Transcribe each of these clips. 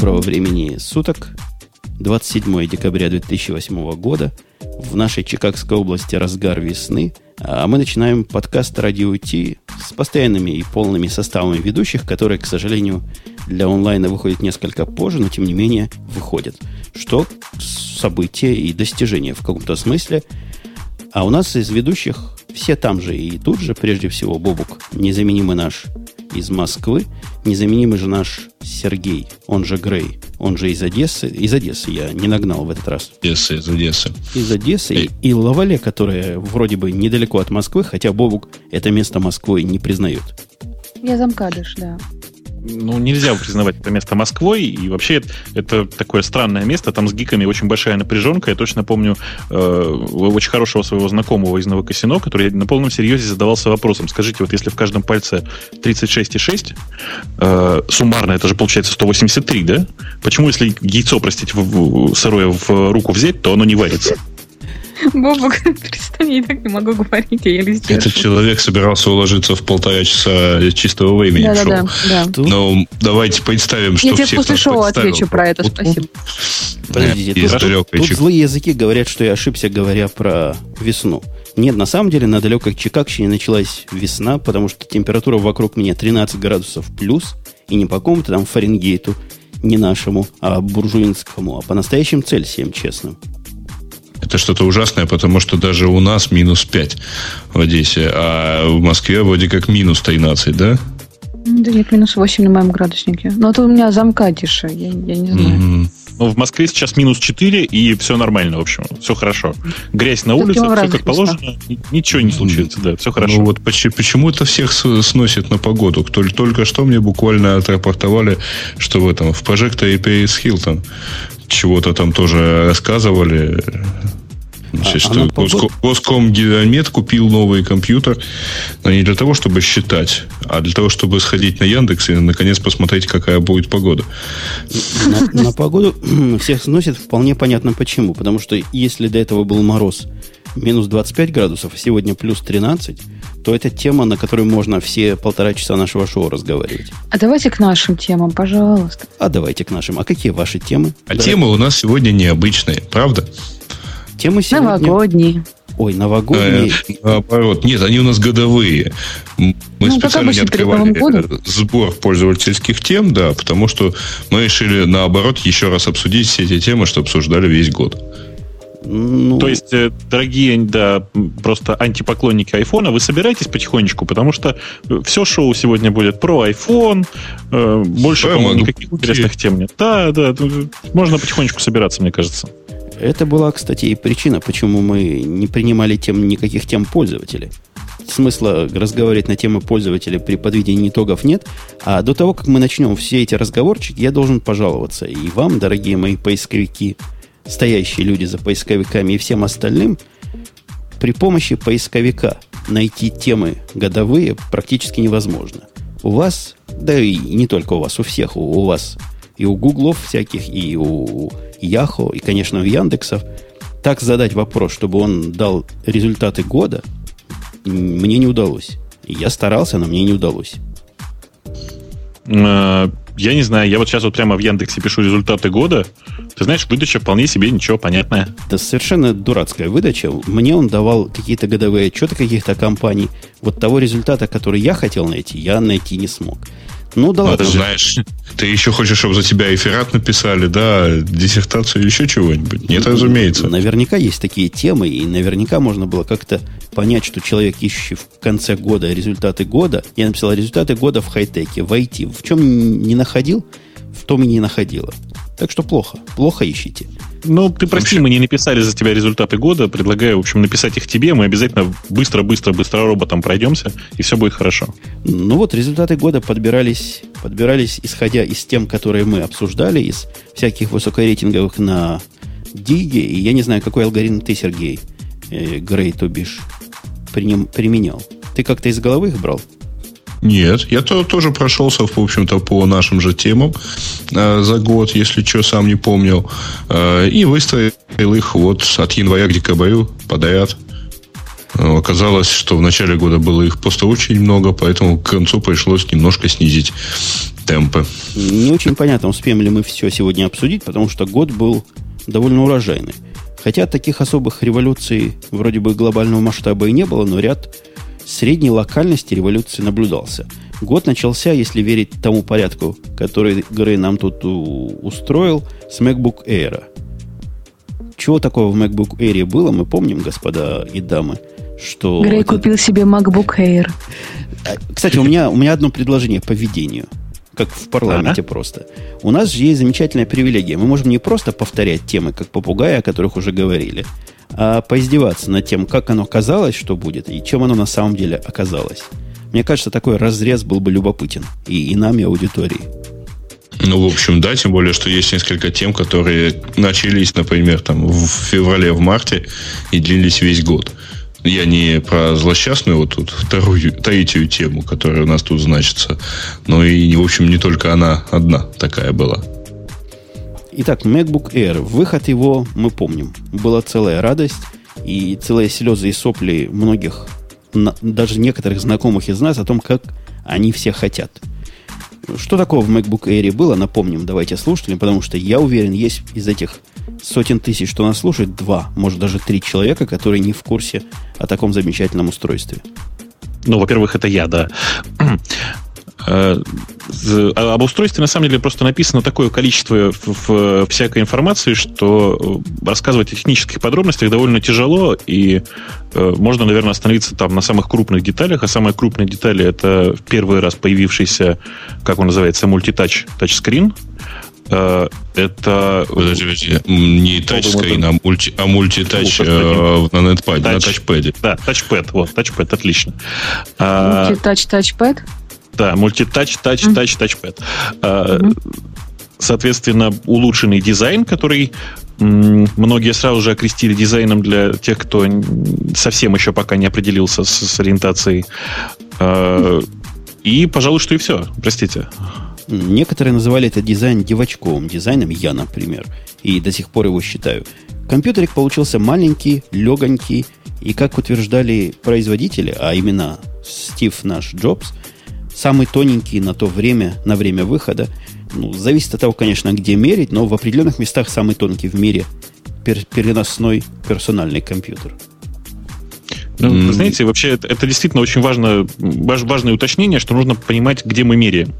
доброго времени суток. 27 декабря 2008 года. В нашей Чикагской области разгар весны. А мы начинаем подкаст «Радио Ти» с постоянными и полными составами ведущих, которые, к сожалению, для онлайна выходят несколько позже, но тем не менее выходят. Что событие и достижение в каком-то смысле. А у нас из ведущих все там же и тут же, прежде всего, Бобук, незаменимый наш из Москвы. Незаменимый же наш Сергей, он же Грей, он же из Одессы. Из Одессы я не нагнал в этот раз. Одесса, из Одессы. Из Одессы. И, и Лавале, которая вроде бы недалеко от Москвы, хотя Бобук это место Москвы не признает. Я замкадыш, да ну, нельзя признавать это место Москвой, и вообще это такое странное место, там с гиками очень большая напряженка. Я точно помню э, очень хорошего своего знакомого из Новокосино, который на полном серьезе задавался вопросом, скажите, вот если в каждом пальце 36,6, э, суммарно это же получается 183, да? Почему, если яйцо, простите, в, в, сырое в руку взять, то оно не варится? Бобок, перестань, я так не могу говорить, я еле Этот человек собирался уложиться в полтора часа чистого времени да, шоу. Да, да. Но ну, давайте представим, что Я тебе после шоу отвечу про это, спасибо. Подождите, тут, тут злые языки говорят, что я ошибся, говоря про весну. Нет, на самом деле на далекой Чикагщине началась весна, потому что температура вокруг меня 13 градусов плюс, и не по какому-то там Фаренгейту, не нашему, а буржуинскому, а по настоящим Цельсиям, честным. Это что-то ужасное, потому что даже у нас минус 5 в Одессе, а в Москве вроде как минус 13, да? Да нет, минус 8 на моем градуснике. Но это у меня замка тише, я, я не знаю. Mm-hmm. Ну, в Москве сейчас минус 4, и все нормально, в общем. Все хорошо. Грязь на улице, все как положено. Ничего не случится, да, все хорошо. Ну вот почему это всех сносит на погоду? Только что мне буквально отрапортовали, что в этом, в прожекторе Пэрис Хилтон чего-то там тоже рассказывали. Значит, а, что Госко, Госкомгидромет купил новый компьютер, но не для того, чтобы считать, а для того, чтобы сходить на Яндекс и наконец посмотреть, какая будет погода. На, на погоду всех сносит вполне понятно почему. Потому что если до этого был мороз минус 25 градусов, а сегодня плюс 13, то это тема, на которую можно все полтора часа нашего шоу разговаривать. А давайте к нашим темам, пожалуйста. А давайте к нашим. А какие ваши темы? А да. темы у нас сегодня необычные, правда? Темы сегодня... Новогодние. Ой, новогодние. Э, наоборот, нет, они у нас годовые. Мы ну, специально не открывали сбор пользовательских тем, да, потому что мы решили, наоборот, еще раз обсудить все эти темы, что обсуждали весь год. Ну... То есть, э, дорогие, да, просто антипоклонники айфона, вы собираетесь потихонечку, потому что все шоу сегодня будет про iPhone, э, больше, по никаких интересных тем нет. Да, да, можно потихонечку собираться, мне кажется. Это была, кстати, и причина, почему мы не принимали тем никаких тем пользователей. Смысла разговаривать на темы пользователя при подведении итогов нет. А до того, как мы начнем все эти разговорчики, я должен пожаловаться и вам, дорогие мои поисковики, стоящие люди за поисковиками и всем остальным, при помощи поисковика найти темы годовые практически невозможно. У вас, да и не только у вас, у всех, у, у вас и у Гуглов всяких, и у Яхо, и, конечно, у Яндексов, так задать вопрос, чтобы он дал результаты года, мне не удалось. Я старался, но мне не удалось. Я не знаю, я вот сейчас вот прямо в Яндексе пишу результаты года. Ты знаешь, выдача вполне себе ничего понятная. Это совершенно дурацкая выдача. Мне он давал какие-то годовые отчеты каких-то компаний. Вот того результата, который я хотел найти, я найти не смог. Ну, да ну, ладно. Ты знаешь, ты еще хочешь, чтобы за тебя эфират написали, да, диссертацию или еще чего-нибудь? Нет, разумеется. Наверняка есть такие темы, и наверняка можно было как-то понять, что человек, ищущий в конце года результаты года, я написал результаты года в хай-теке, в IT, в чем не находил, в том и не находила. Так что плохо. Плохо ищите. Ну, ты прости, мы не написали за тебя результаты года. Предлагаю, в общем, написать их тебе. Мы обязательно быстро-быстро-быстро роботом пройдемся, и все будет хорошо. Ну вот, результаты года подбирались, подбирались исходя из тем, которые мы обсуждали, из всяких высокорейтинговых на Диге. И я не знаю, какой алгоритм ты, Сергей, э, Грей, то бишь, применял. Ты как-то из головы их брал? Нет, я то, тоже прошелся, в общем-то, по нашим же темам э, за год, если что, сам не помнил. Э, и выстроил их вот от января к декабрю подряд. Э, оказалось, что в начале года было их просто очень много, поэтому к концу пришлось немножко снизить темпы. Не очень понятно, успеем ли мы все сегодня обсудить, потому что год был довольно урожайный. Хотя таких особых революций вроде бы глобального масштаба и не было, но ряд средней локальности революции наблюдался. Год начался, если верить тому порядку, который Грей нам тут устроил, с MacBook Air. Чего такого в MacBook Air было, мы помним, господа и дамы, что... Грей это... купил себе MacBook Air. А, кстати, у меня, у меня одно предложение по ведению – как в парламенте ага. просто. У нас же есть замечательная привилегия. Мы можем не просто повторять темы, как попугаи, о которых уже говорили, а поиздеваться над тем, как оно казалось, что будет, и чем оно на самом деле оказалось. Мне кажется, такой разрез был бы любопытен и, и нам, и аудитории. Ну, в общем, да, тем более, что есть несколько тем, которые начались, например, там, в феврале, в марте и длились весь год. Я не про злосчастную вот тут вторую, третью тему, которая у нас тут значится, но и, в общем, не только она одна такая была. Итак, MacBook Air. Выход его мы помним. Была целая радость и целые слезы и сопли многих, даже некоторых знакомых из нас о том, как они все хотят. Что такого в MacBook Air было, напомним, давайте слушателям, потому что я уверен, есть из этих сотен тысяч, что нас слушает, два, может даже три человека, которые не в курсе о таком замечательном устройстве. Ну, во-первых, это я, да. Э, об устройстве, на самом деле, просто написано такое количество в всякой информации, что э, рассказывать о технических подробностях довольно тяжело, и э, можно, наверное, остановиться там на самых крупных деталях, а самые крупные детали это первый раз появившийся, как он называется, мультитач тачскрин, это... Подожди, подожди. Не тачскрин, а, мульти, а мультитач э, на нетпаде, тач, на тачпэде. Да, тачпэд. Вот, тачпэд, отлично. Мультитач, тачпэд? Да, мультитач, тач, тач, тачпэд. Соответственно, улучшенный дизайн, который многие сразу же окрестили дизайном для тех, кто совсем еще пока не определился с, с ориентацией. А, и, пожалуй, что и все. Простите. Некоторые называли это дизайн девочковым дизайном, я, например, и до сих пор его считаю. Компьютерик получился маленький, легонький, и, как утверждали производители, а именно Стив наш Джобс, самый тоненький на то время, на время выхода. Ну, зависит от того, конечно, где мерить, но в определенных местах самый тонкий в мире пер- переносной персональный компьютер. Ну, mm. знаете, вообще это, это действительно очень важно, важ, важное уточнение, что нужно понимать, где мы меряем.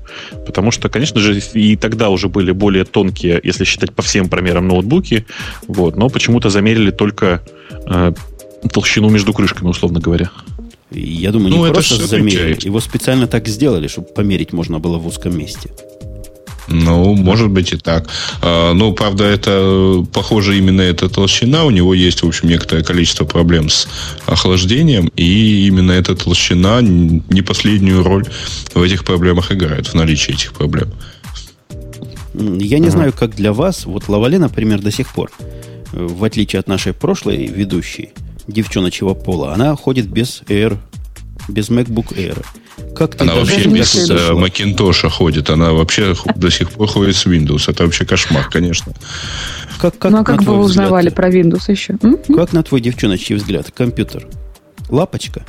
Потому что, конечно же, и тогда уже были более тонкие, если считать по всем промерам ноутбуки, вот, но почему-то замерили только э, толщину между крышками, условно говоря. Я думаю, не ну, просто замерили. Его специально так сделали, чтобы померить можно было в узком месте. Ну, может быть и так. А, ну, правда, это похоже именно эта толщина. У него есть, в общем, некоторое количество проблем с охлаждением, и именно эта толщина не последнюю роль в этих проблемах играет, в наличии этих проблем. Я не ага. знаю, как для вас. Вот Лавале, например, до сих пор, э, в отличие от нашей прошлой ведущей, девчоночего пола, она ходит без Air, без MacBook Air. Как ты она вообще без э, Macintosh ходит. Она вообще до сих пор ходит с Windows. Это вообще кошмар, конечно. Как, как, ну, а как бы вы узнавали взгляд, про Windows еще? Как на твой девчоночий взгляд? Компьютер. Лапочка?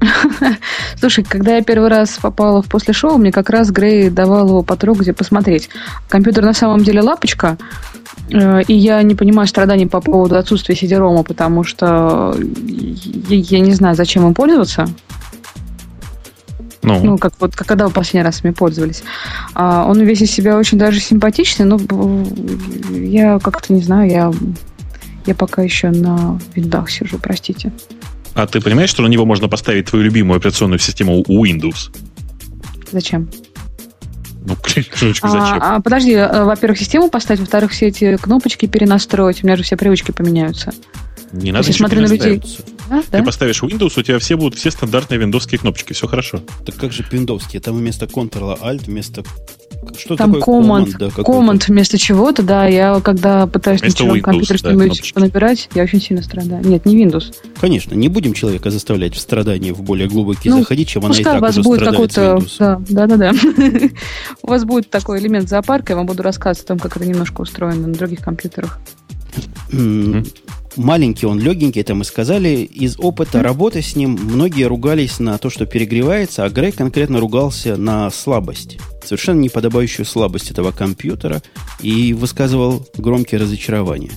Слушай, когда я первый раз попала в после шоу, мне как раз Грей давал его потрогать и посмотреть. Компьютер на самом деле лапочка, Э, и я не понимаю страданий по поводу отсутствия сидерома, потому что я, я не знаю, зачем им пользоваться. Ну, ну как вот как, когда вы последний раз ими пользовались. А, он весь из себя очень даже симпатичный, но я как-то не знаю, я, я пока еще на виндах сижу, простите. А ты понимаешь, что на него можно поставить твою любимую операционную систему Windows? Зачем? Ну, кнопочка зачем? А, а, подожди, э, во-первых, систему поставить, во-вторых, все эти кнопочки перенастроить. У меня же все привычки поменяются. Не надо Если смотрю на людей. А, Ты да? поставишь Windows, у тебя все будут все стандартные виндовские кнопочки, все хорошо. Так как же виндовские? Там вместо Ctrl-Alt, вместо что Там такое command, command, да, command вместо чего-то, да. Я когда пытаюсь вместо на компьютере что-нибудь да, понабирать, я очень сильно страдаю. Нет, не Windows. Конечно, не будем человека заставлять в страдания в более глубокие ну, заходить, чем она и так у вас уже будет какой-то, да, да, да, да. У вас будет такой элемент зоопарка, я вам буду рассказывать о том, как это немножко устроено на других компьютерах. Маленький, он легенький, это мы сказали. Из опыта работы с ним многие ругались на то, что перегревается, а Грей конкретно ругался на слабость. Совершенно неподобающую слабость этого компьютера и высказывал громкие разочарования.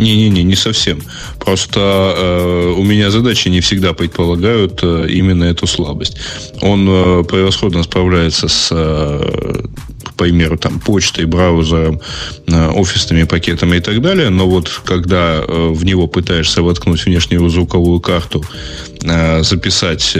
Не-не-не, не совсем. Просто э, у меня задачи не всегда предполагают э, именно эту слабость. Он э, превосходно справляется с, э, примеру, там, почтой, браузером, э, офисными пакетами и так далее. Но вот когда э, в него пытаешься воткнуть внешнюю звуковую карту, э, записать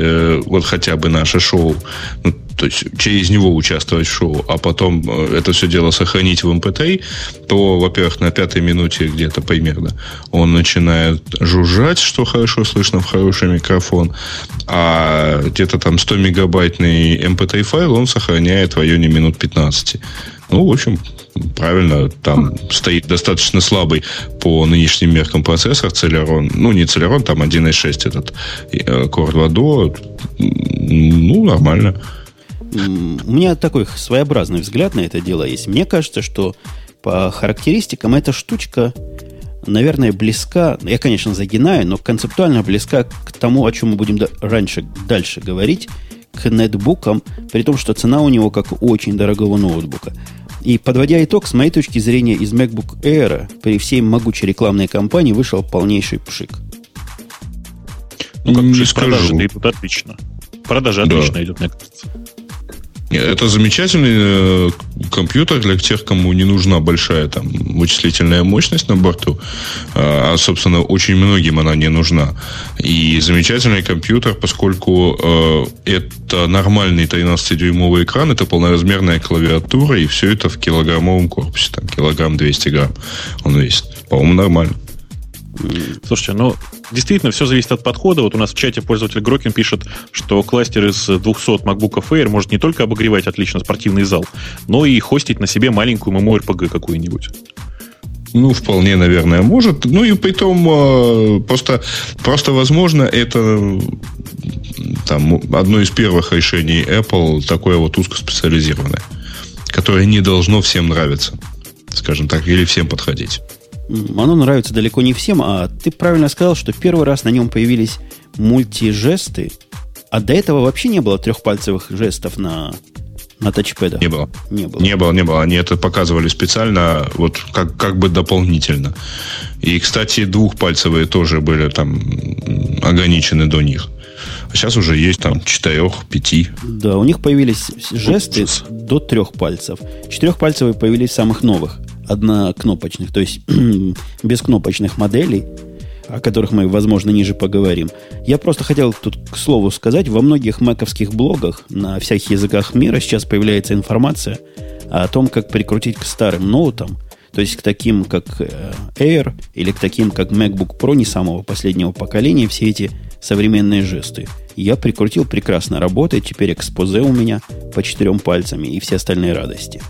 вот хотя бы наше шоу, ну, то есть через него участвовать в шоу, а потом э, это все дело сохранить в MP3, то, во-первых, на пятой минуте где-то примерно он начинает жужжать, что хорошо слышно в хороший микрофон, а где-то там 100 мегабайтный MP3 файл он сохраняет в районе минут 15. Ну, в общем, правильно, там стоит достаточно слабый по нынешним меркам процессор Celeron, ну, не Celeron, там 1.6 этот э, Core 2 Duo, ну, нормально. У меня такой своеобразный взгляд на это дело есть. Мне кажется, что по характеристикам эта штучка, наверное, близка, я, конечно, загинаю, но концептуально близка к тому, о чем мы будем раньше, дальше говорить, к нетбукам, при том, что цена у него как у очень дорогого ноутбука. И подводя итог, с моей точки зрения, из MacBook Air при всей могучей рекламной кампании вышел полнейший пшик. Ну, как не продажи идут отлично. Продажи да. отлично идут, мне кажется. Это замечательный э, компьютер для тех, кому не нужна большая там вычислительная мощность на борту. А, а собственно, очень многим она не нужна. И замечательный компьютер, поскольку э, это нормальный 13-дюймовый экран, это полноразмерная клавиатура, и все это в килограммовом корпусе. Там килограмм 200 грамм он весит. По-моему, нормально. Слушайте, ну, действительно, все зависит от подхода. Вот у нас в чате пользователь Грокин пишет, что кластер из 200 MacBook Air может не только обогревать отлично спортивный зал, но и хостить на себе маленькую MMORPG какую-нибудь. Ну, вполне, наверное, может. Ну и при том, а, просто, просто возможно, это там, одно из первых решений Apple, такое вот узкоспециализированное, которое не должно всем нравиться, скажем так, или всем подходить оно нравится далеко не всем, а ты правильно сказал, что первый раз на нем появились мультижесты, а до этого вообще не было трехпальцевых жестов на, на тачпедах. Не было. Не было. Не было, не было. Они это показывали специально, вот как, как бы дополнительно. И, кстати, двухпальцевые тоже были там ограничены до них. А сейчас уже есть там четырех, пяти. Да, у них появились жесты Ужас. до трех пальцев. Четырехпальцевые появились самых новых однокнопочных, то есть без кнопочных моделей, о которых мы, возможно, ниже поговорим. Я просто хотел тут, к слову сказать, во многих маковских блогах на всяких языках мира сейчас появляется информация о том, как прикрутить к старым ноутам, то есть к таким, как э, Air или к таким, как MacBook Pro не самого последнего поколения, все эти современные жесты. Я прикрутил, прекрасно работает, теперь экспозе у меня по четырем пальцами и все остальные радости.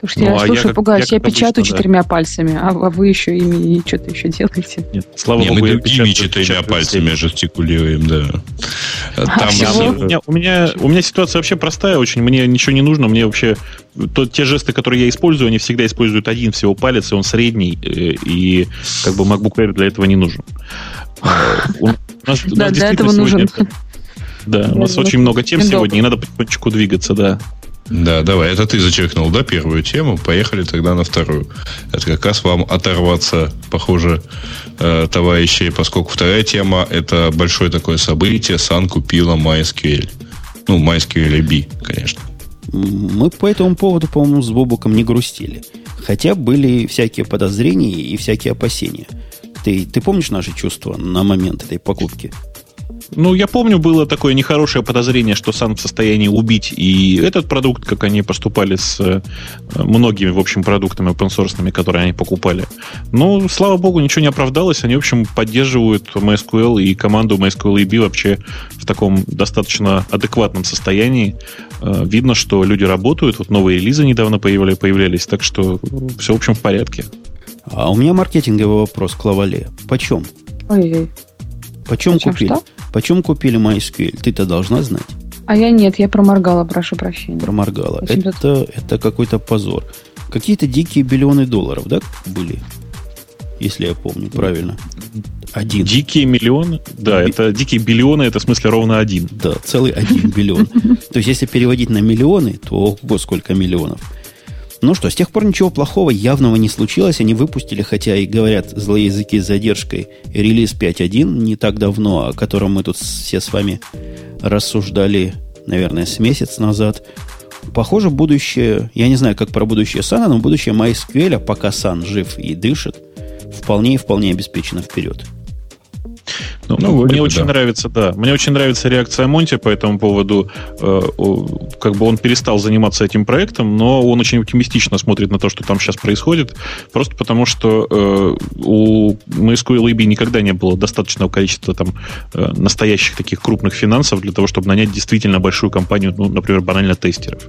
Слушайте, ну, я а слушаю, я, пугаюсь. Я, я печатаю обычно, четырьмя да. пальцами, а, а вы еще ими и что-то еще делаете. Нет, слава Нет, богу, мы другими четырьмя пальцами жестикулируем, да. А, Там а, у, меня, у, меня, у меня ситуация вообще простая очень. Мне ничего не нужно. Мне вообще... То, те жесты, которые я использую, они всегда используют один всего палец, и он средний. Э, и как бы MacBook Air для этого не нужен. У нас, да, для этого нужен. Да, у нас очень много тем сегодня, и надо потихонечку двигаться, да. Да, давай, это ты зачеркнул, да, первую тему. Поехали тогда на вторую. Это как раз вам оторваться, похоже, э, товарищи, поскольку вторая тема это большое такое событие. Сан купила MySQL. Ну, MySQL B, конечно. Мы по этому поводу, по-моему, с Бобуком не грустили. Хотя были всякие подозрения и всякие опасения. Ты, ты помнишь наши чувства на момент этой покупки? Ну, я помню, было такое нехорошее подозрение, что сам в состоянии убить и этот продукт, как они поступали с э, многими, в общем, продуктами open source, которые они покупали. Но, слава богу, ничего не оправдалось. Они, в общем, поддерживают MySQL и команду MySQL EB вообще в таком достаточно адекватном состоянии. Э, видно, что люди работают. Вот новые релизы недавно появляли, появлялись, так что все, в общем, в порядке. А у меня маркетинговый вопрос к Лавале. Почем? Ой-ой. Почем, Почем купили? Что? Почем купили MySQL? Ты-то должна знать. А я нет, я проморгала, прошу прощения. Проморгала. Это, это какой-то позор. Какие-то дикие биллионы долларов, да, были? если я помню правильно. Один. Дикие миллионы? Да, Би... это дикие биллионы, это в смысле ровно один. Да, целый один биллион. То есть, если переводить на миллионы, то ого, сколько миллионов. Ну что, с тех пор ничего плохого явного не случилось. Они выпустили, хотя и говорят злые языки с задержкой, релиз 5.1 не так давно, о котором мы тут все с вами рассуждали, наверное, с месяц назад. Похоже, будущее, я не знаю, как про будущее Сана, но будущее MySQL, пока Сан жив и дышит, вполне и вполне обеспечено вперед. Ну, ну мне очень да. нравится, да. Мне очень нравится реакция Монти по этому поводу. Э, как бы он перестал заниматься этим проектом, но он очень оптимистично смотрит на то, что там сейчас происходит, просто потому что э, у MySQL IB никогда не было достаточного количества там э, настоящих таких крупных финансов для того, чтобы нанять действительно большую компанию, ну, например, банально тестеров.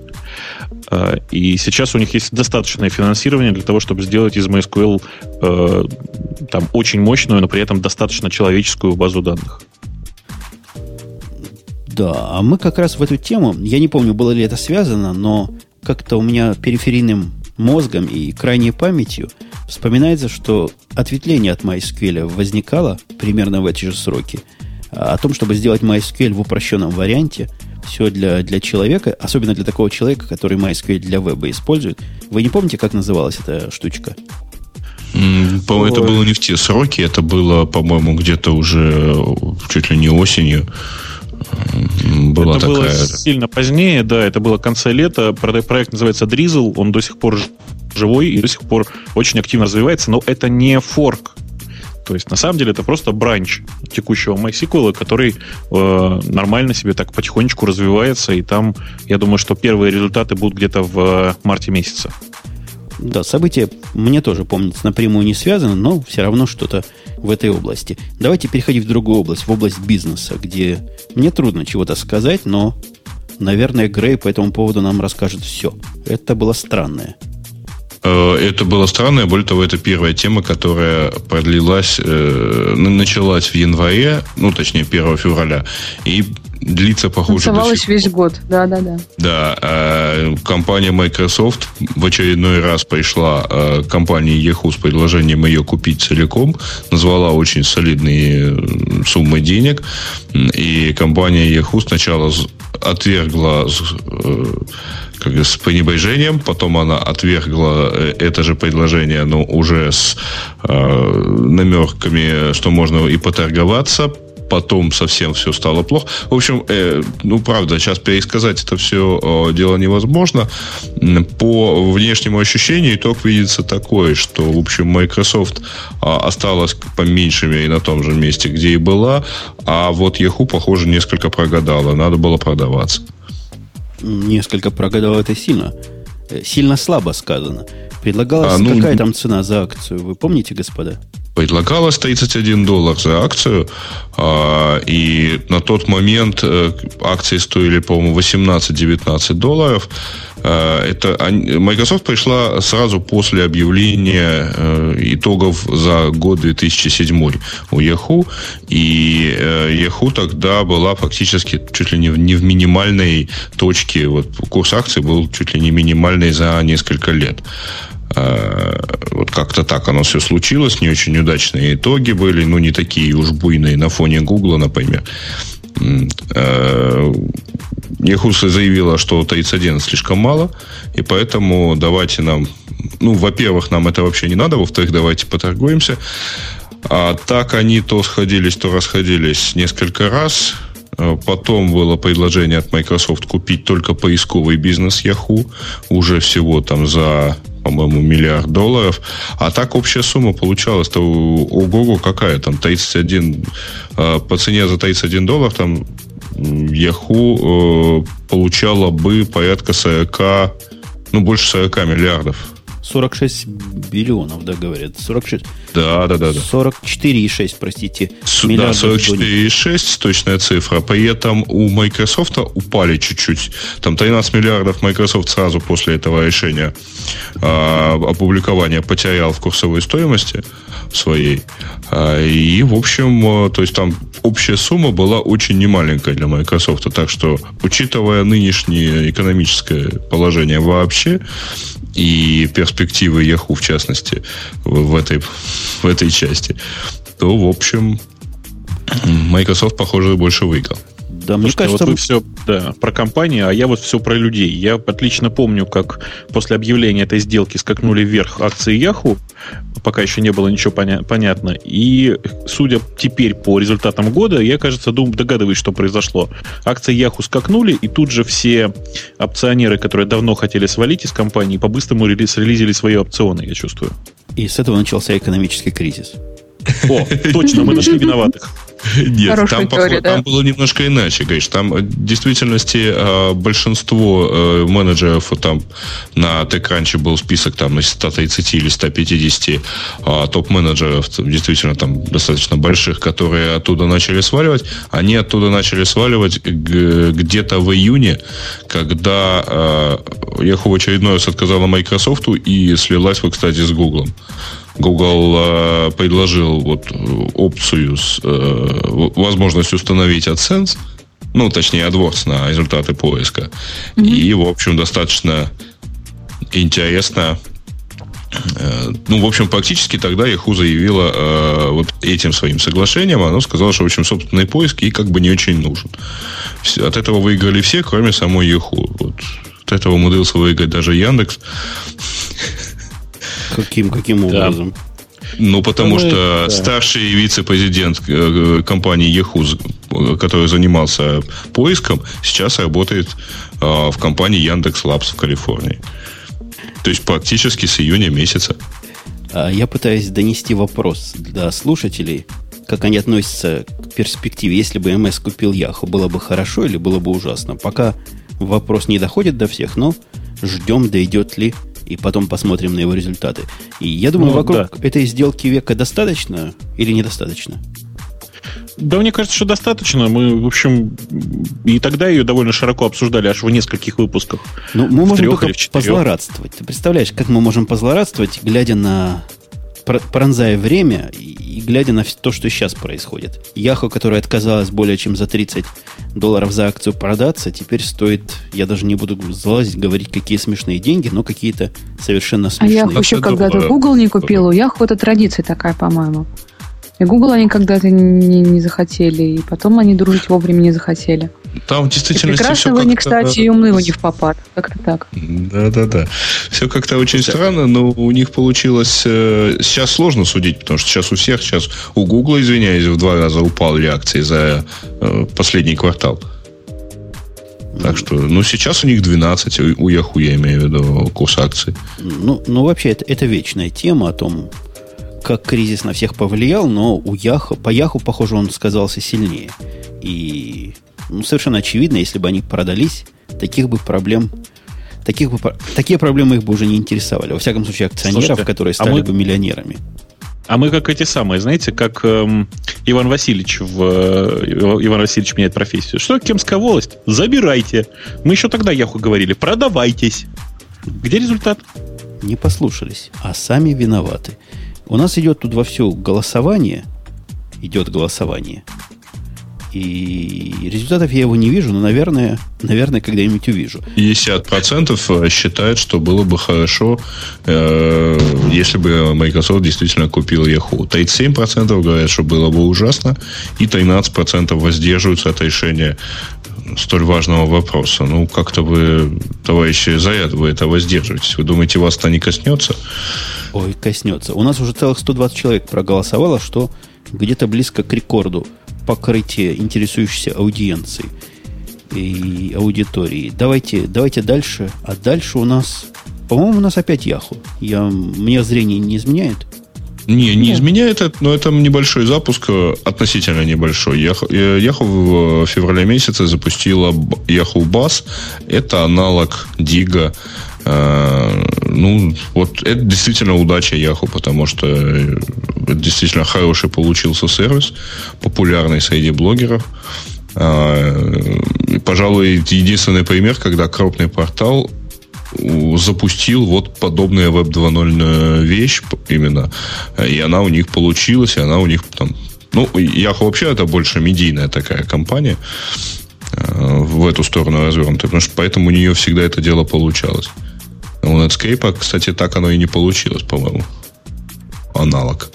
И сейчас у них есть достаточное финансирование для того, чтобы сделать из MySQL там очень мощную, но при этом достаточно человеческую базу данных. Да, а мы как раз в эту тему, я не помню, было ли это связано, но как-то у меня периферийным мозгом и крайней памятью вспоминается, что ответвление от MySQL возникало примерно в эти же сроки. О том, чтобы сделать MySQL в упрощенном варианте, все для, для человека, особенно для такого человека, который MySQL для веба использует. Вы не помните, как называлась эта штучка? По-моему, это было не в те сроки, это было, по-моему, где-то уже чуть ли не осенью. Была это такая... было сильно позднее, да, это было в конце лета. Проект называется Drizzle, он до сих пор живой и до сих пор очень активно развивается, но это не форк. То есть, на самом деле, это просто бранч текущего MySQL, который э, нормально себе так потихонечку развивается, и там, я думаю, что первые результаты будут где-то в э, марте месяце. Да, события мне тоже помнится напрямую не связаны, но все равно что-то в этой области. Давайте переходить в другую область, в область бизнеса, где мне трудно чего-то сказать, но, наверное, Грей по этому поводу нам расскажет все. Это было странное. Э, это было странно, более того, это первая тема, которая продлилась, э, началась в январе, ну, точнее, 1 февраля, и длится, похоже, Танцевалась весь год, да-да-да. Да, э, компания Microsoft в очередной раз пришла э, компании Yahoo с предложением ее купить целиком, назвала очень солидные э, суммы денег, и компания Yahoo сначала отвергла э, как с пренебрежением, потом она отвергла это же предложение, но уже с э, намеками, что можно и поторговаться, потом совсем все стало плохо. В общем, э, ну, правда, сейчас пересказать это все э, дело невозможно. По внешнему ощущению итог видится такой, что, в общем, Microsoft э, осталась по меньшей мере на том же месте, где и была, а вот Yahoo, похоже, несколько прогадала. Надо было продаваться. Несколько прогадала это сильно. Э, сильно слабо сказано. Предлагалась а, ну, какая там цена за акцию, вы помните, господа? Предлагалось 31 доллар за акцию, а, и на тот момент э, акции стоили, по-моему, 18-19 долларов. А, это Microsoft пришла сразу после объявления э, итогов за год 2007 у Yahoo, и э, Yahoo тогда была фактически чуть ли не в минимальной точке. Вот курс акций был чуть ли не минимальный за несколько лет. Э, вот как-то так оно все случилось, не очень удачные итоги были, ну, не такие уж буйные на фоне Гугла, например. Яхуса э, заявила, что 31 слишком мало, и поэтому давайте нам, ну, во-первых, нам это вообще не надо, во-вторых, давайте поторгуемся. А так они то сходились, то расходились несколько раз. Э, потом было предложение от Microsoft купить только поисковый бизнес Yahoo уже всего там за по-моему, миллиард долларов. А так общая сумма получалась-то у, у Google какая там? 31, э, по цене за 31 доллар там Yahoo э, получала бы порядка 40, ну, больше 40 миллиардов. 46 биллионов, да, говорят. 46. Да, да, да. да. 44,6, простите. С, да, 44,6 точная цифра. При этом у Microsoft упали чуть-чуть. Там 13 миллиардов Microsoft сразу после этого решения э, опубликования потерял в курсовой стоимости. Своей. А, и, в общем, э, то есть там общая сумма была очень немаленькая для Microsoft. Так что, учитывая нынешнее экономическое положение вообще, и перспективы Yahoo, в частности, в этой, в этой части, то, в общем, Microsoft, похоже, больше выиграл. Да, мне кажется, вот вы все да, про компанию, а я вот все про людей. Я отлично помню, как после объявления этой сделки скакнули вверх акции Yahoo, пока еще не было ничего поня- понятно. И, судя теперь по результатам года, я, кажется, дум, догадываюсь, что произошло. Акции Yahoo скакнули, и тут же все опционеры, которые давно хотели свалить из компании, по-быстрому релизили свои опционы, я чувствую. И с этого начался экономический кризис. О, точно, мы нашли виноватых. Нет, там, теория, да? там было немножко иначе, говоришь. Там э, в действительности э, большинство э, менеджеров там на TechCrunch был список там из 130 или 150 а топ-менеджеров, действительно там достаточно больших, которые оттуда начали сваливать. Они оттуда начали сваливать где-то в июне, когда Yahoo в очередной раз отказала Microsoft и слилась, кстати, с Google. Google э, предложил вот опцию с э, возможностью установить AdSense, ну, точнее, AdWords на результаты поиска. Mm-hmm. И, в общем, достаточно интересно э, ну, в общем, практически тогда Yahoo заявила э, вот этим своим соглашением, она сказала, что, в общем, собственный поиск ей как бы не очень нужен. От этого выиграли все, кроме самой Yahoo. Вот. От этого умудрился выиграть даже Яндекс. Каким, каким образом? Да. Ну, потому ну, что да. старший вице-президент э, компании Yahoo, который занимался поиском, сейчас работает э, в компании Яндекс Лапс в Калифорнии. То есть практически с июня месяца. А я пытаюсь донести вопрос для слушателей, как они относятся к перспективе. Если бы МС купил Яху, было бы хорошо или было бы ужасно? Пока вопрос не доходит до всех, но ждем, дойдет ли и потом посмотрим на его результаты. И я думаю, ну, вокруг да. этой сделки века достаточно или недостаточно? Да, мне кажется, что достаточно. Мы, в общем, и тогда ее довольно широко обсуждали, аж в нескольких выпусках. Ну, мы можем только позлорадствовать. Ты представляешь, как мы можем позлорадствовать, глядя на пронзая время и глядя на то, что сейчас происходит. Яху, которая отказалась более чем за 30 долларов за акцию продаться, теперь стоит, я даже не буду залазить, говорить, какие смешные деньги, но какие-то совершенно смешные. А Яху еще когда-то Google не купил, у Яху это традиция такая, по-моему. И Google они когда-то не, не захотели, и потом они дружить вовремя не захотели. Там действительно прекрасно вы не кстати, и умны вы не в попад. Как-то так. Да-да-да. Все как-то очень Все. странно, но у них получилось... Э, сейчас сложно судить, потому что сейчас у всех, сейчас у Google, извиняюсь, в два раза упали акции за э, последний квартал. Так что, ну, сейчас у них 12, у Yahoo, я имею в виду, курс акций. Ну, ну вообще, это, это вечная тема о том, как кризис на всех повлиял, но у Яху, по Яху, похоже, он сказался сильнее. И ну, совершенно очевидно, если бы они продались, таких бы проблем таких бы, такие проблемы их бы уже не интересовали. Во всяком случае, акционеров, Слушайте, которые а стали а мы, бы миллионерами. А мы как эти самые, знаете, как эм, Иван Васильевич в э, Иван Васильевич меняет профессию. Что, кемская волость? Забирайте. Мы еще тогда Яху говорили, продавайтесь. Где результат? Не послушались, а сами виноваты. У нас идет тут вовсю голосование. Идет голосование. И результатов я его не вижу, но, наверное, наверное, когда-нибудь увижу. 50% э, считают, что было бы хорошо, э, если бы Microsoft действительно купил Yahoo. 37% говорят, что было бы ужасно, и 13% воздерживаются от решения столь важного вопроса. Ну, как-то вы, товарищи Заряд, вы это воздерживаетесь. Вы думаете, вас это не коснется? Ой, коснется. У нас уже целых 120 человек проголосовало, что где-то близко к рекорду покрытия интересующейся аудиенции и аудитории. Давайте, давайте дальше. А дальше у нас, по-моему, у нас опять Яху. Я, мне зрение не изменяет. Не, не Нет. изменяет это, но это небольшой запуск, э, относительно небольшой. Yahoo в феврале месяце запустила Yahoo Bass. Это аналог Дига. Э, ну, вот это действительно удача Yahoo, потому что это действительно хороший получился сервис, популярный среди блогеров. Э, пожалуй, единственный пример, когда крупный портал запустил вот подобная Web 2.0 вещь именно. И она у них получилась, и она у них там... Ну, Yahoo вообще это больше медийная такая компания э, в эту сторону развернутая, потому что поэтому у нее всегда это дело получалось. У Netscape, кстати, так оно и не получилось, по-моему. Аналог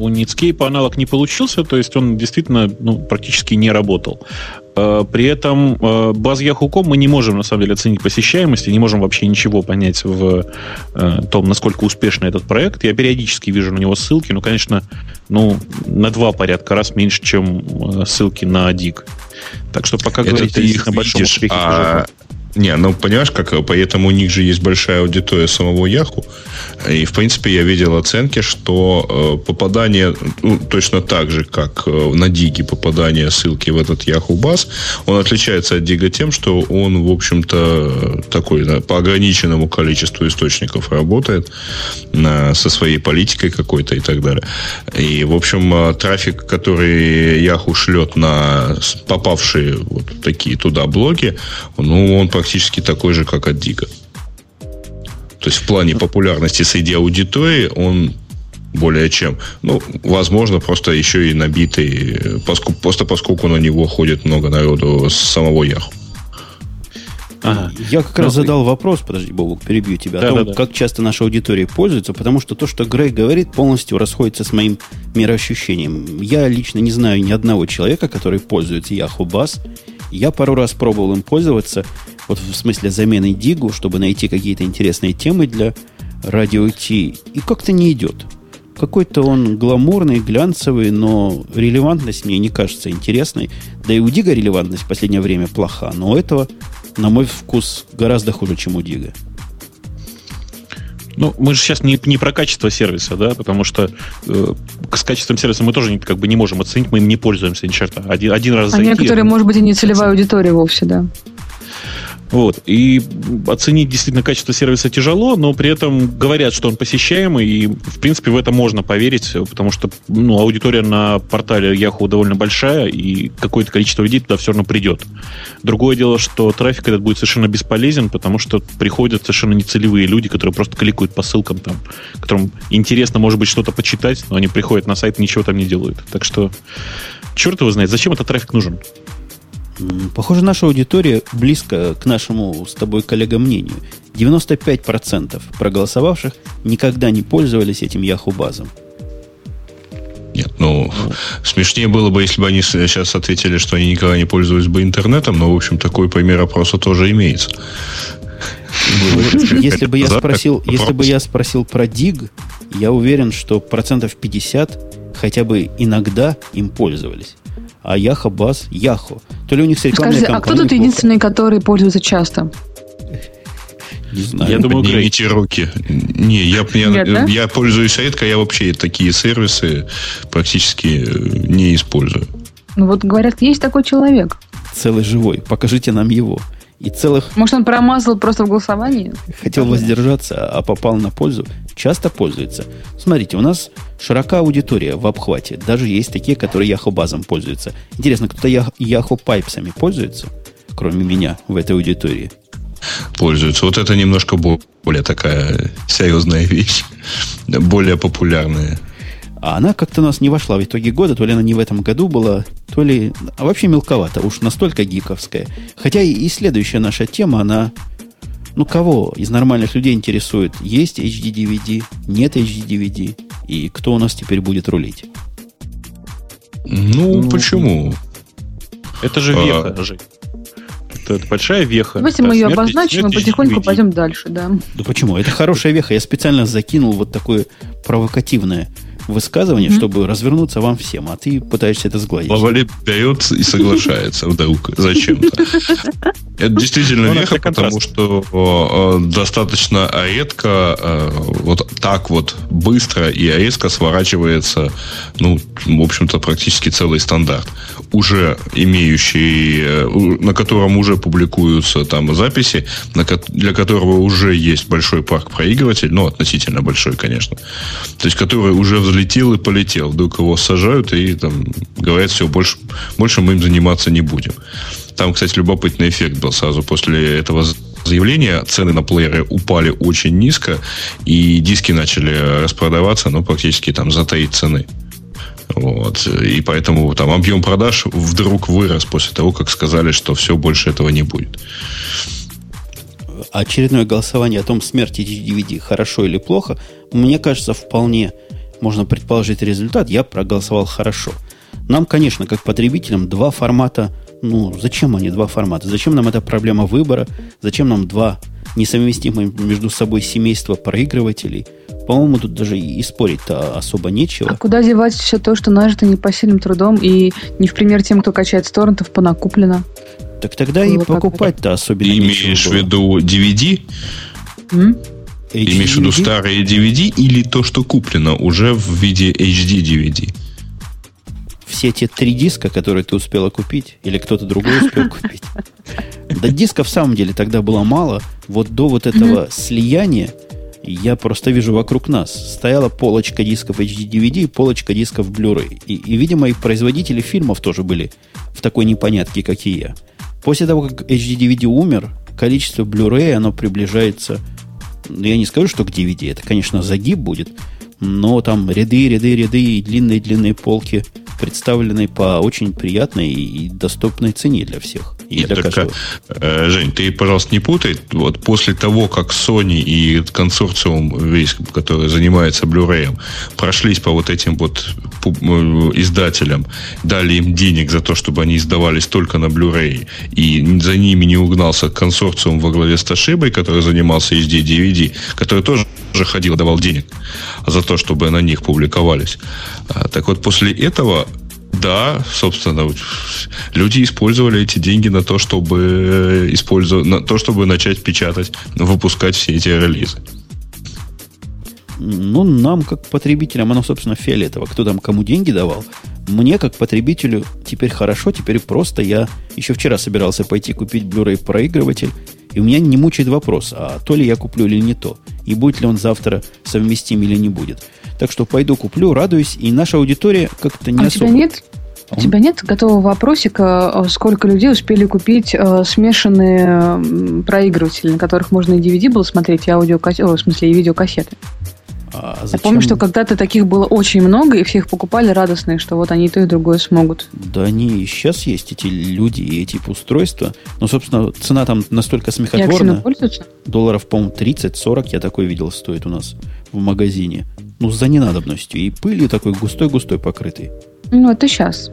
у Netscape аналог не получился, то есть он действительно ну, практически не работал. Э, при этом э, баз Yahoo.com мы не можем, на самом деле, оценить посещаемость, не можем вообще ничего понять в э, том, насколько успешный этот проект. Я периодически вижу на него ссылки, но, конечно, ну, на два порядка раз меньше, чем ссылки на Dig. Так что пока Это говорить ты их на большом видишь, успехе а... Не, ну понимаешь, как поэтому у них же есть большая аудитория самого Яху. И, в принципе, я видел оценки, что э, попадание, ну, точно так же, как э, на Диге попадание ссылки в этот Яху баз, он отличается от Дига тем, что он, в общем-то, такой да, по ограниченному количеству источников работает на, со своей политикой какой-то и так далее. И, в общем, э, трафик, который Яху шлет на попавшие вот такие туда блоги, ну, он практически такой же, как от Дига. То есть в плане популярности среди аудитории он более чем. Ну, возможно, просто еще и набитый, поскольку, просто поскольку на него ходит много народу с самого Яху. Ага. Я как ну, раз задал вопрос, подожди, Бобук, перебью тебя, да, о том, да, да. как часто наша аудитория пользуется, потому что то, что Грей говорит, полностью расходится с моим мироощущением. Я лично не знаю ни одного человека, который пользуется Yahoo Bus. Я пару раз пробовал им пользоваться, вот в смысле замены Дигу, чтобы найти какие-то интересные темы для радио Ти, и как-то не идет. Какой-то он гламурный, глянцевый, но релевантность мне не кажется интересной. Да и у Дига релевантность в последнее время плоха, но у этого, на мой вкус, гораздо хуже, чем у Дига. Ну, мы же сейчас не, не про качество сервиса, да, потому что э, с качеством сервиса мы тоже как бы не можем оценить, мы им не пользуемся ни черта. Один, один раз а зайти... некоторые, может быть, и не целевая аудитория вовсе, да. Вот. И оценить действительно качество сервиса тяжело, но при этом говорят, что он посещаемый, и, в принципе, в это можно поверить, потому что ну, аудитория на портале Yahoo довольно большая, и какое-то количество людей туда все равно придет. Другое дело, что трафик этот будет совершенно бесполезен, потому что приходят совершенно нецелевые люди, которые просто кликают по ссылкам там, которым интересно, может быть, что-то почитать, но они приходят на сайт и ничего там не делают. Так что черт его знает, зачем этот трафик нужен? Похоже, наша аудитория близко к нашему с тобой коллега мнению. 95% проголосовавших никогда не пользовались этим Yahoo базом. Нет, ну, смешнее было бы, если бы они сейчас ответили, что они никогда не пользовались бы интернетом, но, в общем, такой пример опроса тоже имеется. Если бы я спросил, если бы я спросил про Dig, я уверен, что процентов 50 хотя бы иногда им пользовались а Яха Бас Яхо. То ли у них с Скажи, а кто тут единственный, который пользуется часто? Не знаю. Я думаю, Поднимите руки. Не, я, я, Нет, да? я пользуюсь редко, я вообще такие сервисы практически э, не использую. Ну вот говорят, есть такой человек. Целый живой. Покажите нам его. И целых... Может, он промазал просто в голосовании? Хотел воздержаться, а попал на пользу. Часто пользуется. Смотрите, у нас широка аудитория в обхвате. Даже есть такие, которые Yahoo базом пользуются. Интересно, кто-то Yahoo пайпсами пользуется, кроме меня, в этой аудитории? Пользуются. Вот это немножко более такая серьезная вещь. Более популярная. А она как-то у нас не вошла в итоге года, то ли она не в этом году была, то ли... А вообще мелковато, уж настолько гиковская. Хотя и, и следующая наша тема, она... Ну, кого из нормальных людей интересует, есть HD-DVD, нет HD-DVD, и кто у нас теперь будет рулить? Ну, ну почему? Это же веха, а... же. Это, это большая веха. Давайте мы ее обозначим и потихоньку пойдем дальше, да. Да почему? Это хорошая веха. Я специально закинул вот такое провокативное высказывание, mm-hmm. чтобы развернуться вам всем, а ты пытаешься это сгладить. Лавали берет и соглашается вдруг зачем-то. Это действительно веха, потому что достаточно редко э, вот так вот быстро и резко сворачивается, ну, в общем-то, практически целый стандарт, уже имеющий, э, на котором уже публикуются там записи, для которого уже есть большой парк проигрыватель, ну, относительно большой, конечно, то есть который уже взлетел и полетел, вдруг его сажают и там говорят, все, больше, больше мы им заниматься не будем. Там, кстати, любопытный эффект был сразу после этого заявление, цены на плееры упали очень низко, и диски начали распродаваться, ну, практически там за три цены. Вот. И поэтому там объем продаж вдруг вырос после того, как сказали, что все, больше этого не будет. Очередное голосование о том, смерть DVD хорошо или плохо, мне кажется, вполне можно предположить результат. Я проголосовал хорошо. Нам, конечно, как потребителям, два формата ну, зачем они два формата? Зачем нам эта проблема выбора? Зачем нам два несовместимые между собой семейства проигрывателей? По-моему, тут даже и спорить-то особо нечего. А куда девать все то, что нажито непосильным трудом и не в пример тем, кто качает торрентов, понакуплено? Так тогда и покупать-то особенно Ты имеешь в виду DVD? М? Ты имеешь в виду старые DVD или то, что куплено уже в виде HD DVD? все те три диска, которые ты успела купить, или кто-то другой успел купить. Да диска в самом деле тогда было мало. Вот до вот этого слияния я просто вижу вокруг нас. Стояла полочка дисков HD-DVD и полочка дисков Blu-ray. И, и, видимо, и производители фильмов тоже были в такой непонятке, как и я. После того, как HD-DVD умер, количество Blu-ray, оно приближается... Ну, я не скажу, что к DVD. Это, конечно, загиб будет. Но там ряды, ряды, ряды и длинные-длинные полки представлены по очень приятной и доступной цене для всех. И Нет, для э, Жень, ты, пожалуйста, не путай. Вот после того, как Sony и консорциум весь, который занимается Blu-ray, прошлись по вот этим вот э, издателям, дали им денег за то, чтобы они издавались только на Blu-ray, и за ними не угнался консорциум во главе с Тошибой, который занимался HD-DVD, который тоже ходил, давал денег за то, чтобы на них публиковались. А, так вот, после этого да, собственно, люди использовали эти деньги на то, чтобы использовать, на то, чтобы начать печатать, выпускать все эти релизы. Ну, нам, как потребителям, оно, собственно, фиолетово. Кто там кому деньги давал? Мне, как потребителю, теперь хорошо, теперь просто я еще вчера собирался пойти купить Blu-ray проигрыватель, и у меня не мучает вопрос, а то ли я куплю или не то, и будет ли он завтра совместим или не будет. Так что пойду куплю, радуюсь, и наша аудитория как-то не а особо... У тебя нет у тебя нет готового вопросика, э, сколько людей успели купить э, смешанные проигрыватели, на которых можно и DVD было смотреть, и аудиокассеты, в смысле, и видеокассеты? А зачем? Я помню, что когда-то таких было очень много, и всех покупали радостные, что вот они и то, и другое смогут. Да они и сейчас есть, эти люди и эти устройства. Но, собственно, цена там настолько смехотворная. Долларов, по-моему, 30-40, я такой видел, стоит у нас в магазине. Ну, за ненадобностью. И пылью такой густой-густой покрытый. Ну, это сейчас.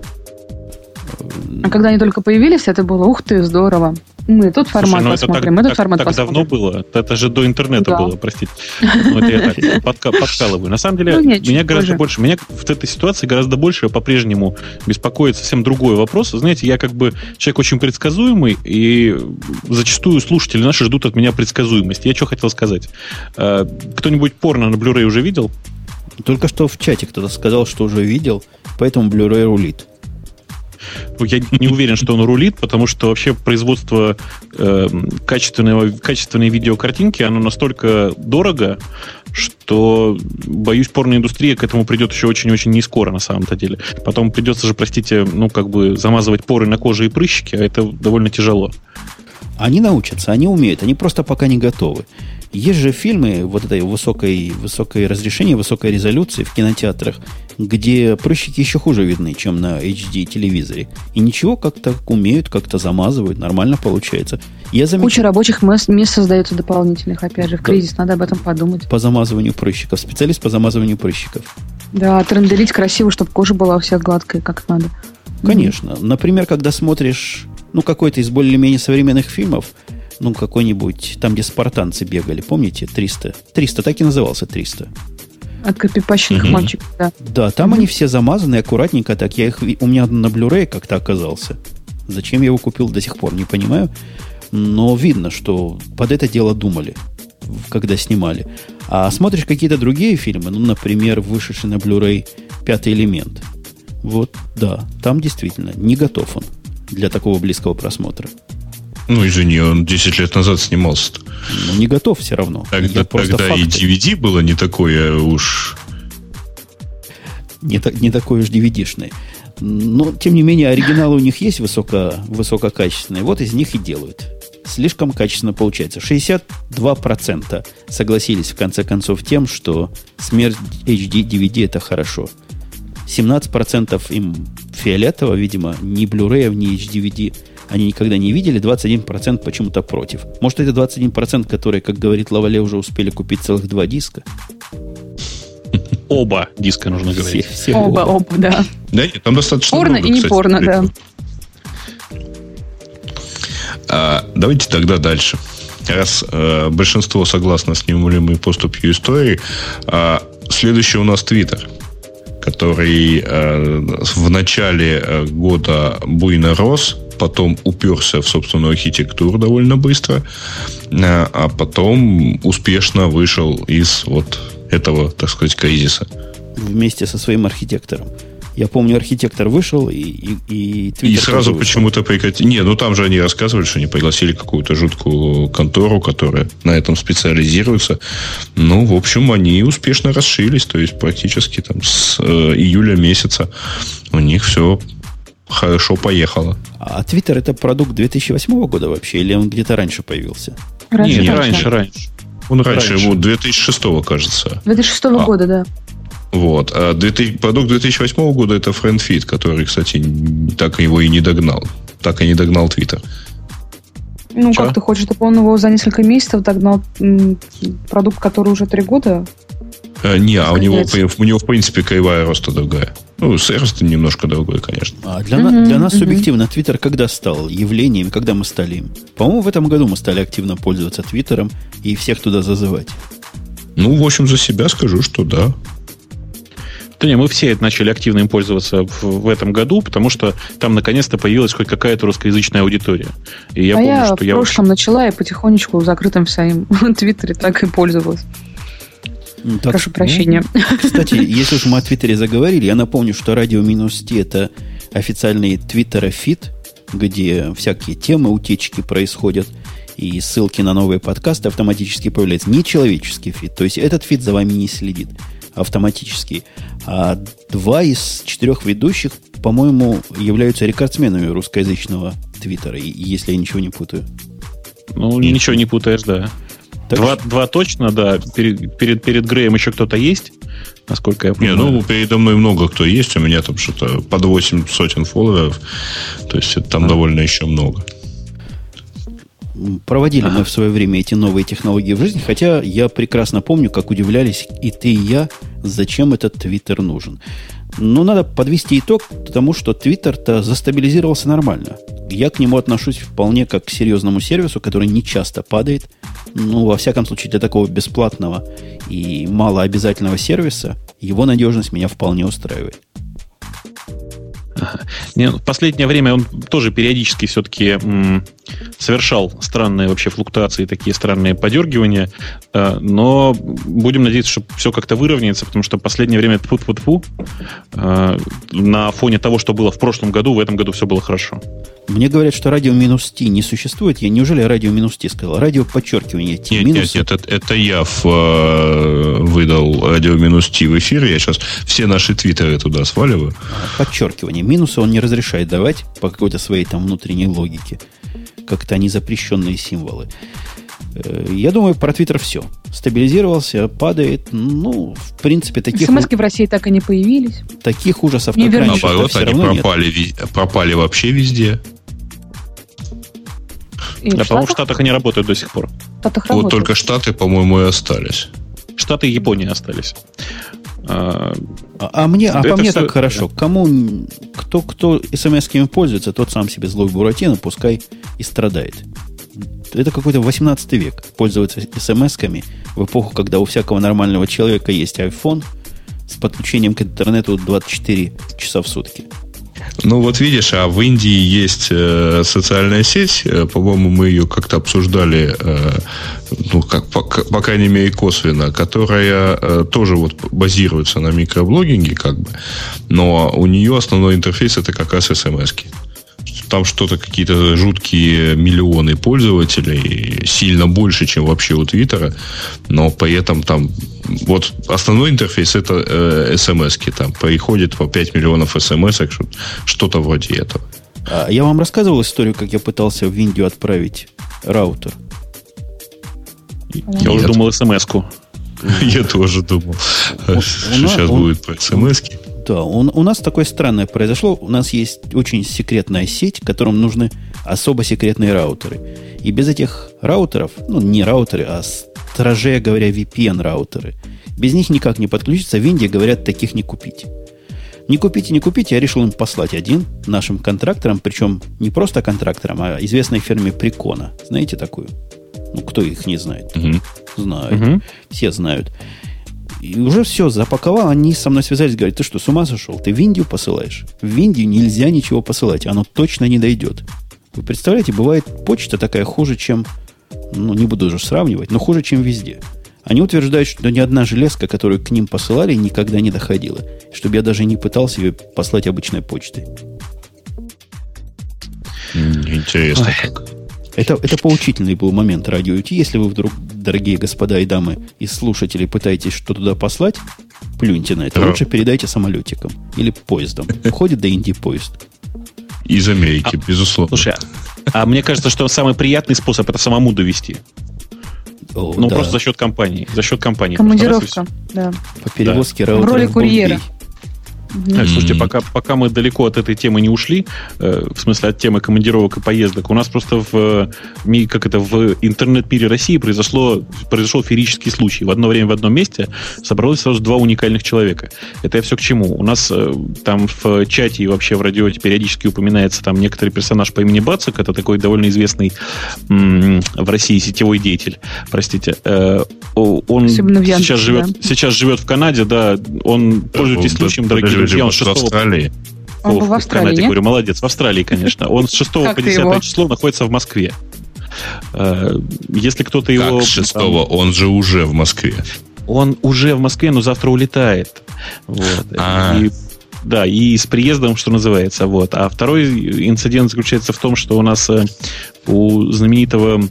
А когда они только появились, это было, ух ты, здорово. Мы тут формат Слушай, ну посмотрим, мы тут так, формат так посмотрим. давно было. Это же до интернета да. было, простите. Ну, это я так подка, подкалываю. На самом деле, ну, нет, меня гораздо позже. больше, меня в этой ситуации гораздо больше по-прежнему беспокоит совсем другой вопрос. Знаете, я как бы человек очень предсказуемый, и зачастую слушатели наши ждут от меня предсказуемости. Я что хотел сказать. А, кто-нибудь порно на Blu-ray уже видел? Только что в чате кто-то сказал, что уже видел, поэтому Blu-ray рулит. Ну, я не уверен, что он рулит, потому что вообще производство э, качественного, качественной видеокартинки, оно настолько дорого, что, боюсь, порноиндустрия к этому придет еще очень-очень не скоро, на самом-то деле. Потом придется же, простите, ну, как бы замазывать поры на коже и прыщики, а это довольно тяжело. Они научатся, они умеют, они просто пока не готовы. Есть же фильмы вот этой высокой, высокой разрешения, высокой резолюции в кинотеатрах, где прыщики еще хуже видны, чем на HD телевизоре. И ничего, как-то умеют, как-то замазывают, нормально получается. Я замеч... Куча рабочих мест, мест создается дополнительных, опять же, в кризис, да. надо об этом подумать. По замазыванию прыщиков, специалист по замазыванию прыщиков. Да, тренделить красиво, чтобы кожа была у всех гладкая, как надо. Конечно. Mm-hmm. Например, когда смотришь ну, какой-то из более-менее современных фильмов, ну, какой-нибудь, там, где спартанцы бегали, помните, 300? 300, так и назывался 300. От копипащенных mm-hmm. мальчиков, да. Да, там mm-hmm. они все замазаны аккуратненько, так я их, у меня на Blu-ray как-то оказался. Зачем я его купил, до сих пор не понимаю. Но видно, что под это дело думали, когда снимали. А смотришь какие-то другие фильмы, ну, например, вышедший на Blu-ray «Пятый элемент». Вот, да, там действительно не готов он для такого близкого просмотра. Ну, извини, он 10 лет назад снимался. -то. Ну, не готов все равно. Тогда, тогда и DVD было не такое уж... Не, не такое уж DVD-шное. Но, тем не менее, оригиналы у них есть высоко, высококачественные. Вот из них и делают. слишком качественно получается. 62% согласились в конце концов тем, что смерть HD DVD это хорошо. 17% им фиолетово, видимо, ни Blu-ray, ни HDVD они никогда не видели, 21% почему-то против. Может, это 21%, которые, как говорит Лавале, уже успели купить целых два диска? Оба диска, нужно говорить. Все, все оба, оба, оба, да. Да нет, там достаточно Порно много, и не кстати, порно, да. А, давайте тогда дальше. Раз э, большинство согласно с неумолимой поступью истории, э, следующий у нас Твиттер который э, в начале э, года буйно рос, потом уперся в собственную архитектуру довольно быстро, э, а потом успешно вышел из вот этого, так сказать, кризиса. Вместе со своим архитектором. Я помню, архитектор вышел, и, и, и И сразу почему-то прекратили. Не, ну там же они рассказывали, что они пригласили какую-то жуткую контору, которая на этом специализируется. Ну, в общем, они успешно расшились. То есть практически там с э, июля месяца у них все хорошо поехало. А Твиттер это продукт 2008 года вообще, или он где-то раньше появился? Раньше, Нет, раньше, раньше. Он раньше, раньше. ему 2006 кажется. 2006 а. года, да. Вот. А 2000, продукт 2008 года это FriendFeed, который, кстати, так его и не догнал. Так и не догнал Twitter. Ну, Че? как ты хочешь, чтобы он его за несколько месяцев догнал продукт, который уже три года? А, не, а у него, у него, в принципе, кривая роста другая. Ну, сервис немножко другой, конечно. А для, uh-huh, для нас субъективно Twitter когда стал явлением, когда мы стали им? По-моему, в этом году мы стали активно пользоваться Твиттером и всех туда зазывать. Ну, в общем, за себя скажу, что да. Да не, мы все начали активно им пользоваться в, в этом году, потому что там наконец-то появилась хоть какая-то русскоязычная аудитория. И я а помню, я что в я прошлом очень... начала и потихонечку в закрытом своем твиттере так и пользовалась. Ну, так, Прошу прощения. Ну, кстати, если уж мы о Твиттере заговорили, я напомню, что Радио-Т это официальный Твиттера feed, где всякие темы, утечки происходят, и ссылки на новые подкасты автоматически появляются. Не человеческий feed, то есть этот feed за вами не следит автоматически. А два из четырех ведущих, по-моему, являются рекордсменами русскоязычного твиттера, если я ничего не путаю. Ну, ничего не путаешь, да. два, два точно, да. Перед, перед, перед Греем еще кто-то есть, насколько я понимаю. Не, ну, передо мной много кто есть. У меня там что-то под 8 сотен фолловеров. То есть это там а. довольно еще много. Проводили мы в свое время эти новые технологии в жизни, хотя я прекрасно помню, как удивлялись и ты, и я, зачем этот Твиттер нужен. Но надо подвести итог тому, что Твиттер-то застабилизировался нормально. Я к нему отношусь вполне как к серьезному сервису, который не часто падает. Ну, во всяком случае, для такого бесплатного и малообязательного сервиса его надежность меня вполне устраивает. В последнее время он тоже периодически все-таки совершал странные вообще флуктуации, такие странные подергивания, э, но будем надеяться, что все как-то выровняется, потому что в последнее время тьфу -тьфу -тьфу, на фоне того, что было в прошлом году, в этом году все было хорошо. Мне говорят, что радио минус Ти не существует. Я неужели радио минус Ти сказал? Радио подчеркивание Ти нет, минус. Нет, нет, это, это я в, э, выдал радио минус Ти в эфир. Я сейчас все наши твиттеры туда сваливаю. Подчеркивание. Минусы он не разрешает давать по какой-то своей там внутренней логике. Как-то они запрещенные символы. Э, я думаю, про Твиттер все. Стабилизировался, падает. Ну, в принципе, таких... смс в России так и не появились. Таких ужасов, не как раньше, Наоборот, они пропали, пропали вообще везде. И да, по-моему, в Штатах они работают до сих пор. Штатах вот работают. только Штаты, по-моему, и остались. Штаты и Япония остались. А, а мне, а по мне все... так хорошо. Кому, кто, кто смс-ками пользуется, тот сам себе злой Буратино, пускай и страдает. Это какой-то 18 век. Пользоваться смс-ками в эпоху, когда у всякого нормального человека есть iPhone с подключением к интернету 24 часа в сутки. Ну вот видишь, а в Индии есть э, социальная сеть, э, по-моему, мы ее как-то обсуждали, э, ну как по, по крайней мере косвенно, которая э, тоже вот базируется на микроблогинге, как бы, но у нее основной интерфейс это как раз смс-ки там что-то какие-то жуткие миллионы пользователей, сильно больше, чем вообще у Твиттера, но при этом там вот основной интерфейс это э, смс-ки, там приходит по 5 миллионов смс что-то вроде этого. А я вам рассказывал историю, как я пытался в Индию отправить раутер. Я уже думал смс-ку. Я тоже думал, что сейчас будет про смс Да, у нас такое странное произошло. У нас есть очень секретная сеть, которым нужны особо секретные раутеры. И без этих раутеров, ну, не раутеры, а строже говоря, VPN-раутеры, без них никак не подключиться. В Индии, говорят, таких не купить. Не купите, не купите, я решил им послать один нашим контракторам, причем не просто контракторам, а известной фирме Прикона. Знаете такую? Ну, кто их не знает? Угу. Знают. Угу. Все знают. И уже все, запаковал, они со мной связались, говорят, ты что, с ума сошел? Ты в Индию посылаешь? В Индию нельзя ничего посылать, оно точно не дойдет. Вы представляете, бывает почта такая хуже, чем, ну, не буду уже сравнивать, но хуже, чем везде. Они утверждают, что ни одна железка, которую к ним посылали, никогда не доходила. Чтобы я даже не пытался ее послать обычной почтой. Интересно Ой. как. Это, это поучительный был момент радио UT. Если вы вдруг, дорогие господа и дамы и слушатели, пытаетесь что туда послать, плюньте на это. Лучше передайте самолетиком или поездом. Ходит до Индии поезд. Из Америки, а, безусловно. Слушай, а мне кажется, что самый приятный способ это самому довести. О, ну, да. просто за счет компании. За счет компании. Командировка, да. По перевозке да. В роли курьера. Mm-hmm. Слушайте, пока, пока мы далеко от этой темы не ушли, э, в смысле от темы командировок и поездок, у нас просто в, э, как это, в интернет-мире России произошло, произошел феерический случай. В одно время в одном месте собралось сразу два уникальных человека. Это я все к чему. У нас э, там в чате и вообще в радио периодически упоминается там некоторый персонаж по имени Бацик, это такой довольно известный м- в России сетевой деятель, простите. Э, он сейчас, живет, да. сейчас живет в Канаде, да, он, пользуйтесь случаем, дорогие друзья, он 6 в Австралии. Он в Австралии, Канаде, говорю, молодец, в Австралии, конечно. Он с 6 по 10 число находится в Москве. Э, если кто-то его... Как 6 он же уже в Москве. Он уже в Москве, но завтра улетает. Вот. А. И да, и с приездом, что называется. Вот. А второй инцидент заключается в том, что у нас э, у знаменитого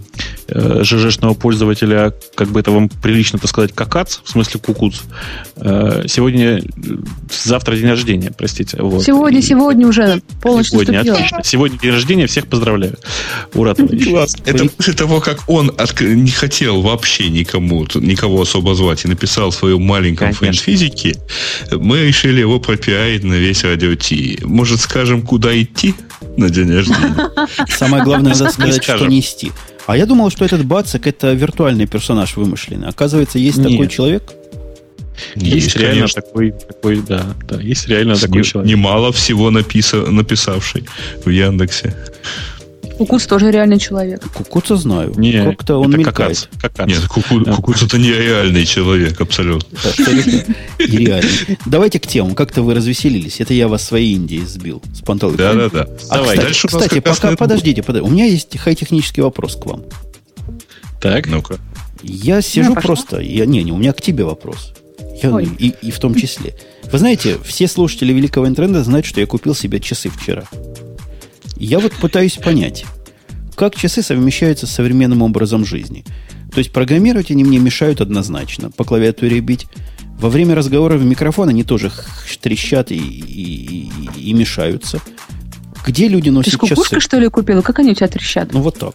э, ЖЖшного пользователя, как бы это вам прилично, так сказать, какац, в смысле кукуц, э, сегодня, завтра день рождения, простите. Вот. Сегодня, и, сегодня уже полночь сегодня, отлично. Сегодня день рождения, всех поздравляю. Ура, товарищи. Это после того, как он от, не хотел вообще никому, никого особо звать и написал в своем маленьком фэн-физике, мы решили его пропиарить на весь радио Ти. Может, скажем, куда идти? На день рождения. Самое главное, надо сказать, что нести. А я думал, что этот Бацик это виртуальный персонаж вымышленный. Оказывается, есть Нет. такой человек? Есть, есть реально конечно. такой, такой, да, да, есть реально такой человек. Немало всего написа, написавший в Яндексе. Кукуц тоже реальный человек. Кукуца знаю. Не, Как-то он это мелькает. Какац. Нет, куку, Кукуц это нереальный человек, абсолютно. Нереальный. Давайте к темам. Как-то вы развеселились. Это я вас своей Индии сбил с панталык. Да, да, да. А, Давай. Кстати, кстати пока, подождите, подождите. У меня есть хай-технический вопрос к вам. Так. Ну-ка. Я сижу я просто... Я, не, не, у меня к тебе вопрос. Я, и, и в том числе. Вы знаете, все слушатели Великого Интернета знают, что я купил себе часы вчера. Я вот пытаюсь понять, как часы совмещаются с современным образом жизни. То есть программировать они мне мешают однозначно. По клавиатуре бить. Во время разговора в микрофон они тоже трещат и, и, и, и мешаются. Где люди носят Ты часы? что ли, купила? Как они у тебя трещат? Ну, вот так.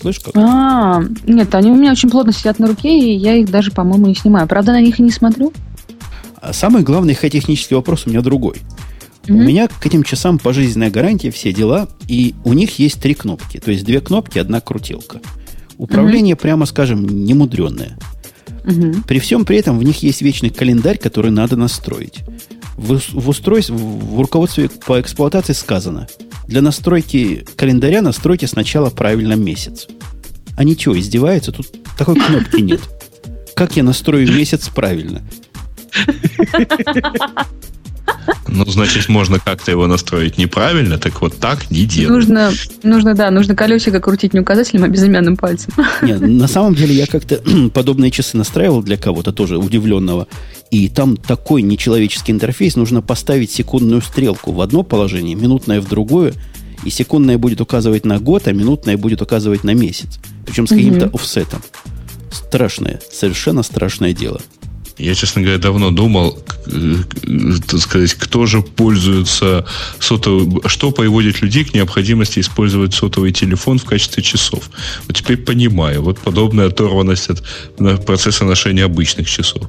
Слышь, как? А, нет, они у меня очень плотно сидят на руке, и я их даже, по-моему, не снимаю. Правда, на них и не смотрю. А самый главный технический вопрос у меня другой. Mm-hmm. У меня к этим часам пожизненная гарантия, все дела, и у них есть три кнопки. То есть две кнопки, одна крутилка. Управление, mm-hmm. прямо скажем, немудренное. Mm-hmm. При всем при этом в них есть вечный календарь, который надо настроить. В, в устройстве, в руководстве по эксплуатации сказано, для настройки календаря настройте сначала правильно месяц. Они что, издеваются? Тут такой кнопки нет. Как я настрою месяц правильно? Ну, значит, можно как-то его настроить неправильно, так вот так не делать. Нужно, нужно, да, нужно колесико крутить не указателем, а безымянным пальцем. Нет, на самом деле я как-то подобные часы настраивал для кого-то тоже удивленного. И там такой нечеловеческий интерфейс, нужно поставить секундную стрелку в одно положение, минутное в другое, и секундная будет указывать на год, а минутная будет указывать на месяц. Причем с каким-то офсетом. Страшное, совершенно страшное дело. Я, честно говоря, давно думал, э, так сказать, кто же пользуется сотовым, что приводит людей к необходимости использовать сотовый телефон в качестве часов. Вот теперь понимаю. Вот подобная оторванность от процесса ношения обычных часов.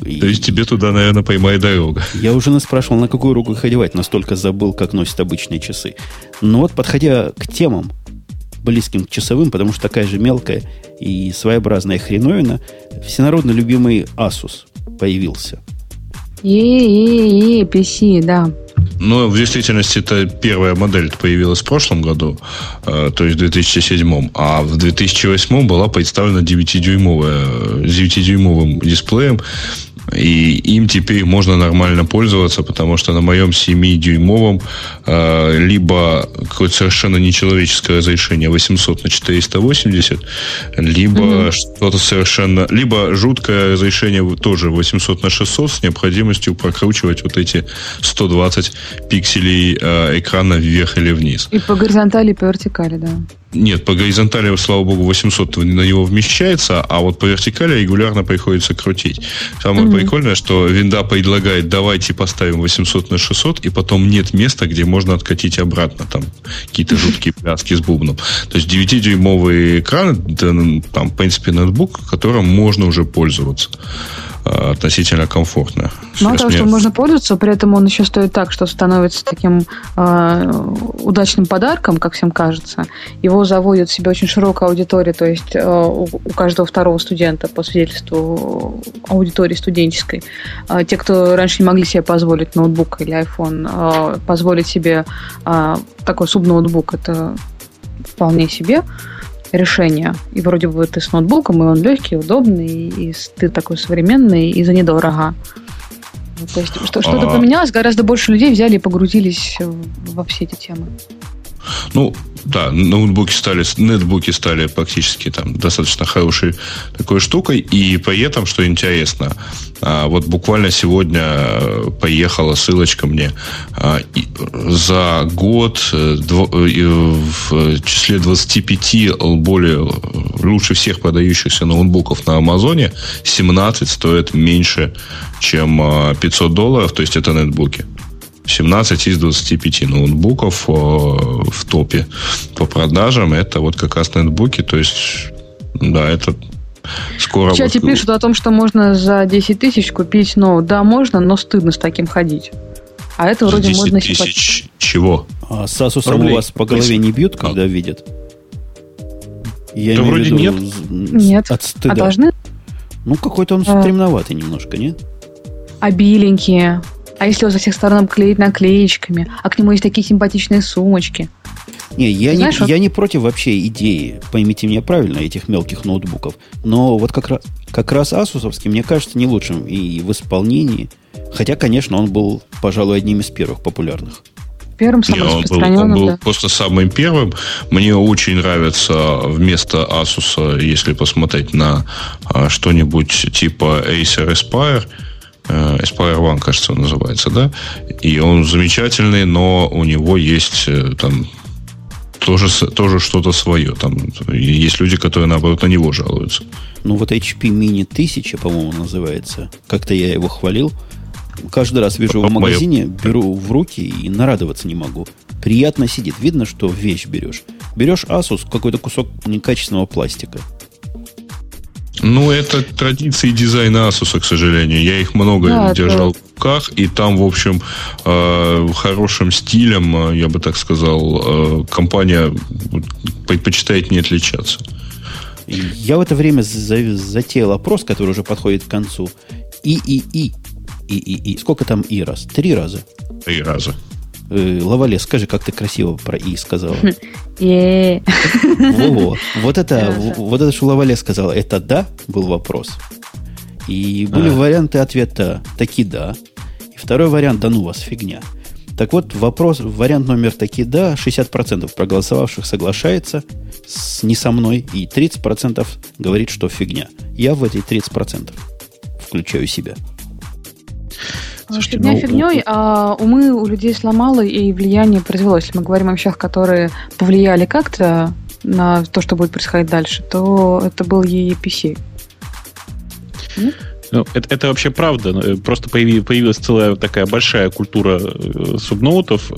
То есть тебе туда, наверное, поймай дорога. Я уже нас спрашивал, на какую руку их одевать, настолько забыл, как носят обычные часы. Но вот, подходя к темам, близким к часовым, потому что такая же мелкая и своеобразная хреновина, всенародно любимый Asus появился. Е-е-е, PC, да. Но в действительности это первая модель появилась в прошлом году, э, то есть в 2007, а в 2008 была представлена 9-дюймовая, 9-дюймовым дисплеем и им теперь можно нормально пользоваться, потому что на моем 7-дюймовом э, либо какое-то совершенно нечеловеческое разрешение 800 на 480, либо mm-hmm. что-то совершенно... Либо жуткое разрешение тоже 800 на 600 с необходимостью прокручивать вот эти 120 пикселей э, экрана вверх или вниз. И по горизонтали, и по вертикали, да. Нет, по горизонтали, слава богу, 800 на него вмещается, а вот по вертикали регулярно приходится крутить. Самое mm-hmm. прикольное, что винда предлагает, давайте поставим 800 на 600, и потом нет места, где можно откатить обратно, там какие-то жуткие пляски с бубном. То есть 9-дюймовый экран, там, в принципе, ноутбук, которым можно уже пользоваться. Э, относительно комфортно. Мало того, что можно пользоваться, при этом он еще стоит так, что становится таким э, удачным подарком, как всем кажется. Его заводят в себе очень широкая аудитория, то есть э, у, каждого второго студента по свидетельству аудитории студенческой. Э, те, кто раньше не могли себе позволить ноутбук или iPhone, э, позволить себе э, такой субноутбук, это вполне себе решение. И вроде бы ты с ноутбуком, и он легкий, удобный, и ты такой современный, и за недорого. То есть что, что-то а... поменялось, гораздо больше людей взяли и погрузились во все эти темы. Ну, да, ноутбуки стали, нетбуки стали практически там достаточно хорошей такой штукой. И при этом, что интересно, а, вот буквально сегодня э, поехала ссылочка мне а, за год э, э, в числе 25 более лучше всех продающихся ноутбуков на Амазоне 17 стоят меньше, чем 500 долларов, то есть это нетбуки. 17 из 25 ноутбуков э, в топе по продажам. Это вот как раз нетбуки. То есть, да, это скоро... В чате вот... пишут о том, что можно за 10 тысяч купить ноут. Да, можно, но стыдно с таким ходить. А это вроде 10 модно тысяч чего? А с Asus у вас по голове не бьют, когда а. видят? Я да вроде виду, нет. Нет. От стыда. А должны? Ну, какой-то он а. стремноватый немножко, нет? А биленькие? А если его со всех сторон обклеить наклеечками? А к нему есть такие симпатичные сумочки. Не, я, Знаешь, не, вот... я не против вообще идеи, поймите меня правильно, этих мелких ноутбуков. Но вот как раз, как раз Asusовский, мне кажется, не лучшим и в исполнении. Хотя, конечно, он был, пожалуй, одним из первых популярных. Первым, самым Не, он был, он был да. просто самым первым. Мне очень нравится вместо Asus, если посмотреть на а, что-нибудь типа Acer Aspire – Aspire One, кажется, он называется, да? И он замечательный, но у него есть э, там тоже, тоже что-то свое. Там есть люди, которые, наоборот, на него жалуются. Ну, вот HP Mini 1000, по-моему, называется. Как-то я его хвалил. Каждый раз вижу его в магазине, беру в руки и нарадоваться не могу. Приятно сидит. Видно, что вещь берешь. Берешь Asus, какой-то кусок некачественного пластика. Ну, это традиции дизайна Asus, к сожалению. Я их много да, держал это... в руках, и там, в общем, э, хорошим стилем, э, я бы так сказал, э, компания предпочитает не отличаться. Я в это время затеял опрос, который уже подходит к концу. И, и, и. И, и, и. Сколько там и раз? Три раза? Три раза. Э, Лавале, скажи, как ты красиво про «и» сказала. Во-во. Вот это, вот это, что Лавале сказала, это «да» был вопрос. И были варианты ответа «таки да». И второй вариант «да ну вас, фигня». Так вот, вопрос, вариант номер таки да, 60% проголосовавших соглашается с, не со мной, и 30% говорит, что фигня. Я в эти 30% включаю себя. Слушайте, Фигня ну, фигней, а умы у людей сломало и влияние произвело. Если мы говорим о вещах, которые повлияли как-то на то, что будет происходить дальше, то это был EPC. Ну, это, это вообще правда. Э, просто появилась целая такая большая культура э, субноутов.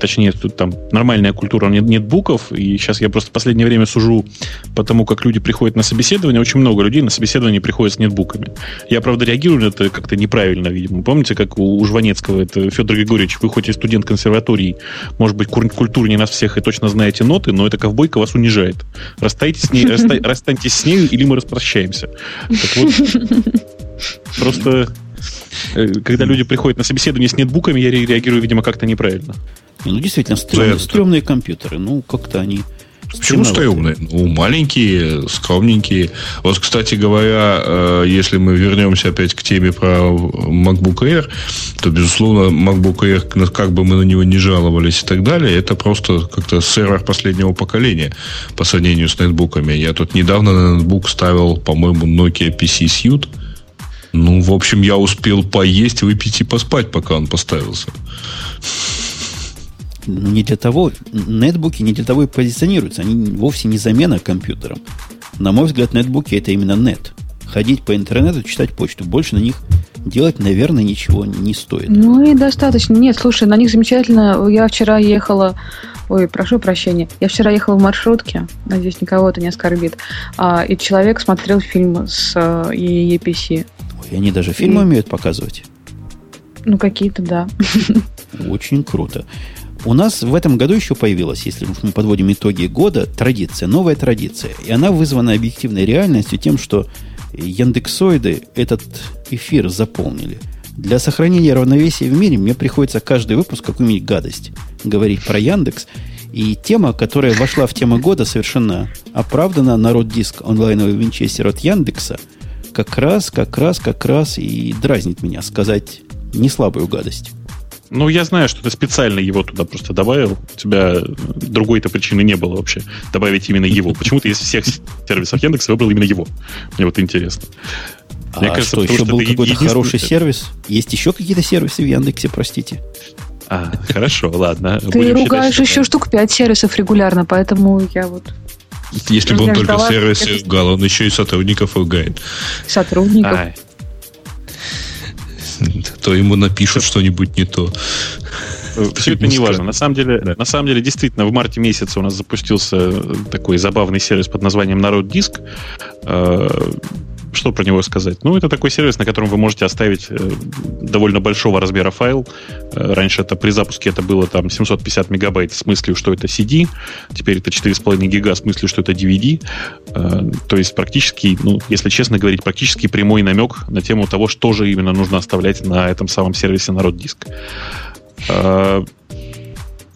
Точнее, тут там нормальная культура нет, нетбуков, и сейчас я просто в последнее время сужу по тому, как люди приходят на собеседование. Очень много людей на собеседование приходят с нетбуками. Я, правда, реагирую на это как-то неправильно, видимо. Помните, как у Жванецкого, это Федор Григорьевич, вы хоть и студент консерватории, может быть, культурнее нас всех и точно знаете ноты, но эта ковбойка вас унижает. Расстайтесь с ней, расстаньтесь с нею, или мы распрощаемся. Так вот, просто когда люди приходят на собеседование с нетбуками, я реагирую, видимо, как-то неправильно. Ну, действительно, стрёмные, стрёмные компьютеры. Ну, как-то они Почему стрёмные? Ну, маленькие, скромненькие. Вот, кстати говоря, э, если мы вернемся опять к теме про MacBook Air, то, безусловно, MacBook Air, как бы мы на него не жаловались и так далее, это просто как-то сервер последнего поколения по сравнению с нетбуками. Я тут недавно на ноутбук ставил, по-моему, Nokia PC Suite. Ну, в общем, я успел поесть, выпить и поспать, пока он поставился не для того, нетбуки не для того и позиционируются. Они вовсе не замена компьютерам. На мой взгляд, нетбуки это именно нет. Ходить по интернету, читать почту. Больше на них делать, наверное, ничего не стоит. Ну и достаточно. Нет, слушай, на них замечательно. Я вчера ехала... Ой, прошу прощения. Я вчера ехала в маршрутке. Надеюсь, никого это не оскорбит. А, и человек смотрел фильм с э, EPC. Ой, они даже фильмы умеют показывать. Ну, какие-то, да. Очень круто. У нас в этом году еще появилась, если мы подводим итоги года, традиция, новая традиция. И она вызвана объективной реальностью тем, что яндексоиды этот эфир заполнили. Для сохранения равновесия в мире мне приходится каждый выпуск какую-нибудь гадость говорить про Яндекс. И тема, которая вошла в тему года, совершенно оправдана. Народ диск онлайновый винчестер от Яндекса как раз, как раз, как раз и дразнит меня сказать не слабую гадость. Ну, я знаю, что ты специально его туда просто добавил. У тебя другой-то причины не было вообще добавить именно его. Почему ты из всех сервисов Яндекса выбрал именно его? Мне вот интересно. Мне а кажется, что, еще что был какой-то хороший сервис? Есть еще какие-то сервисы в Яндексе, простите? А, хорошо, ладно. Ты ругаешь считать, еще штук пять сервисов регулярно, поэтому я вот... Если бы он только сервисы ругал, он еще и сотрудников ругает. Сотрудников? А, то ему напишут что-нибудь не то. Все это не важно. На самом деле, да. на самом деле, действительно, в марте месяце у нас запустился такой забавный сервис под названием Народ Диск. Что про него сказать? Ну, это такой сервис, на котором вы можете оставить э, довольно большого размера файл. Э, раньше это при запуске это было там 750 мегабайт с мыслью, что это CD. Теперь это 4,5 гига с мыслью, что это DVD. Э, то есть практически, ну, если честно говорить, практически прямой намек на тему того, что же именно нужно оставлять на этом самом сервисе Народ Диск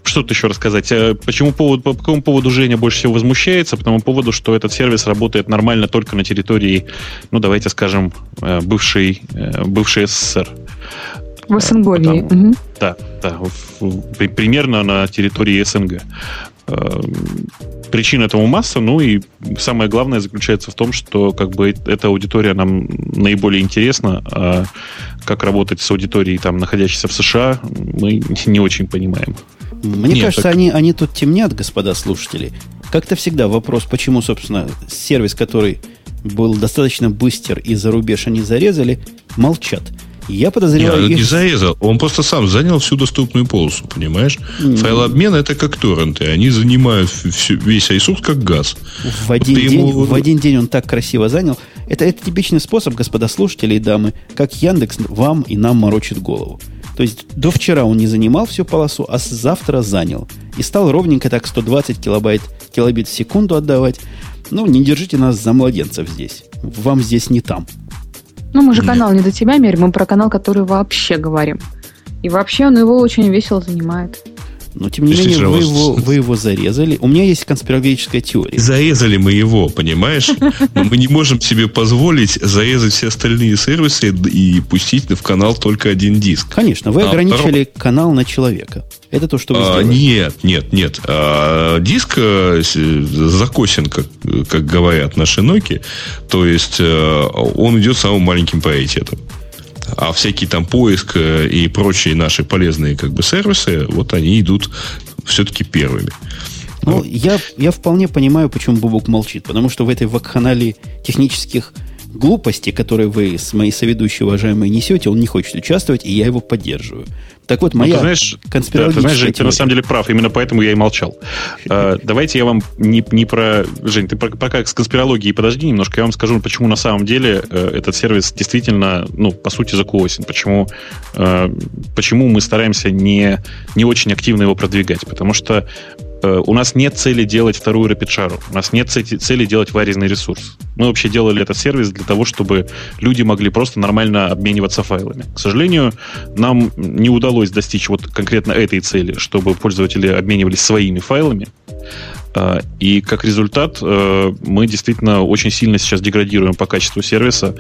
что тут еще рассказать? Э, почему повод, по какому поводу Женя больше всего возмущается? По тому поводу, что этот сервис работает нормально только на территории, ну, давайте скажем, э, бывшей, э, бывшей СССР. В СНГ. угу. Да, да, в, примерно на территории СНГ. Причин этому масса, ну и самое главное заключается в том, что как бы эта аудитория нам наиболее интересна, а как работать с аудиторией, там, находящейся в США, мы не очень понимаем. Мне Нет, кажется, так... они, они тут темнят, господа слушатели. Как-то всегда вопрос, почему, собственно, сервис, который был достаточно быстр и за рубеж они зарезали, молчат. Я подозреваю... Нет, их... не зарезал. Он просто сам занял всю доступную полосу, понимаешь? Mm. Файлообмен это как торренты. Они занимают всю, весь ресурс как газ. В один, вот день, ему... в один день он так красиво занял. Это, это типичный способ, господа слушатели и дамы, как Яндекс вам и нам морочит голову. То есть до вчера он не занимал всю полосу, а завтра занял. И стал ровненько так 120 килобайт, килобит в секунду отдавать. Ну, не держите нас за младенцев здесь. Вам здесь не там. Ну, мы же Нет. канал не до тебя меряем, мы про канал, который вообще говорим. И вообще он его очень весело занимает. Но, тем не менее, вы его, вы его зарезали. У меня есть конспирологическая теория. Зарезали мы его, понимаешь? Но мы не можем себе позволить зарезать все остальные сервисы и пустить в канал только один диск. Конечно, вы а ограничили второй... канал на человека. Это то, что вы а, Нет, нет, нет. А, диск э, закосен, как, как говорят наши Nokia. То есть э, он идет самым маленьким приоритетом. А всякие там поиск э, и прочие наши полезные как бы сервисы, вот они идут все-таки первыми. Ну, я, я вполне понимаю, почему Бубук молчит. Потому что в этой вакханалии технических глупости, которые вы с моей соведущей, уважаемой, несете, он не хочет участвовать, и я его поддерживаю. Так вот, моя ну, ты знаешь, конспирологическая да, ты знаешь, Жень, ты на самом деле прав, именно поэтому я и молчал. Uh, давайте я вам не, не про... Жень, ты пока с конспирологией подожди немножко, я вам скажу, почему на самом деле uh, этот сервис действительно, ну, по сути, закулосен. Почему, uh, почему мы стараемся не, не очень активно его продвигать. Потому что Э, у нас нет цели делать вторую RapidShare, у нас нет цели делать варезный ресурс. Мы вообще делали этот сервис для того, чтобы люди могли просто нормально обмениваться файлами. К сожалению, нам не удалось достичь вот конкретно этой цели, чтобы пользователи обменивались своими файлами. Э, и как результат э, мы действительно очень сильно сейчас деградируем по качеству сервиса.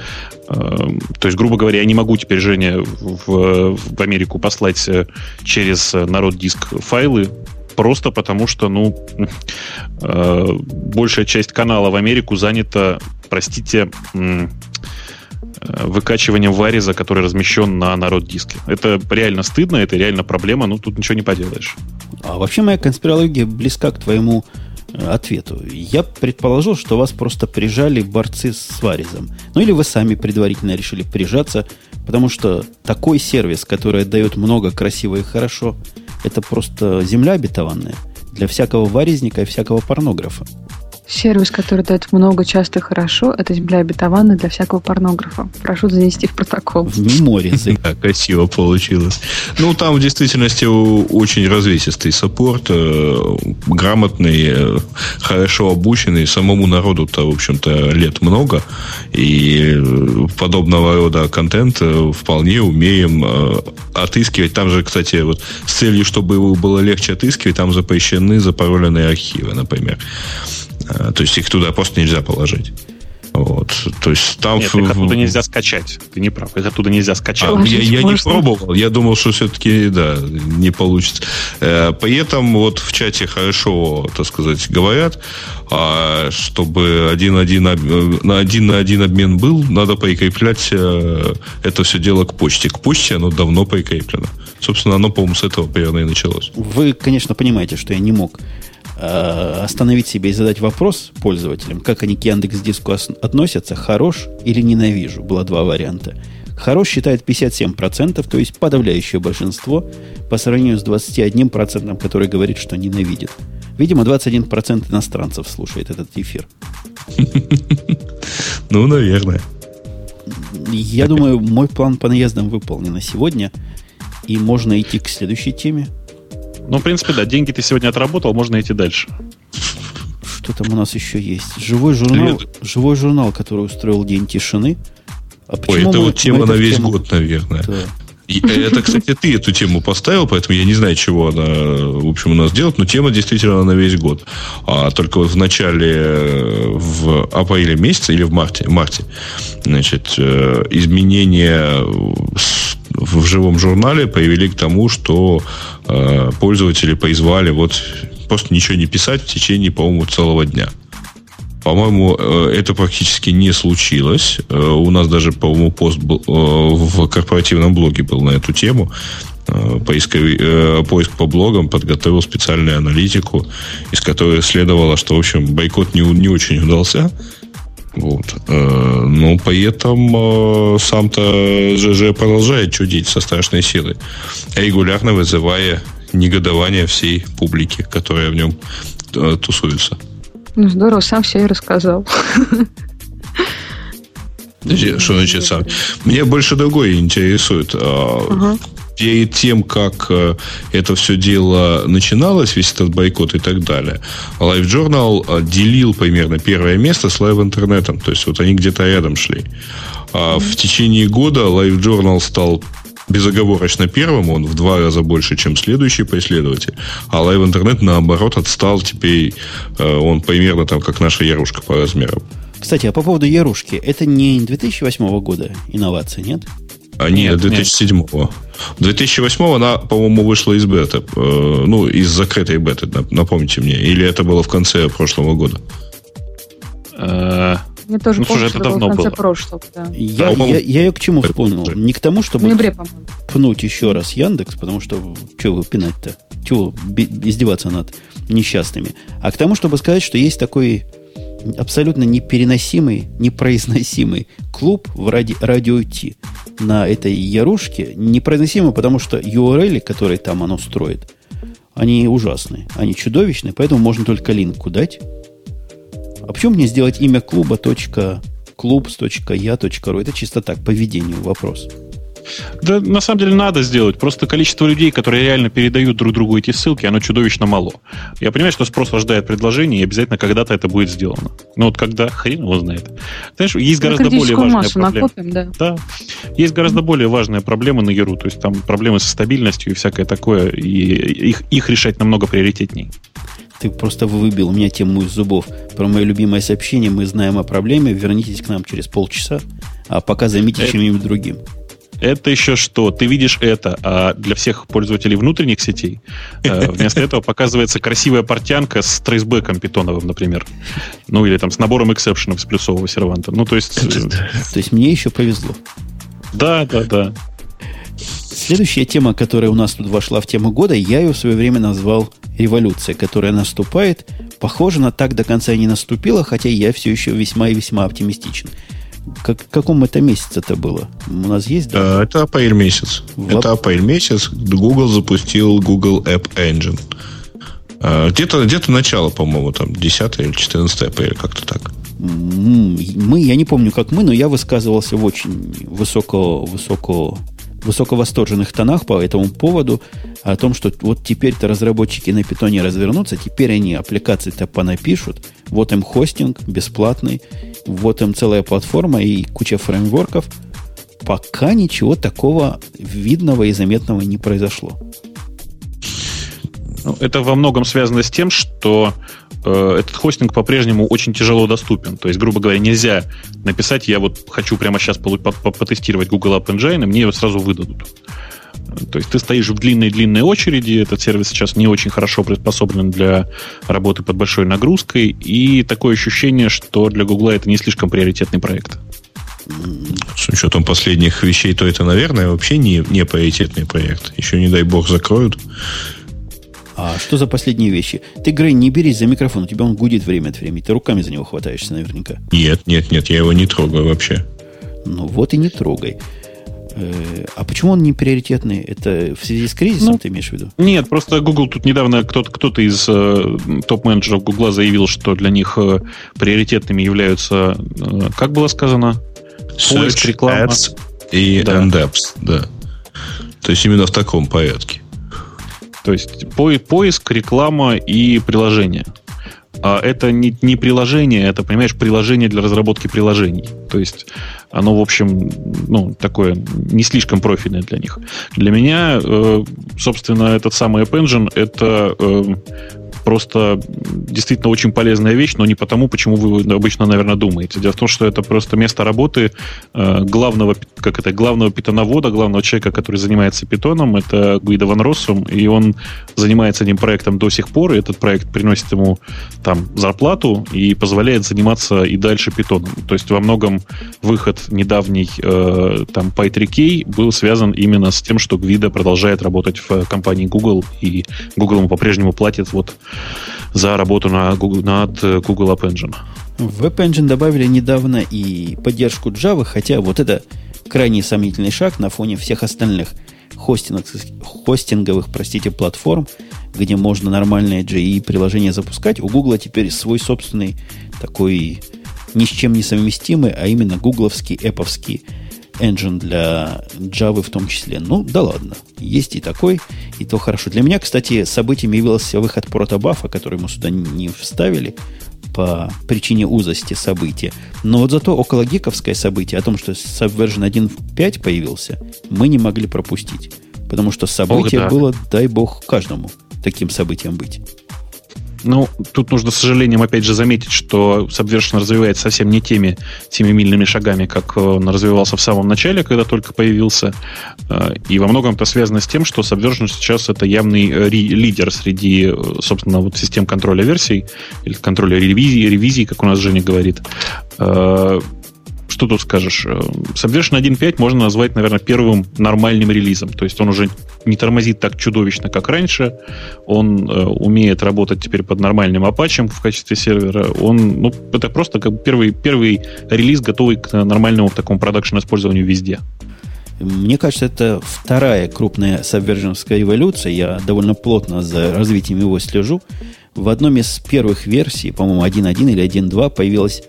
То есть, грубо говоря, я не могу теперь, Женя, в, в Америку послать через народ диск файлы, Просто потому, что, ну, э, большая часть канала в Америку занята, простите, э, выкачиванием вариза, который размещен на народ диске. Это реально стыдно, это реально проблема, но тут ничего не поделаешь. А вообще моя конспирология близка к твоему э, ответу. Я предположил, что вас просто прижали борцы с варизом. Ну или вы сами предварительно решили прижаться, потому что такой сервис, который отдает много красиво и хорошо, это просто земля обетованная для всякого варезника и всякого порнографа. Сервис, который дает много, часто и хорошо, это земля обетованная для всякого порнографа. Прошу занести в протокол. В меморизы. Да, красиво получилось. Ну, там в действительности очень развесистый саппорт, э, грамотный, э, хорошо обученный. Самому народу-то, в общем-то, лет много. И э, подобного рода контент вполне умеем отыскивать. Там же, кстати, вот с целью, чтобы его было легче отыскивать, там запрещены запароленные архивы, например. Э, то есть их туда просто нельзя положить. Вот. То есть там... Нет, их оттуда нельзя скачать. Ты не прав. Их оттуда нельзя скачать. А, я, я не пробовал. Я думал, что все-таки, да, не получится. Э, при этом вот в чате хорошо, так сказать, говорят, а чтобы один, один, на один на один обмен был, надо прикреплять э, это все дело к почте. К почте оно давно прикреплено. Собственно, оно, по-моему, с этого примерно и началось. Вы, конечно, понимаете, что я не мог Э, остановить себя и задать вопрос пользователям, как они к Яндекс Диску относятся, хорош или ненавижу. Было два варианта. Хорош считает 57%, то есть подавляющее большинство, по сравнению с 21%, который говорит, что ненавидит. Видимо, 21% иностранцев слушает этот эфир. Ну, наверное. Я думаю, мой план по наездам выполнен на сегодня. И можно идти к следующей теме. Ну, в принципе, да, деньги ты сегодня отработал, можно идти дальше. Что там у нас еще есть? Живой журнал, живой журнал, который устроил День тишины. А Ой, это вот тема на весь тему... год, наверное. Да. И это, кстати, ты эту тему поставил, поэтому я не знаю, чего она, в общем, у нас делает, но тема действительно на весь год. А только вот в начале, в апреле месяце или в марте, марте значит, э, изменения в живом журнале привели к тому, что э, пользователи поизвали вот просто ничего не писать в течение, по-моему, целого дня. По-моему, э, это практически не случилось. Э, у нас даже, по-моему, пост был, в корпоративном блоге был на эту тему. Поисковый, поиск по блогам подготовил специальную аналитику, из которой следовало, что, в общем, бойкот не, не очень удался. Вот. Ну, поэтому сам-то ЖЖ продолжает чудить со страшной силой, регулярно вызывая негодование всей публики, которая в нем тусуется. Ну, здорово, сам все и рассказал. Что значит сам? Мне больше другое интересует. Ага. Перед тем, как э, это все дело начиналось, весь этот бойкот и так далее, Live Journal э, делил примерно первое место с Live интернетом. То есть вот они где-то рядом шли. А в течение года Live Journal стал безоговорочно первым, он в два раза больше, чем следующий последователь. А Live Internet, наоборот, отстал. Теперь э, он примерно там, как наша Ярушка по размерам. Кстати, а по поводу Ярушки, это не 2008 года инновация, нет? А нет, 2007 -го. 2008 она, по-моему, вышла из бета. Э, ну, из закрытой беты, напомните мне. Или это было в конце прошлого года? Э, мне тоже ну, помню, это давно в конце было. прошлого. Да. Я, я, я ее к чему вспомнил? Не к тому, чтобы ноябре, пнуть еще раз Яндекс, потому что что вы пинать-то? Чего издеваться над несчастными? А к тому, чтобы сказать, что есть такой абсолютно непереносимый, непроизносимый клуб в ради, радио Ти на этой ярушке. Непроизносимый, потому что URL, которые там оно строит, они ужасные, они чудовищные, поэтому можно только линку дать. А почему мне сделать имя клуба .clubs.я.ru? Это чисто так, по ведению вопрос. Да, на самом деле надо сделать. Просто количество людей, которые реально передают друг другу эти ссылки, оно чудовищно мало. Я понимаю, что спрос рождает предложение, и обязательно когда-то это будет сделано. Но вот когда, хрен его знает. Знаешь, есть ну, гораздо более важная проблема. Накопим, да. да. Есть гораздо более важная проблема на Яру. То есть там проблемы со стабильностью и всякое такое. И их, их решать намного приоритетней. Ты просто выбил у меня тему из зубов. Про мое любимое сообщение мы знаем о проблеме. Вернитесь к нам через полчаса. А пока займитесь чем-нибудь другим. Это еще что? Ты видишь это, а для всех пользователей внутренних сетей э, вместо этого показывается красивая портянка с трейсбеком питоновым, например. Ну, или там с набором эксепшенов с плюсового серванта. Ну, то есть... Э, то есть мне еще повезло. Да, да, да. Следующая тема, которая у нас тут вошла в тему года, я ее в свое время назвал «Революция», которая наступает. Похоже, на так до конца и не наступила, хотя я все еще весьма и весьма оптимистичен. Как, каком это месяце это было? У нас есть да? Это апрель месяц. В... Это апрель месяц. Google запустил Google App Engine. А, где-то, где-то начало, по-моему, там 10 или 14 апреля, как-то так. Мы, я не помню, как мы, но я высказывался в очень высоко, высоко, высоковосторженных тонах по этому поводу, о том, что вот теперь-то разработчики на питоне развернутся, теперь они аппликации-то понапишут, вот им хостинг бесплатный, вот им целая платформа и куча фреймворков. Пока ничего такого видного и заметного не произошло. Ну, это во многом связано с тем, что э, этот хостинг по-прежнему очень тяжело доступен. То есть, грубо говоря, нельзя написать, я вот хочу прямо сейчас потестировать Google App Engine, и мне его сразу выдадут. То есть ты стоишь в длинной-длинной очереди, этот сервис сейчас не очень хорошо приспособлен для работы под большой нагрузкой, и такое ощущение, что для Гугла это не слишком приоритетный проект. С учетом последних вещей, то это, наверное, вообще не, не приоритетный проект. Еще, не дай бог, закроют. А что за последние вещи? Ты, Грей, не берись за микрофон, у тебя он гудит время от времени. Ты руками за него хватаешься наверняка. Нет, нет, нет, я его не трогаю вообще. Ну вот и не трогай. Э, а почему он не приоритетный? Это в связи с кризисом, ну, ты имеешь в виду? Нет, просто Google тут недавно кто-то, кто-то из э, топ-менеджеров Google заявил, что для них э, приоритетными являются, э, как было сказано, поиск, реклама. Ads и да. apps, да. То есть именно в таком порядке. То есть по, поиск, реклама и приложение. А это не, не приложение, это, понимаешь, приложение для разработки приложений. То есть оно, в общем, ну, такое не слишком профильное для них. Для меня, э, собственно, этот самый App Engine — это э, просто действительно очень полезная вещь, но не потому, почему вы обычно, наверное, думаете. Дело в том, что это просто место работы э, главного, как это, главного питоновода, главного человека, который занимается питоном, это Гуида Ван Россум, и он занимается этим проектом до сих пор, и этот проект приносит ему там зарплату и позволяет заниматься и дальше питоном. То есть во многом выход недавний э, там Py3K был связан именно с тем, что Гвида продолжает работать в компании Google, и Google ему по-прежнему платит вот за работу на Google, над Google App Engine. В App Engine добавили недавно и поддержку Java, хотя вот это крайне сомнительный шаг на фоне всех остальных хостинговых, хостинговых простите, платформ, где можно нормальные GE приложения запускать. У Google теперь свой собственный такой ни с чем не совместимый, а именно гугловский, эповский engine для Java в том числе. Ну, да ладно. Есть и такой, и то хорошо. Для меня, кстати, событием явился выход протобафа, который мы сюда не вставили по причине узости события. Но вот зато около гиковское событие о том, что Subversion 1.5 появился, мы не могли пропустить. Потому что событие Ох, да. было, дай бог, каждому таким событием быть. Ну, тут нужно, с сожалением, опять же, заметить, что Subversion развивается совсем не теми семимильными шагами, как он развивался в самом начале, когда только появился. Э, и во многом это связано с тем, что Subversion сейчас это явный э, лидер среди, э, собственно, вот систем контроля версий, или контроля ревизии, ревизии, как у нас Женя говорит что тут скажешь? Э, Subversion 1.5 можно назвать, наверное, первым нормальным релизом. То есть он уже не тормозит так чудовищно, как раньше. Он э, умеет работать теперь под нормальным Apache в качестве сервера. Он, ну, это просто как первый, первый релиз, готовый к нормальному такому продакшн использованию везде. Мне кажется, это вторая крупная сабверженовская эволюция. Я довольно плотно за развитием его слежу. В одном из первых версий, по-моему, 1.1 или 1.2, появилась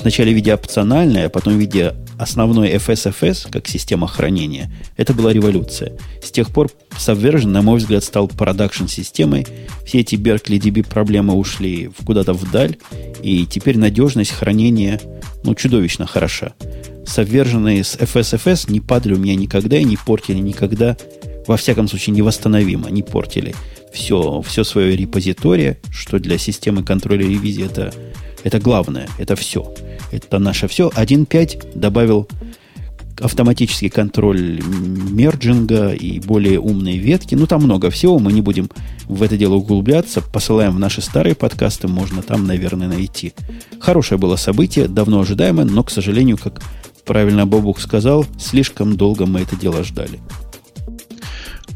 вначале в виде опциональной, а потом в виде основной FSFS, как система хранения. Это была революция. С тех пор Subversion, на мой взгляд, стал продакшн-системой. Все эти Berkeley DB проблемы ушли куда-то вдаль, и теперь надежность хранения ну, чудовищно хороша. Subversion с FSFS не падали у меня никогда и не портили никогда, во всяком случае, невосстановимо, не портили все, все свое репозиторие, что для системы контроля ревизии это, это главное, это все. Это наше все. 1.5 добавил автоматический контроль мерджинга и более умные ветки. Ну, там много всего, мы не будем в это дело углубляться. Посылаем в наши старые подкасты, можно там, наверное, найти. Хорошее было событие, давно ожидаемое, но, к сожалению, как правильно Бобух сказал, слишком долго мы это дело ждали.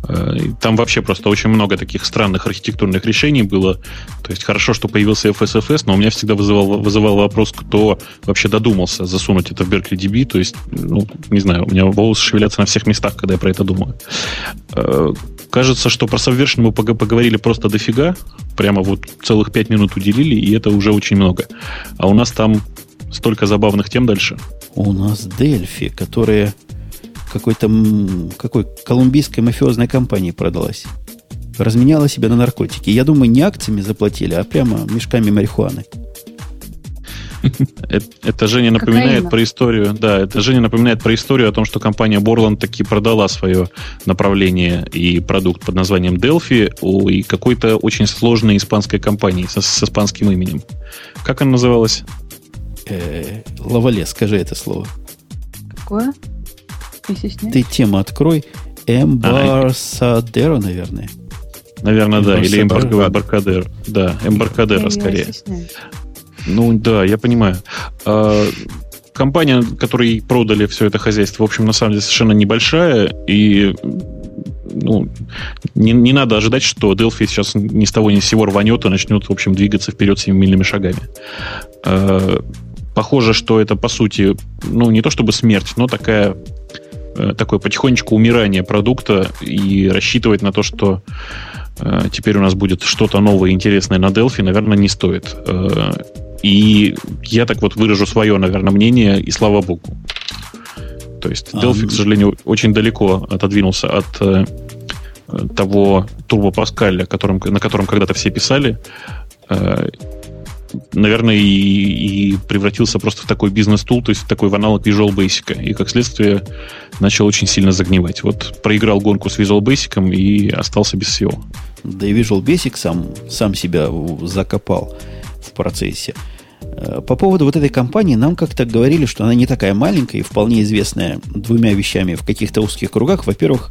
Э, там вообще просто очень много таких странных архитектурных решений было. То есть хорошо, что появился FSFS, но у меня всегда вызывал, вызывал вопрос, кто вообще додумался засунуть это в Berkeley DB. То есть, ну, не знаю, у меня волосы шевелятся на всех местах, когда я про это думаю. Э, кажется, что про Subversion мы поговорили просто дофига. Прямо вот целых пять минут уделили, и это уже очень много. А у нас там столько забавных тем дальше. У нас Дельфи, которые какой-то какой колумбийской мафиозной компании продалась. Разменяла себя на наркотики. Я думаю, не акциями заплатили, а прямо мешками марихуаны. Это Женя напоминает про историю. Да, это Женя напоминает про историю о том, что компания Borland таки продала свое направление и продукт под названием Delphi у и какой-то очень сложной испанской компании со, с испанским именем. Как она называлась? Э, Лавале, скажи это слово. Какое? Ты тему открой. Эмбарсадеро, наверное. Наверное, да. Или Эмбаркадеро. Да, Эмбаркадеро скорее. Ну да, я понимаю. А, компания, которой продали все это хозяйство, в общем, на самом деле совершенно небольшая, и ну, не, не надо ожидать, что Delphi сейчас ни с того ни с сего рванет и начнет, в общем, двигаться вперед семимильными шагами. А, похоже, что это, по сути, ну, не то чтобы смерть, но такая такое потихонечку умирание продукта и рассчитывать на то, что э, теперь у нас будет что-то новое и интересное на Delphi, наверное, не стоит. Э, и я так вот выражу свое, наверное, мнение, и слава богу. То есть Delphi, а, к сожалению, очень далеко отодвинулся от э, того Turbo Pascal, которым, на котором когда-то все писали. Наверное, и, и превратился просто в такой бизнес-тул, то есть в такой в аналог Visual Basic. И, как следствие, начал очень сильно загнивать. Вот проиграл гонку с Visual Basic и остался без всего. Да и Visual Basic сам, сам себя закопал в процессе. Э, по поводу вот этой компании нам как-то говорили, что она не такая маленькая и вполне известная двумя вещами в каких-то узких кругах. Во-первых,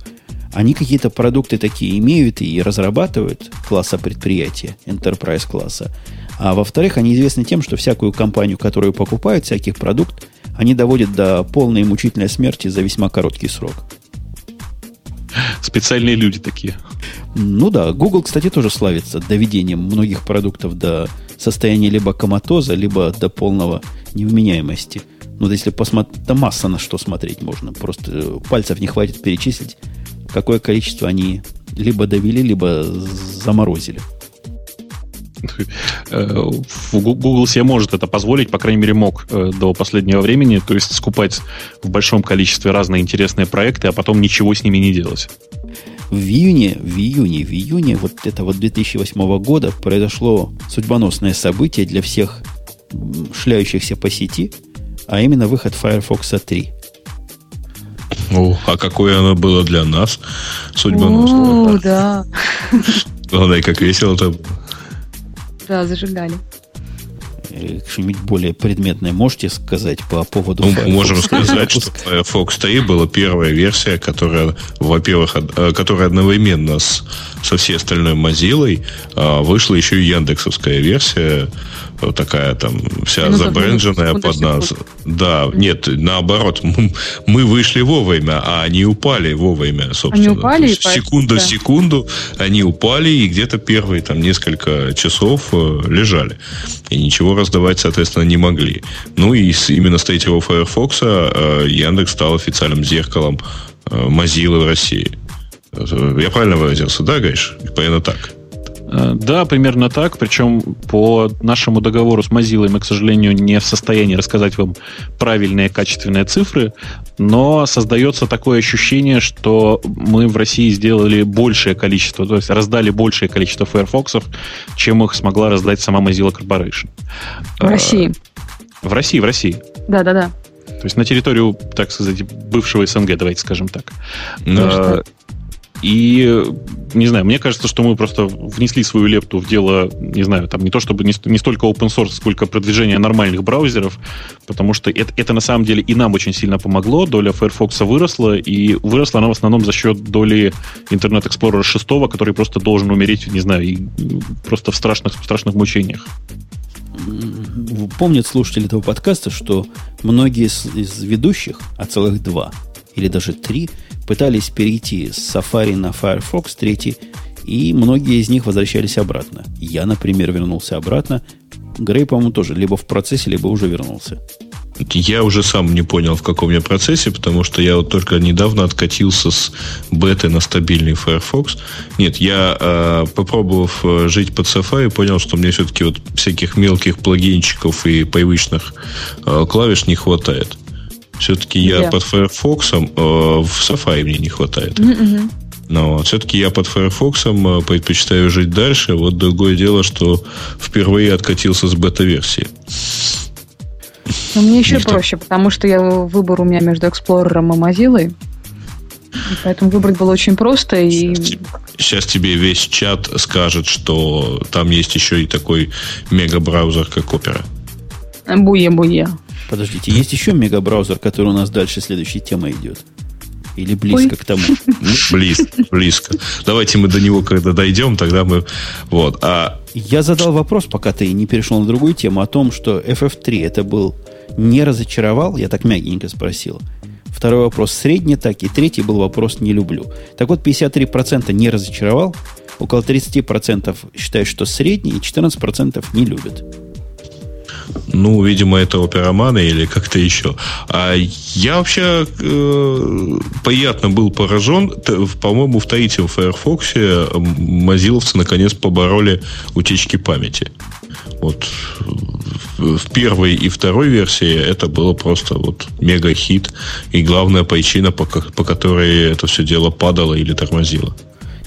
они какие-то продукты такие имеют и разрабатывают класса предприятия, enterprise класса. А во-вторых, они известны тем, что всякую компанию, которую покупают, всяких продукт, они доводят до полной и мучительной смерти за весьма короткий срок. Специальные люди такие. Ну да, Google, кстати, тоже славится доведением многих продуктов до состояния либо коматоза, либо до полного невменяемости. Ну, если посмотреть, да масса на что смотреть можно. Просто пальцев не хватит перечислить, какое количество они либо довели, либо заморозили. Э, Google себе может это позволить, по крайней мере, мог э, до последнего времени, то есть скупать в большом количестве разные интересные проекты, а потом ничего с ними не делать. В июне, в июне, в июне вот этого 2008 года произошло судьбоносное событие для всех шляющихся по сети, а именно выход Firefox 3. О, а какое оно было для нас судьбоносное. О, да. Главное, как весело это да, зажигали. Что-нибудь более предметное можете сказать по поводу ну, Firefox? Можем сказать, что Firefox 3 была первая версия, которая, во-первых, э, которая одновременно с, со всей остальной Mozilla а, вышла еще и Яндексовская версия, такая там вся ну, забренженная под нас. Да, нет, наоборот, мы вышли вовремя, а они упали вовремя, собственно. Они упали? Секунду, да. секунду они упали и где-то первые там несколько часов э, лежали. И ничего раздавать, соответственно, не могли. Ну и именно с третьего Firefox э, Яндекс стал официальным зеркалом э, Mozilla в России. Я правильно выразился, да, Гайш? Понятно так. Э, да, примерно так. Причем по нашему договору с Mozilla мы, к сожалению, не в состоянии рассказать вам правильные качественные цифры, но создается такое ощущение, что мы в России сделали большее количество, то есть раздали большее количество Firefox, чем их смогла раздать сама Mozilla Corporation. В России. В России, в России. Да, да, да. То есть на территорию, так сказать, бывшего СНГ, давайте скажем так. Ну, и, не знаю, мне кажется, что мы просто внесли свою лепту в дело, не знаю, там не то чтобы не, не столько open source, сколько продвижение нормальных браузеров, потому что это, это на самом деле и нам очень сильно помогло. Доля Firefox выросла, и выросла она в основном за счет доли Internet Explorer 6, который просто должен умереть, не знаю, и просто в страшных, страшных мучениях. Помнят слушатели этого подкаста, что многие из, из ведущих, а целых два или даже три, пытались перейти с Safari на Firefox 3, и многие из них возвращались обратно. Я, например, вернулся обратно. Грей, по-моему, тоже либо в процессе, либо уже вернулся. Я уже сам не понял, в каком я процессе, потому что я вот только недавно откатился с беты на стабильный Firefox. Нет, я, э, попробовав жить под Safari, понял, что мне все-таки вот всяких мелких плагинчиков и привычных э, клавиш не хватает. Все-таки я под Firefox, э, в Safari мне не хватает. Mm-hmm. Но все-таки я под Firefox э, предпочитаю жить дальше. Вот другое дело, что впервые откатился с бета-версии. Но мне еще Ничто. проще, потому что я, выбор у меня между Explorer и Mozilla. Поэтому выбрать было очень просто. И... Сейчас, сейчас тебе весь чат скажет, что там есть еще и такой мега-браузер, как Opera. Буе-буе. Подождите, есть еще мегабраузер, который у нас дальше следующей темой идет? Или близко Ой. к тому? Близко, близко. Давайте мы до него, когда дойдем, тогда мы... Вот. А... Я задал вопрос, пока ты не перешел на другую тему, о том, что FF3 это был не разочаровал, я так мягенько спросил. Второй вопрос средний так, и третий был вопрос не люблю. Так вот, 53% не разочаровал, около 30% считают, что средний, и 14% не любят. Ну, видимо, это опероманы или как-то еще. А я вообще э, приятно был поражен. По-моему, в третьем Firefox мазиловцы наконец побороли утечки памяти. Вот в первой и второй версии это было просто вот мега хит и главная причина, по, по которой это все дело падало или тормозило.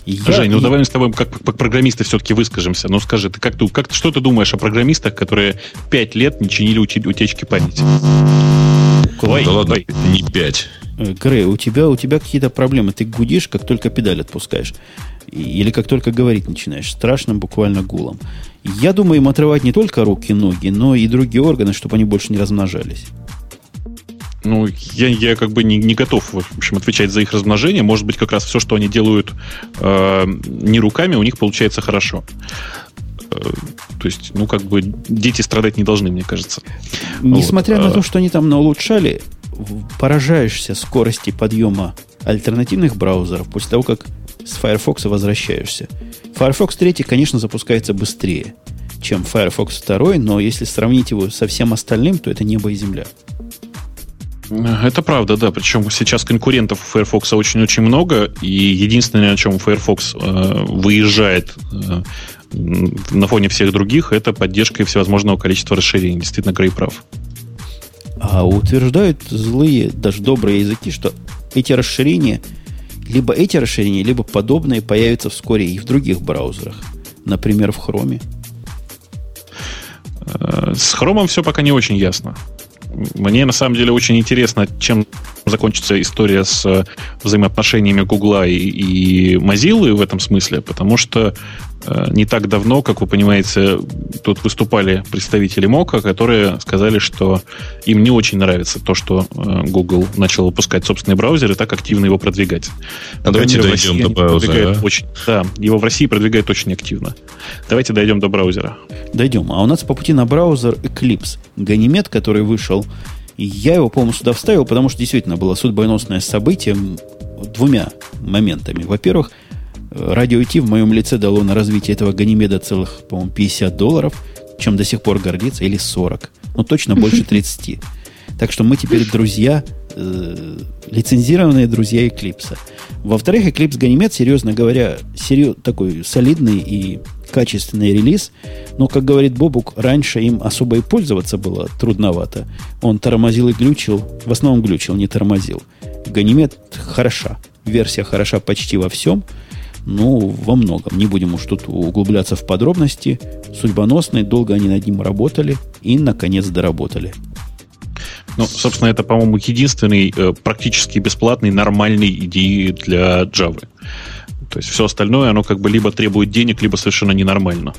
Я... Жень, ну давай мы с тобой как, как программисты все-таки выскажемся. Ну скажи, ты как, ты, как, что ты думаешь о программистах, которые пять лет не чинили утечки памяти? Ой, да ладно, ой. не пять. Э, Грей, у тебя, у тебя какие-то проблемы. Ты гудишь, как только педаль отпускаешь. Или как только говорить начинаешь. Страшным буквально гулом. Я думаю, им отрывать не только руки, ноги, но и другие органы, чтобы они больше не размножались. Ну, я, я как бы не, не готов, в общем, отвечать за их размножение. Может быть, как раз все, что они делают э, не руками, у них получается хорошо. Э, то есть, ну, как бы дети страдать не должны, мне кажется. Несмотря вот. на а то, что они там наулучшали, поражаешься скорости подъема альтернативных браузеров после того, как с Firefox возвращаешься. Firefox 3, конечно, запускается быстрее, чем Firefox 2, но если сравнить его со всем остальным, то это небо и земля. Это правда, да. Причем сейчас конкурентов у Firefox очень-очень много, и единственное, на чем Firefox э, выезжает э, на фоне всех других, это поддержка всевозможного количества расширений. Действительно, Грей прав. А утверждают злые, даже добрые языки, что эти расширения, либо эти расширения, либо подобные появятся вскоре и в других браузерах. Например, в Chrome. Э, с Chrome все пока не очень ясно. Мне на самом деле очень интересно, чем закончится история с э, взаимоотношениями Гугла и, и Mozilla в этом смысле, потому что э, не так давно, как вы понимаете, тут выступали представители МОКа, которые сказали, что им не очень нравится то, что э, Google начал выпускать собственный браузер и так активно его продвигать. А давайте дойдем до браузера. А? Очень, да, его в России продвигает очень активно. Давайте дойдем до браузера. Дойдем. А у нас по пути на браузер Eclipse. Ганимед, который вышел я его, по-моему, сюда вставил, потому что действительно было судьбоносное событие двумя моментами. Во-первых, радио IT в моем лице дало на развитие этого Ганимеда целых, по-моему, 50 долларов, чем до сих пор гордится, или 40. Ну, точно больше 30. Так что мы теперь друзья, э, лицензированные друзья Eclipse. Во-вторых, Eclipse Ganymede, серьезно говоря, серьез, такой солидный и качественный релиз, но, как говорит Бобук, раньше им особо и пользоваться было трудновато. Он тормозил и глючил, в основном глючил, не тормозил. Ганимед хороша, версия хороша почти во всем, ну, во многом. Не будем уж тут углубляться в подробности. Судьбоносный, долго они над ним работали и, наконец, доработали. Ну, собственно, это, по-моему, единственный э, практически бесплатный нормальный идеи для Java. То есть все остальное, оно как бы либо требует денег, либо совершенно ненормально.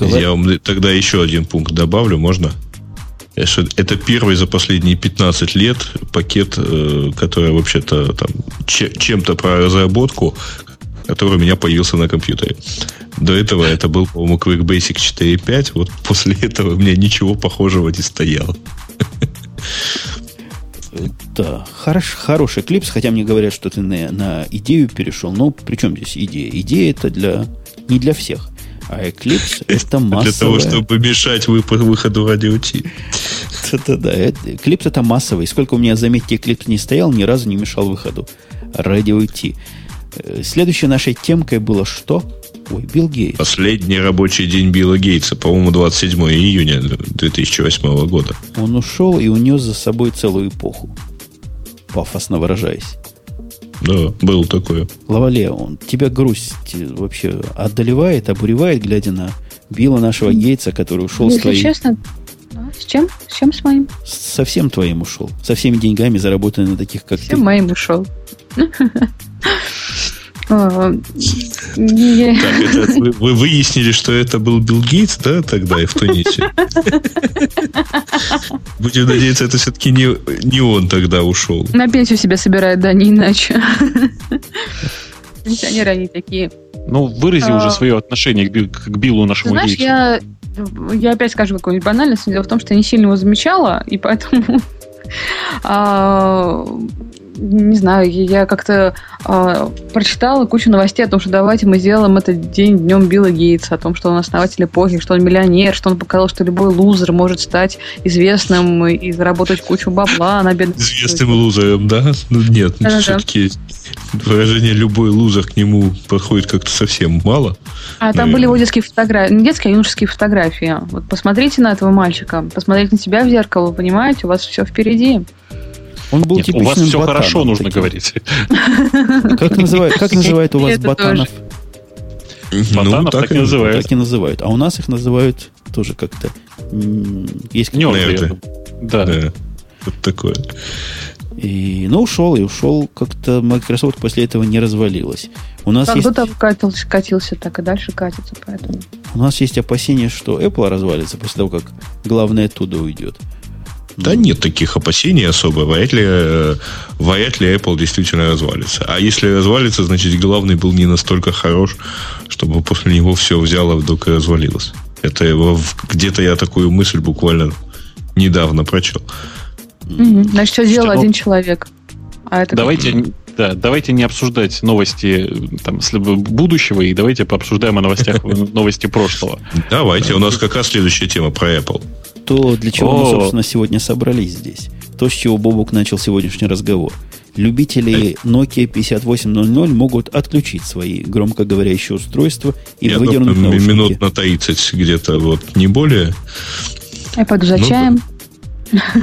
Я вам тогда еще один пункт добавлю, можно? Это первый за последние 15 лет пакет, э, который вообще-то там чем-то про разработку, который у меня появился на компьютере. До этого это был, по-моему, Quick Basic 4.5. Вот после этого у меня ничего похожего не стояло. Да, хорош, хороший клипс, хотя мне говорят, что ты на, на идею перешел. Но при чем здесь идея? Идея это для не для всех. А Eclipse это массовая... Для того, чтобы мешать выходу радио T. Да-да-да. Eclipse это массовый. Сколько у меня, заметьте, Eclipse не стоял, ни разу не мешал выходу радио T. Э, следующей нашей темкой было что? Ой, Билл Гейтс. Последний рабочий день Билла Гейтса, по-моему, 27 июня 2008 года. Он ушел и унес за собой целую эпоху. Пафосно выражаясь. Да, было такое. Лавале, он тебя грусть вообще одолевает, обуревает, глядя на Билла нашего Гейтса, который ушел Если с твоей... честно, с чем? С чем с моим? Со всем твоим ушел. Со всеми деньгами, заработанными на таких, как Всем ты. моим ушел. А, вы, выяснили, что это был Билл Гейтс, да, тогда и в Тунисе? Будем надеяться, это все-таки не, не он тогда ушел. На пенсию себя собирает, да, не иначе. Пенсионеры они такие. Ну, вырази уже а. свое отношение к, Биллу нашему Знаешь, я, я опять скажу какую-нибудь банальность. Дело в том, что я не сильно его замечала, и поэтому а, не знаю, я как-то э, прочитала кучу новостей о том, что давайте мы сделаем этот день днем Билла Гейтса, о том, что он основатель эпохи, что он миллионер, что он показал, что любой лузер может стать известным и заработать кучу бабла на бедных. Известным лузером, да? Ну нет, да, все-таки выражение любой лузер к нему подходит как-то совсем мало. А наверное. там были его детские фотографии, не детские, а юношеские фотографии. Вот посмотрите на этого мальчика, посмотрите на себя в зеркало, вы понимаете, у вас все впереди. Он был Нет, у вас все ботаном, хорошо, нужно таким. говорить. Как называют, как называют у вас ботанов? Ботанов ну, так, так и называют. Так и называют. А у нас их называют тоже как-то... Есть Нерды. Да. да. Вот такое. И, ну, ушел, и ушел. Как-то Microsoft после этого не развалилась. У нас как есть... будто катился, катился, так и дальше катится, поэтому... У нас есть опасения, что Apple развалится после того, как главное оттуда уйдет. Да нет таких опасений особо. Вряд ли, э, вряд ли Apple действительно развалится. А если развалится, значит, главный был не настолько хорош, чтобы после него все взяло вдруг и развалилось. Это его, где-то я такую мысль буквально недавно прочел. Угу. Значит, все сделал один человек. А это давайте, да, давайте не обсуждать новости там, будущего, и давайте пообсуждаем о новостях новости прошлого. Давайте, у нас какая следующая тема про Apple то, для чего мы, собственно, сегодня собрались здесь. То, с чего Бобук начал сегодняшний разговор. Любители Nokia 5800 могут отключить свои громкоговорящие устройства и Я выдернуть думаю, наушники. минут на 30 где-то, вот, не более. Пойду за ну, чаем.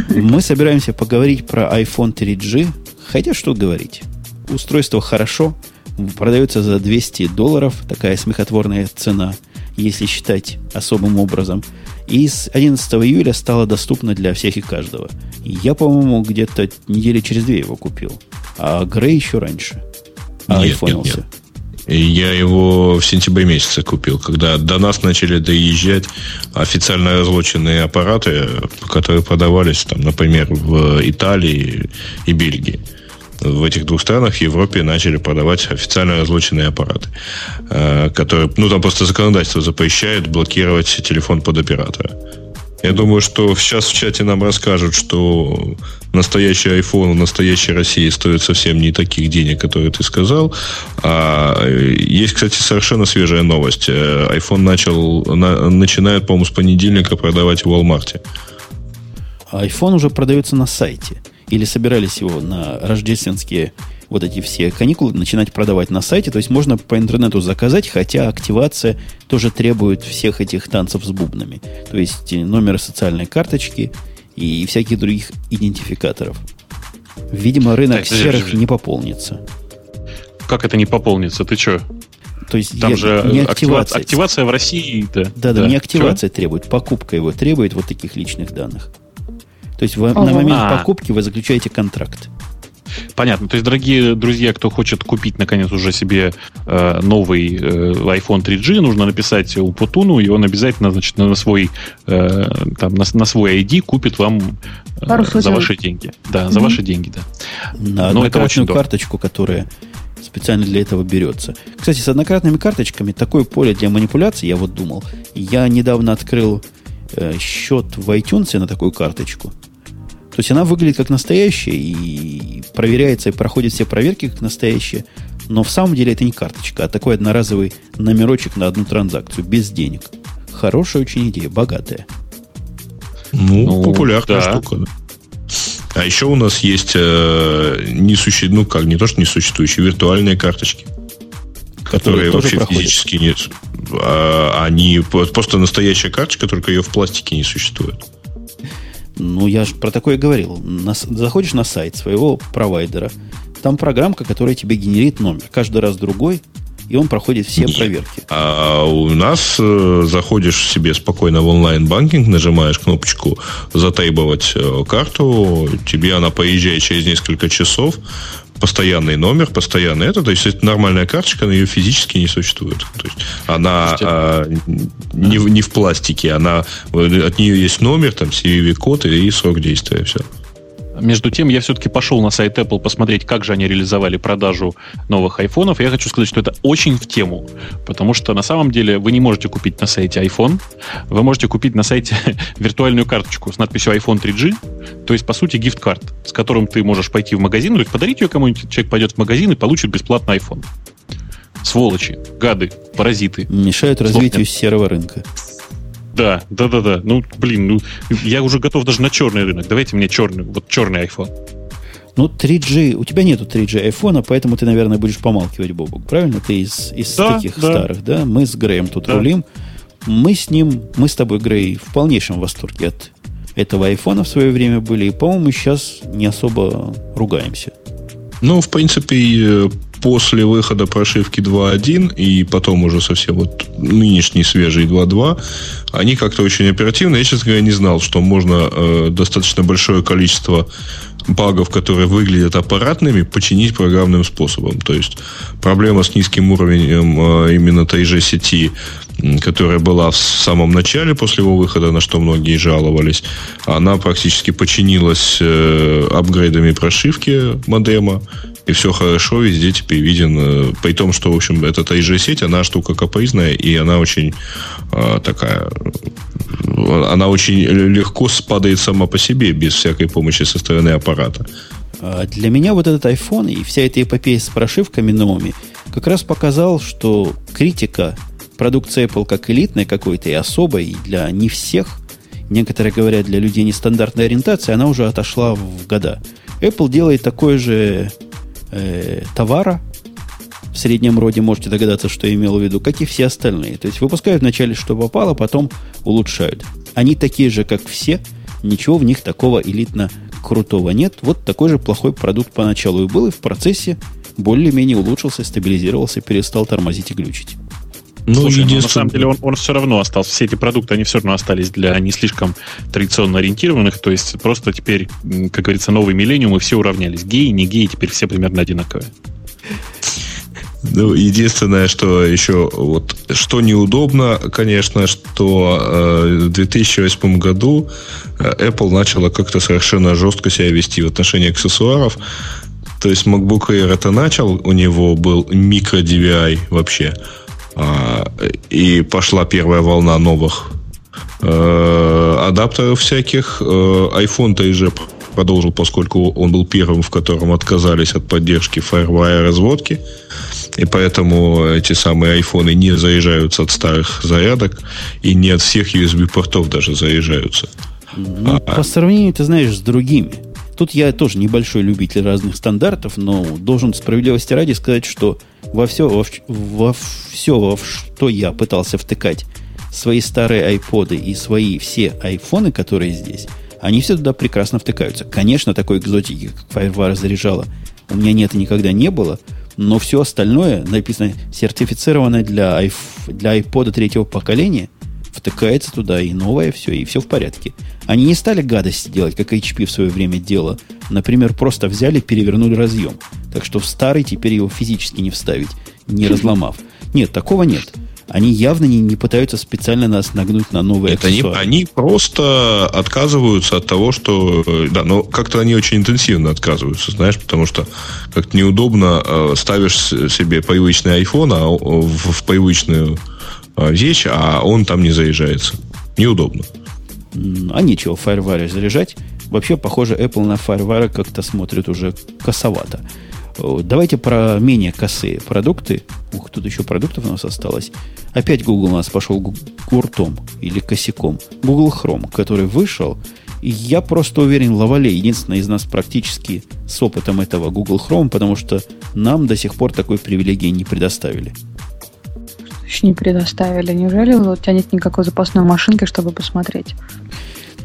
Мы собираемся поговорить про iPhone 3G. Хотя что говорить. Устройство хорошо, продается за 200 долларов, такая смехотворная цена, если считать особым образом. И с 11 июля стало доступно для всех и каждого. Я, по-моему, где-то недели через две его купил. А Грей еще раньше. А нет, нет, нет. Я его в сентябре месяце купил, когда до нас начали доезжать официально разлоченные аппараты, которые продавались, там, например, в Италии и Бельгии. В этих двух странах в Европе начали продавать официально разлоченные аппараты, э, которые, ну, там просто законодательство запрещает блокировать телефон под оператора. Я думаю, что сейчас в чате нам расскажут, что настоящий iPhone в настоящей России стоит совсем не таких денег, которые ты сказал. А есть, кстати, совершенно свежая новость. Э, iPhone начал, на, начинает, по-моему, с понедельника продавать в Walmart. iPhone уже продается на сайте. Или собирались его на рождественские вот эти все каникулы начинать продавать на сайте. То есть можно по интернету заказать, хотя активация тоже требует всех этих танцев с бубнами. То есть номер социальной карточки и всяких других идентификаторов. Видимо, рынок так, серых не пополнится. Как это не пополнится? Ты что? То есть там я, же не активация. активация в России. Да, да, да, да не активация Чего? требует, покупка его требует вот таких личных данных. То есть вы, на момент а. покупки вы заключаете контракт. Понятно. То есть, дорогие друзья, кто хочет купить, наконец, уже себе э, новый э, iPhone 3G, нужно написать Упутуну, и он обязательно, значит, на свой, э, там, на, на свой ID купит вам э, за ваши деньги. Да, mm-hmm. за ваши деньги, да. На Но это очень карточку, которая специально для этого берется. Кстати, с однократными карточками такое поле для манипуляции, я вот думал. Я недавно открыл э, счет в iTunes на такую карточку. То есть она выглядит как настоящая и проверяется и проходит все проверки как настоящая. Но в самом деле это не карточка, а такой одноразовый номерочек на одну транзакцию, без денег. Хорошая очень идея, богатая. Ну, ну популярная да. штука. Да. А еще у нас есть э, не суще... ну как, не то, что не существующие, виртуальные карточки. Которые, которые вообще проходят. физически нет. А, они просто настоящая карточка, только ее в пластике не существует. Ну, я же про такое говорил. На, заходишь на сайт своего провайдера, там программка, которая тебе генерит номер. Каждый раз другой, и он проходит все Нет. проверки. А у нас э, заходишь себе спокойно в онлайн-банкинг, нажимаешь кнопочку «Затейбовать э, карту», тебе она поезжает через несколько часов, постоянный номер, постоянный это, то есть это нормальная карточка, но ее физически не существует. То есть она а, не, не в пластике, она от нее есть номер, там CVV-код и срок действия, все. Между тем, я все-таки пошел на сайт Apple посмотреть, как же они реализовали продажу новых айфонов. Я хочу сказать, что это очень в тему, потому что на самом деле вы не можете купить на сайте iPhone, вы можете купить на сайте виртуальную карточку с надписью iPhone 3G, то есть, по сути, гифт-карт, с которым ты можешь пойти в магазин, то есть подарить ее кому-нибудь, человек пойдет в магазин и получит бесплатно iPhone. Сволочи, гады, паразиты. Мешают развитию серого рынка. Да, да, да, да. Ну, блин, ну, я уже готов даже на черный рынок. Давайте мне черный, вот черный iPhone. Ну, 3G, у тебя нету 3G iPhone, поэтому ты, наверное, будешь помалкивать, Бобок. Правильно? Ты из, из да, таких да. старых, да? Мы с Греем тут да. рулим. Мы с ним, мы с тобой, Грей, в полнейшем восторге от этого айфона в свое время были. И, по-моему, сейчас не особо ругаемся. Ну, в принципе, после выхода прошивки 2.1 и потом уже совсем вот нынешний свежий 2.2, они как-то очень оперативно. Я, честно говоря, не знал, что можно э, достаточно большое количество багов, которые выглядят аппаратными, починить программным способом. То есть проблема с низким уровнем э, именно той же сети которая была в самом начале после его выхода, на что многие жаловались, она практически починилась э, апгрейдами прошивки модема, и все хорошо, везде теперь виден, э, при том, что, в общем, эта та же сеть, она штука капризная, и она очень э, такая, она очень легко спадает сама по себе, без всякой помощи со стороны аппарата. А для меня вот этот iPhone и вся эта эпопея с прошивками новыми как раз показал, что критика продукция Apple как элитной какой-то и особой, и для не всех, некоторые говорят, для людей нестандартной ориентации, она уже отошла в года. Apple делает такое же э, товара, в среднем роде можете догадаться, что я имел в виду, как и все остальные. То есть выпускают вначале, что попало, потом улучшают. Они такие же, как все, ничего в них такого элитно крутого нет. Вот такой же плохой продукт поначалу и был, и в процессе более-менее улучшился, стабилизировался, перестал тормозить и глючить. Ну, Слушай, единственное... ну, на самом деле он, он все равно остался, все эти продукты, они все равно остались для не слишком традиционно ориентированных, то есть просто теперь, как говорится, новый миллениум, и все уравнялись. Геи, не геи, теперь все примерно одинаковые. Ну, единственное, что еще вот что неудобно, конечно, что э, в 2008 году э, Apple начала как-то совершенно жестко себя вести в отношении аксессуаров. То есть MacBook Air это начал, у него был микро DVI вообще. А, и пошла первая волна новых э, адаптеров всяких. Э, iPhone же продолжил, поскольку он был первым, в котором отказались от поддержки FireWire разводки. И поэтому эти самые айфоны не заезжаются от старых зарядок и не от всех USB-портов даже заезжаются. Ну, а, по сравнению, ты знаешь, с другими. Тут я тоже небольшой любитель разных стандартов, но должен справедливости ради сказать, что во все, во, во все, во что я пытался втыкать свои старые айподы и свои все айфоны, которые здесь, они все туда прекрасно втыкаются. Конечно, такой экзотики, как FireWire заряжала, у меня нет и никогда не было, но все остальное написано сертифицированное для, iPhone, для iPod третьего поколения – втыкается туда и новое все, и все в порядке. Они не стали гадости делать, как HP в свое время делало. Например, просто взяли, перевернули разъем. Так что в старый теперь его физически не вставить, не разломав. Нет, такого нет. Они явно не, не пытаются специально нас нагнуть на новые Нет, они, они просто отказываются от того, что... Да, но как-то они очень интенсивно отказываются, знаешь, потому что как-то неудобно э, ставишь себе привычный iPhone а в, в привычную Э, вещь, а он там не заезжается. Неудобно. А нечего в FireWire заряжать. Вообще, похоже, Apple на FireWire как-то смотрит уже косовато. Давайте про менее косые продукты. Ух, тут еще продуктов у нас осталось. Опять Google у нас пошел гуртом или косяком. Google Chrome, который вышел. И я просто уверен, Лавале единственный из нас практически с опытом этого Google Chrome, потому что нам до сих пор такой привилегии не предоставили еще не предоставили. Неужели у тебя нет никакой запасной машинки, чтобы посмотреть?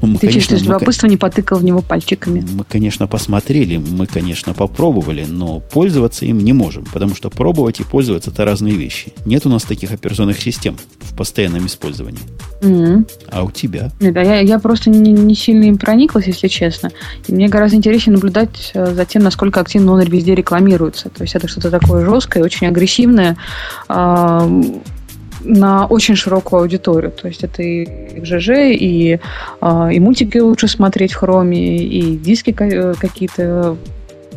Ну, мы, Ты конечно, чисто из любопытства не потыкал в него пальчиками. Мы, конечно, посмотрели, мы, конечно, попробовали, но пользоваться им не можем, потому что пробовать и пользоваться это разные вещи. Нет у нас таких операционных систем в постоянном использовании. Mm-hmm. А у тебя? Нет, я, я просто не, не сильно им прониклась, если честно. И мне гораздо интереснее наблюдать э, за тем, насколько активно он везде рекламируется. То есть это что-то такое жесткое, очень агрессивное на очень широкую аудиторию. То есть это и ЖЖ, и, а, и мультики лучше смотреть в хроме, и диски э, какие-то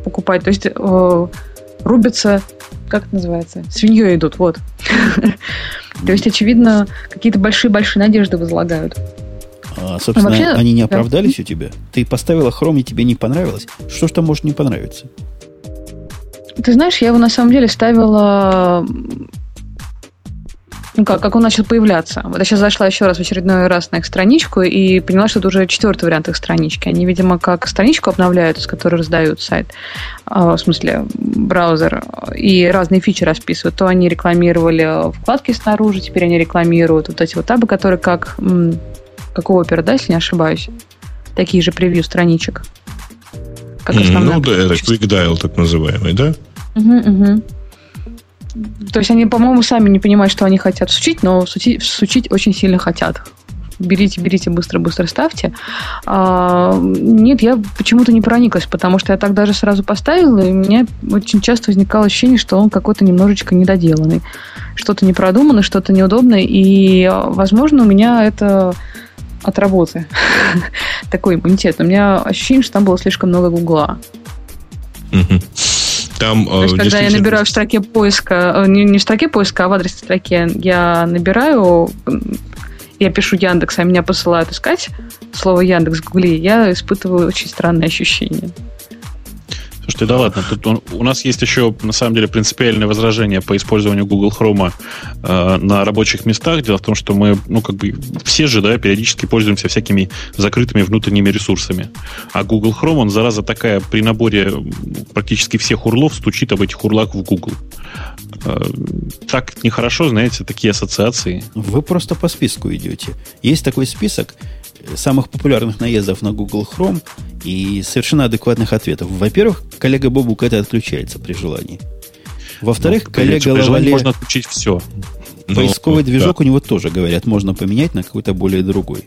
покупать. То есть э, рубятся, как это называется, свиньей идут, вот. То есть, очевидно, какие-то большие-большие надежды возлагают. А, собственно, вообще, они не оправдались да. у тебя? Ты поставила хром, и тебе не понравилось? Что ж там может не понравиться? Ты знаешь, я его на самом деле ставила ну как, как он начал появляться. Вот я сейчас зашла еще раз в очередной раз на их страничку и поняла, что это уже четвертый вариант их странички. Они, видимо, как страничку обновляют, с которой раздают сайт, а, в смысле браузер, и разные фичи расписывают. То они рекламировали вкладки снаружи, теперь они рекламируют вот эти вот табы, которые как, как у Opera, да, если не ошибаюсь. Такие же превью страничек. Как ну да, это Quick Dial так называемый, да? Угу, угу. То есть они, по-моему, сами не понимают, что они хотят сучить, но сучить, сучить очень сильно хотят. Берите, берите, быстро-быстро ставьте. А, нет, я почему-то не прониклась, потому что я так даже сразу поставила, и у меня очень часто возникало ощущение, что он какой-то немножечко недоделанный. Что-то не продумано, что-то неудобное, и, возможно, у меня это от работы. Такой иммунитет. У меня ощущение, что там было слишком много гугла. Там, То есть, когда я набираю в строке поиска, э, не, не в строке поиска, а в адресной строке, я набираю, я пишу Яндекс, а меня посылают искать слово Яндекс в Гугле, я испытываю очень странные ощущения. Слушайте, да ладно, тут он, у нас есть еще, на самом деле, принципиальное возражение по использованию Google Chrome э, на рабочих местах. Дело в том, что мы, ну, как бы, все же, да, периодически пользуемся всякими закрытыми внутренними ресурсами. А Google Chrome, он, зараза такая, при наборе практически всех урлов стучит об этих урлах в Google. Э, так нехорошо, знаете, такие ассоциации. Вы просто по списку идете. Есть такой список, самых популярных наездов на Google Chrome и совершенно адекватных ответов. Во-первых, коллега Бобук это отключается при желании. Во-вторых, ну, коллега Лавале... можно отключить все. ну, поисковый движок да. у него тоже, говорят, можно поменять на какой-то более другой.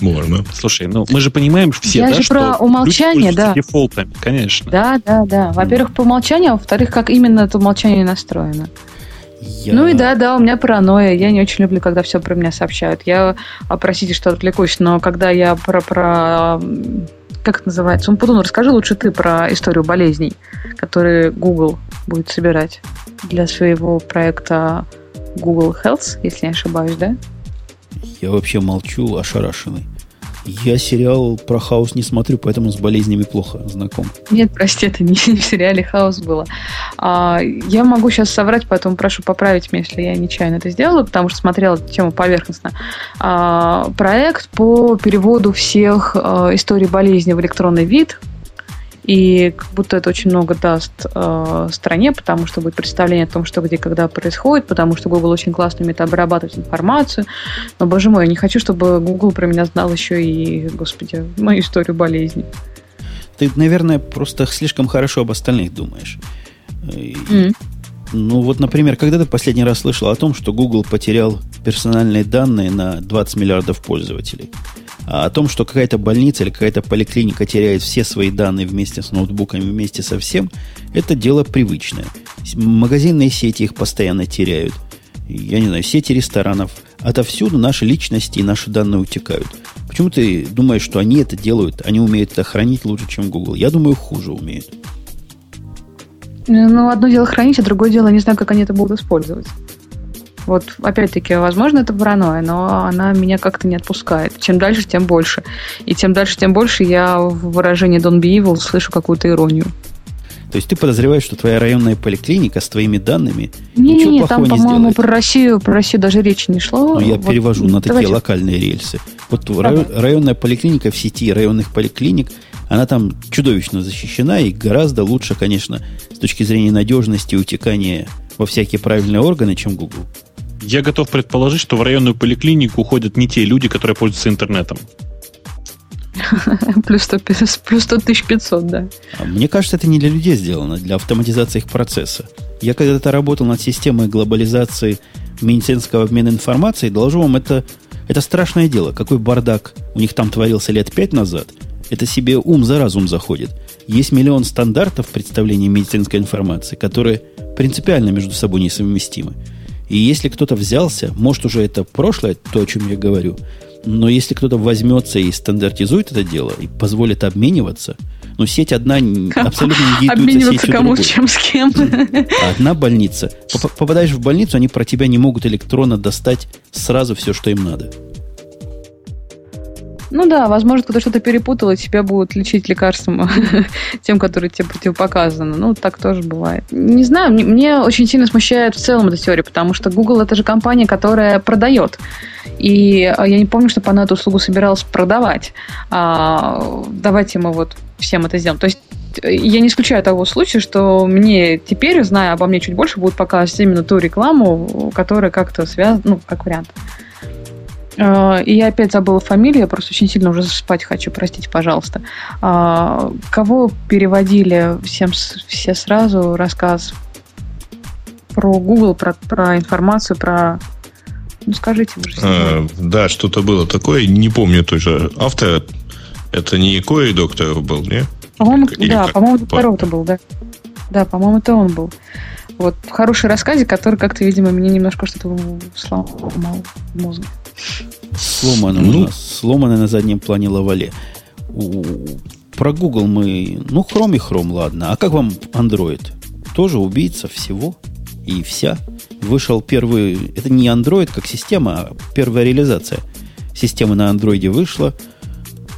Можно. Слушай, ну мы же понимаем все, Я да, же что про умолчание, да. дефолтами, конечно. Да, да, да. Во-первых, по умолчанию, а во-вторых, как именно это умолчание настроено. Я... Ну и да, да, у меня паранойя. Я не очень люблю, когда все про меня сообщают. Я, а, простите, что отвлекусь, но когда я про, про как это называется? Умпутун, расскажи лучше ты про историю болезней, которые Google будет собирать для своего проекта Google Health, если не ошибаюсь, да? Я вообще молчу, ошарашенный. Я сериал про хаос не смотрю, поэтому с болезнями плохо знаком. Нет, прости, это не в сериале хаос было. А, я могу сейчас соврать, поэтому прошу поправить меня, если я нечаянно это сделала, потому что смотрела тему поверхностно. А, проект по переводу всех а, историй болезни в электронный вид и как будто это очень много даст э, стране, потому что будет представление о том, что где, когда происходит, потому что Google очень классно умеет обрабатывать информацию. Но, боже мой, я не хочу, чтобы Google про меня знал еще и, господи, мою историю болезни. Ты, наверное, просто слишком хорошо об остальных думаешь. Mm. Ну вот, например, когда ты последний раз слышал о том, что Google потерял персональные данные на 20 миллиардов пользователей? А о том, что какая-то больница или какая-то поликлиника теряет все свои данные вместе с ноутбуками, вместе со всем, это дело привычное. Магазинные сети их постоянно теряют. Я не знаю, сети ресторанов. Отовсюду наши личности и наши данные утекают. Почему ты думаешь, что они это делают, они умеют это хранить лучше, чем Google? Я думаю, хуже умеют. Ну, одно дело хранить, а другое дело, не знаю, как они это будут использовать. Вот, опять-таки, возможно, это паранойя, но она меня как-то не отпускает. Чем дальше, тем больше. И тем дальше, тем больше я в выражении Don't be evil слышу какую-то иронию. То есть ты подозреваешь, что твоя районная поликлиника с твоими данными не, ничего не, не, плохого там, по-моему, про Россию, про Россию даже речи не шло. Ну, я вот, перевожу на такие давайте. локальные рельсы. Вот ага. районная поликлиника в сети районных поликлиник, она там чудовищно защищена и гораздо лучше, конечно, с точки зрения надежности и утекания во всякие правильные органы, чем Google. Я готов предположить, что в районную поликлинику уходят не те люди, которые пользуются интернетом. Плюс 100, плюс 100 тысяч 500, да. А мне кажется, это не для людей сделано, для автоматизации их процесса. Я когда-то работал над системой глобализации медицинского обмена информацией, доложу вам, это, это страшное дело. Какой бардак у них там творился лет пять назад. Это себе ум за разум заходит. Есть миллион стандартов представления медицинской информации, которые принципиально между собой несовместимы. И если кто-то взялся, может уже это прошлое, то, о чем я говорю, но если кто-то возьмется и стандартизует это дело и позволит обмениваться, ну, сеть одна абсолютно не Обмениваться сетью кому, другой. чем, с кем. Одна больница. Попадаешь в больницу, они про тебя не могут электронно достать сразу все, что им надо. Ну да, возможно, кто-то что-то перепутал, и тебя будут лечить лекарством тем, которые тебе противопоказаны. Ну, так тоже бывает. Не знаю, мне, мне очень сильно смущает в целом эта теория, потому что Google это же компания, которая продает. И а, я не помню, чтобы она эту услугу собиралась продавать. А, давайте мы вот всем это сделаем. То есть я не исключаю того случая, что мне теперь, зная обо мне чуть больше, будут показывать именно ту рекламу, которая как-то связана, ну, как вариант. А, и я опять забыла фамилию, я просто очень сильно уже спать хочу, простите, пожалуйста. А, кого переводили всем все сразу рассказ про Google, про, про информацию, про... Ну, скажите, вы же а, Да, что-то было такое, не помню тоже. Автор, это не Кори Докторов был, не? По-моему, да, по-моему, это второго-то был, да. Да, по-моему, это он был. Вот хороший рассказик, который как-то, видимо, мне немножко что-то сломал в мозге. Сломано ну, у нас. Сломано на заднем плане лавале. У, про Google мы... Ну, Chrome и Chrome, ладно. А как вам Android? Тоже убийца всего и вся. Вышел первый... Это не Android как система, а первая реализация системы на Android вышла.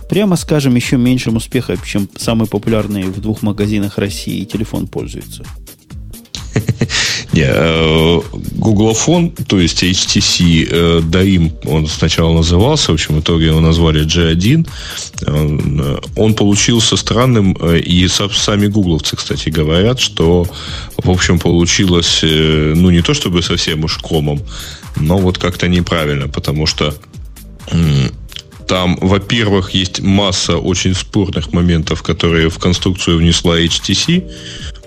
Прямо скажем, еще меньшим успехом, чем самый популярный в двух магазинах России телефон пользуется. Э, Гуглофон, то есть HTC э, DAIM, он сначала назывался, в общем, в итоге его назвали G1. Э, он получился странным, и сами гугловцы, кстати, говорят, что, в общем, получилось, ну, не то чтобы совсем уж комом, но вот как-то неправильно, потому что там, во-первых, есть масса очень спорных моментов, которые в конструкцию внесла HTC.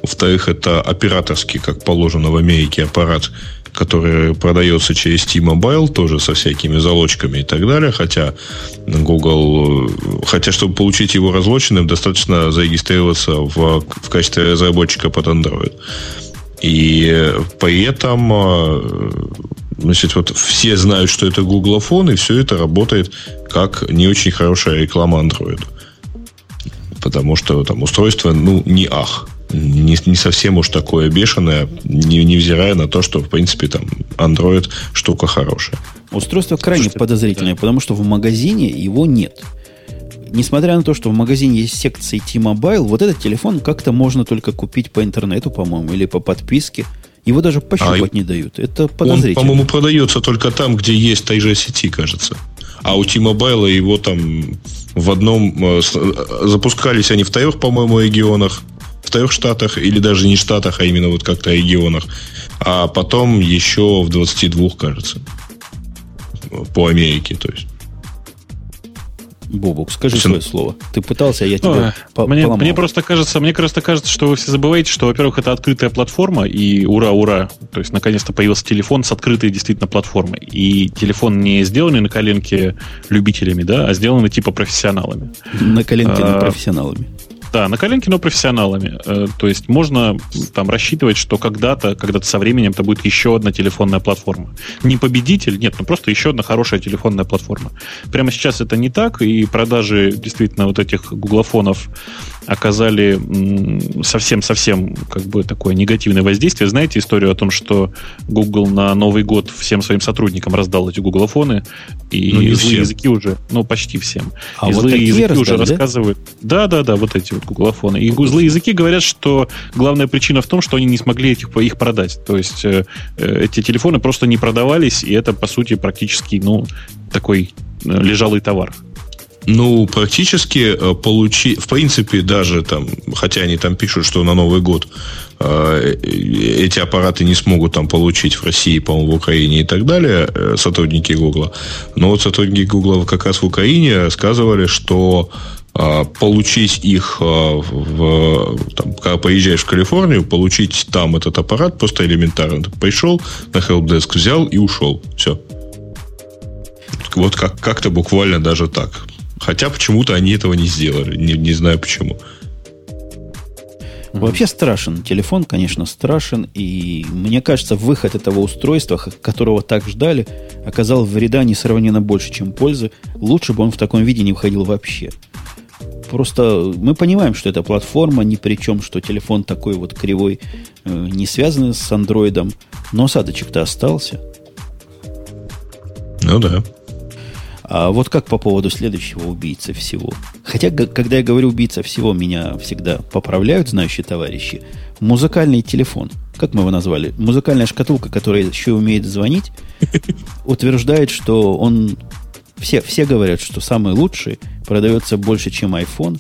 Во-вторых, это операторский, как положено в Америке, аппарат который продается через T-Mobile, тоже со всякими залочками и так далее, хотя Google, хотя чтобы получить его разлоченным, достаточно зарегистрироваться в, в качестве разработчика под Android. И при этом значит, вот все знают, что это Google Phone, и все это работает как не очень хорошая реклама Android. Потому что там устройство, ну, не ах не, не совсем уж такое бешеное, не, невзирая на то, что, в принципе, там Android штука хорошая. Устройство крайне Слушайте, подозрительное, да. потому что в магазине его нет. Несмотря на то, что в магазине есть секции T-Mobile, вот этот телефон как-то можно только купить по интернету, по-моему, или по подписке. Его даже пощупать а не дают. Это подозрительно. Он, по-моему, продается только там, где есть та же сети, кажется. А у T-Mobile его там в одном... Э, э, запускались они в трех, по-моему, регионах в трех штатах, или даже не штатах, а именно вот как-то регионах. А потом еще в 22, кажется. По Америке, то есть. Бобук, скажи Все... свое слово. Ты пытался, а я тебя по мне, мне просто кажется, мне просто кажется, что вы все забываете, что, во-первых, это открытая платформа, и ура, ура, то есть наконец-то появился телефон с открытой действительно платформой. И телефон не сделанный на коленке любителями, да, а сделанный типа профессионалами. На коленке, а, профессионалами. Да, на коленке, но профессионалами. Э, то есть можно там рассчитывать, что когда-то, когда-то со временем это будет еще одна телефонная платформа. Не победитель, нет, ну просто еще одна хорошая телефонная платформа. Прямо сейчас это не так, и продажи действительно вот этих гуглофонов оказали совсем-совсем как бы такое негативное воздействие. Знаете историю о том, что Google на Новый год всем своим сотрудникам раздал эти гуглофоны, и ну, злые всем. языки уже, ну, почти всем. А и вот злые языки раздали, уже да? рассказывают. Да, да, да, вот эти вот гуглофоны. И злые языки говорят, что главная причина в том, что они не смогли этих, их продать. То есть э, э, эти телефоны просто не продавались, и это, по сути, практически, ну, такой э, лежалый товар. Ну, практически э, получи, в принципе, даже там, хотя они там пишут, что на Новый год э, эти аппараты не смогут там получить в России, по-моему, в Украине и так далее, э, сотрудники Гугла. Но вот сотрудники Гугла как раз в Украине рассказывали, что э, получить их э, в, там, когда поезжаешь в Калифорнию, получить там этот аппарат просто элементарно. Ты пришел на helpdesk, взял и ушел. Все. Вот как- как-то буквально даже так. Хотя почему-то они этого не сделали. Не, не знаю почему. Вообще страшен. Телефон, конечно, страшен. И мне кажется, выход этого устройства, которого так ждали, оказал вреда несравненно больше, чем пользы. Лучше бы он в таком виде не выходил вообще. Просто мы понимаем, что это платформа, ни при чем, что телефон такой вот кривой, э, не связанный с андроидом. Но осадочек-то остался. Ну да. А вот как по поводу следующего убийцы всего? Хотя, когда я говорю убийца всего, меня всегда поправляют знающие товарищи. Музыкальный телефон. Как мы его назвали? Музыкальная шкатулка, которая еще умеет звонить, утверждает, что он... Все, все говорят, что самый лучший, продается больше, чем iPhone.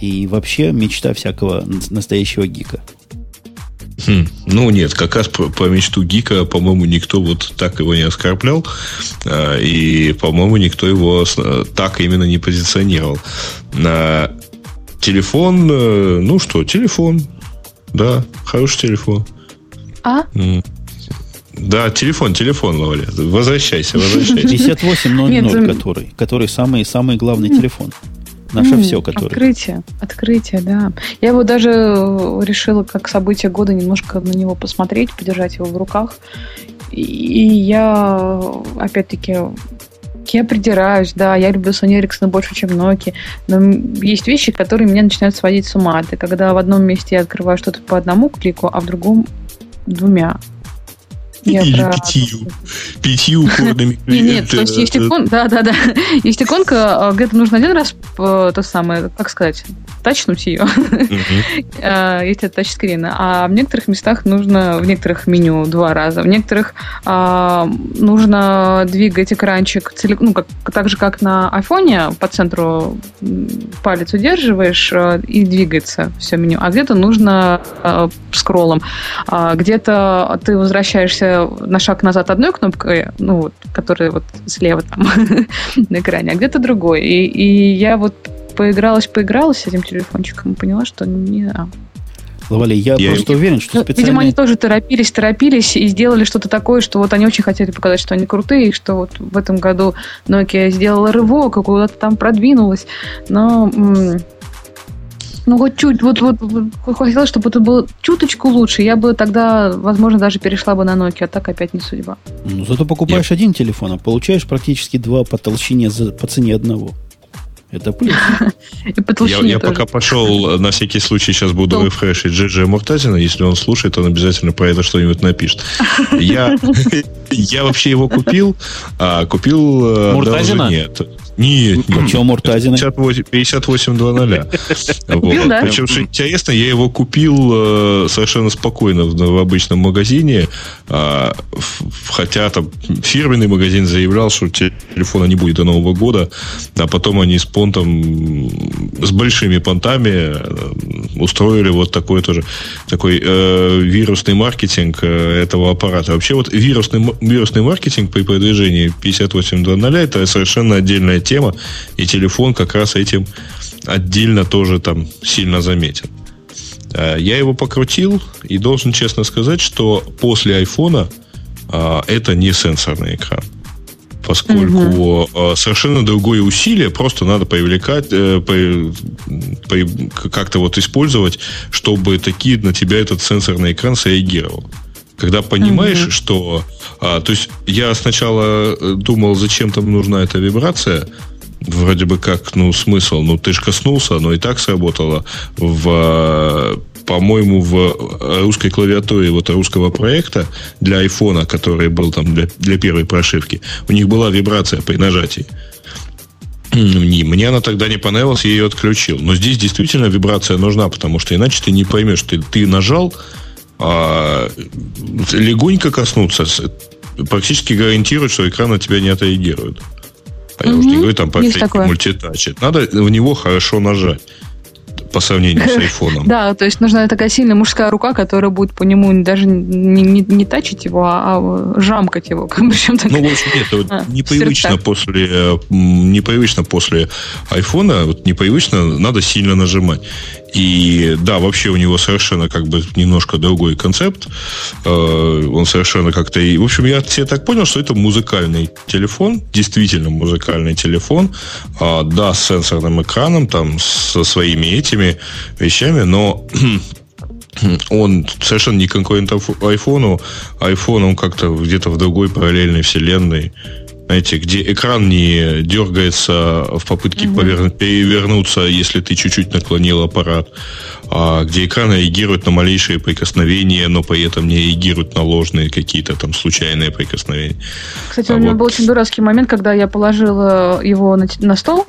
И вообще мечта всякого настоящего гика. Хм. Ну, нет, как раз по, по мечту Гика, по-моему, никто вот так его не оскорблял. А, и, по-моему, никто его так именно не позиционировал. На телефон, э, ну что, телефон. Да, хороший телефон. А? Да, телефон, телефон, Лоля. Возвращайся, возвращайся. 5800, который, который самый, самый главный телефон. Наше mm, все, которое. Открытие, открытие, да. Я его даже э, решила как событие года немножко на него посмотреть, подержать его в руках. И я, опять-таки, я придираюсь, да, я люблю Sony Ericsson больше, чем Nokia, но есть вещи, которые меня начинают сводить с ума. Это когда в одном месте я открываю что-то по одному клику, а в другом двумя. Или про... пятью. Пятью упорными Нет, то есть иконка, да, да, да. Есть иконка, а, где-то нужно один раз э, то самое, как сказать, тачнуть ее. А, есть это тачскрин. А в некоторых местах нужно, в некоторых меню два раза. В некоторых а, нужно двигать экранчик ну, как, так же, как на айфоне, по центру палец удерживаешь и двигается все меню. А где-то нужно скроллом. Где-то ты возвращаешься на шаг назад одной кнопкой, ну, вот, которая вот слева там на экране, а где-то другой. И, и я вот поигралась, поигралась с этим телефончиком и поняла, что не... А. Валя, я, я просто уверен, что ну, специально... Видимо, они тоже торопились, торопились и сделали что-то такое, что вот они очень хотели показать, что они крутые, и что вот в этом году Nokia сделала рывок, и куда-то там продвинулась. Но ну, вот чуть, вот, вот, вот хотелось, чтобы это было чуточку лучше. Я бы тогда, возможно, даже перешла бы на Nokia, а так опять не судьба. Ну, зато покупаешь Нет. один телефон, а получаешь практически два по толщине, за, по цене одного. Это плюс. И по я, я пока пошел, на всякий случай сейчас буду рефрешить Джиджи Муртазина. Если он слушает, он обязательно про это что-нибудь напишет. Я, я вообще его купил, а купил э, Муртазина? Нет. Нет, нет. Почему Муртазина? 58.00. Вот. да? Причем, что интересно, я его купил э, совершенно спокойно в, в обычном магазине, э, хотя там фирменный магазин заявлял, что телефона не будет до Нового года, а потом они с понтом, с большими понтами э, устроили вот такой тоже такой э, вирусный маркетинг э, этого аппарата. Вообще вот вирусный, вирусный маркетинг при продвижении 58.00 это совершенно отдельная тема, и телефон как раз этим отдельно тоже там сильно заметен. Э, я его покрутил и должен честно сказать, что после айфона а, это не сенсорный экран. Поскольку угу. совершенно другое усилие, просто надо привлекать, э, как-то вот использовать, чтобы такие на тебя этот сенсорный экран среагировал. Когда понимаешь, угу. что... А, то есть я сначала э, думал, зачем там нужна эта вибрация, вроде бы как, ну, смысл, ну, ты же коснулся, оно и так сработало в по-моему, в русской клавиатуре вот русского проекта для айфона, который был там для, для первой прошивки, у них была вибрация при нажатии. Мне она тогда не понравилась, я ее отключил. Но здесь действительно вибрация нужна, потому что иначе ты не поймешь, ты, ты нажал, а легонько коснуться практически гарантирует, что экран на тебя не отреагирует. А угу. я уже не говорю там про мультитач. Надо в него хорошо нажать по сравнению с айфоном. Да, то есть нужна такая сильная мужская рука, которая будет по нему даже не, не, не тачить его, а, а жамкать его. Причем так, ну, в общем, нет, а, непривычно после, непривычно после айфона, вот непривычно надо сильно нажимать. И да, вообще у него совершенно как бы немножко другой концепт. Э, он совершенно как-то... В общем, я все так понял, что это музыкальный телефон, действительно музыкальный телефон. А, да, с сенсорным экраном, там, со своими этими вещами, но он совершенно не конкурент айфону. Айфон, он как-то где-то в другой параллельной вселенной знаете, где экран не дергается в попытке угу. повер... перевернуться, если ты чуть-чуть наклонил аппарат, а где экран реагирует на малейшие прикосновения, но при этом не реагирует на ложные какие-то там случайные прикосновения. Кстати, а у меня вот... был очень дурацкий момент, когда я положила его на, на стол,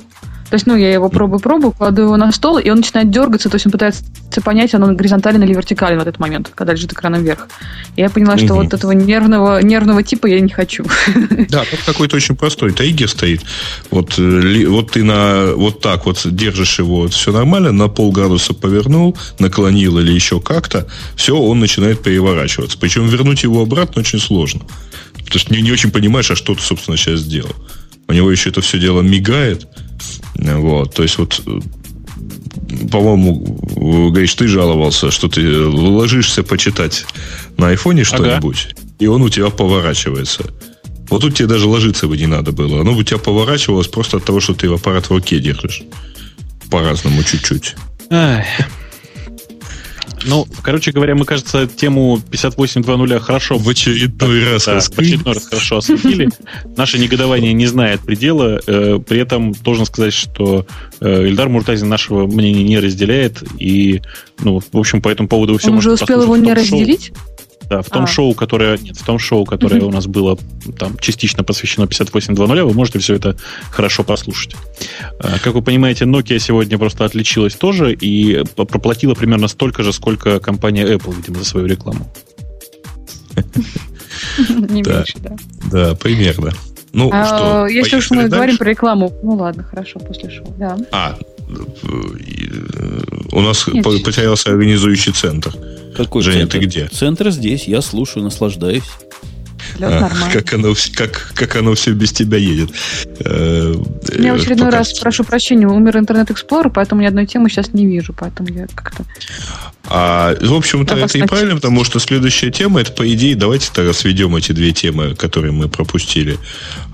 то есть, ну, я его пробую-пробую, кладу его на стол, и он начинает дергаться, то есть он пытается понять, он горизонтален или вертикален в этот момент, когда лежит экраном вверх. И я поняла, что угу. вот этого нервного, нервного типа я не хочу. Да, тут какой-то очень простой триггер стоит. Вот, э, вот ты на вот так вот держишь его, все нормально, на полградуса повернул, наклонил или еще как-то, все, он начинает переворачиваться. Причем вернуть его обратно очень сложно. Потому что не, не очень понимаешь, а что ты, собственно, сейчас сделал. У него еще это все дело мигает, вот, то есть вот по-моему, говоришь, ты жаловался, что ты ложишься почитать на айфоне что-нибудь, ага. и он у тебя поворачивается. Вот тут тебе даже ложиться бы не надо было. Оно бы у тебя поворачивалось просто от того, что ты аппарат в руке держишь. По-разному чуть-чуть. Ай. Ну, короче говоря, мы, кажется, тему 58.2.0 хорошо... В очередной раз да, в очередной раз хорошо осветили. Наше негодование не знает предела. Э, при этом должен сказать, что э, Эльдар Муртазин нашего мнения не разделяет. И, ну, в общем, по этому поводу все Он уже успел его не разделить? Да, в том а. шоу, которое нет, в том шоу, которое у нас было там частично посвящено 58.2.0, вы можете все это хорошо послушать. А, как вы понимаете, Nokia сегодня просто отличилась тоже и проплатила примерно столько же, сколько компания Apple, видимо, за свою рекламу. Не меньше, да. Да, примерно. Ну, а, что, Если уж мы говорим про рекламу, ну ладно, хорошо, после шоу, да. А, у нас потерялся организующий центр. Какой Женя, центр? ты где? Центр здесь, я слушаю, наслаждаюсь. А, как, оно, как, как оно все без тебя едет. Я в очередной раз прошу прощения, умер интернет Explorer, поэтому ни одной темы сейчас не вижу, поэтому я как-то... А, в общем-то, это и правильно, потому что следующая тема, это, по идее, давайте тогда сведем эти две темы, которые мы пропустили.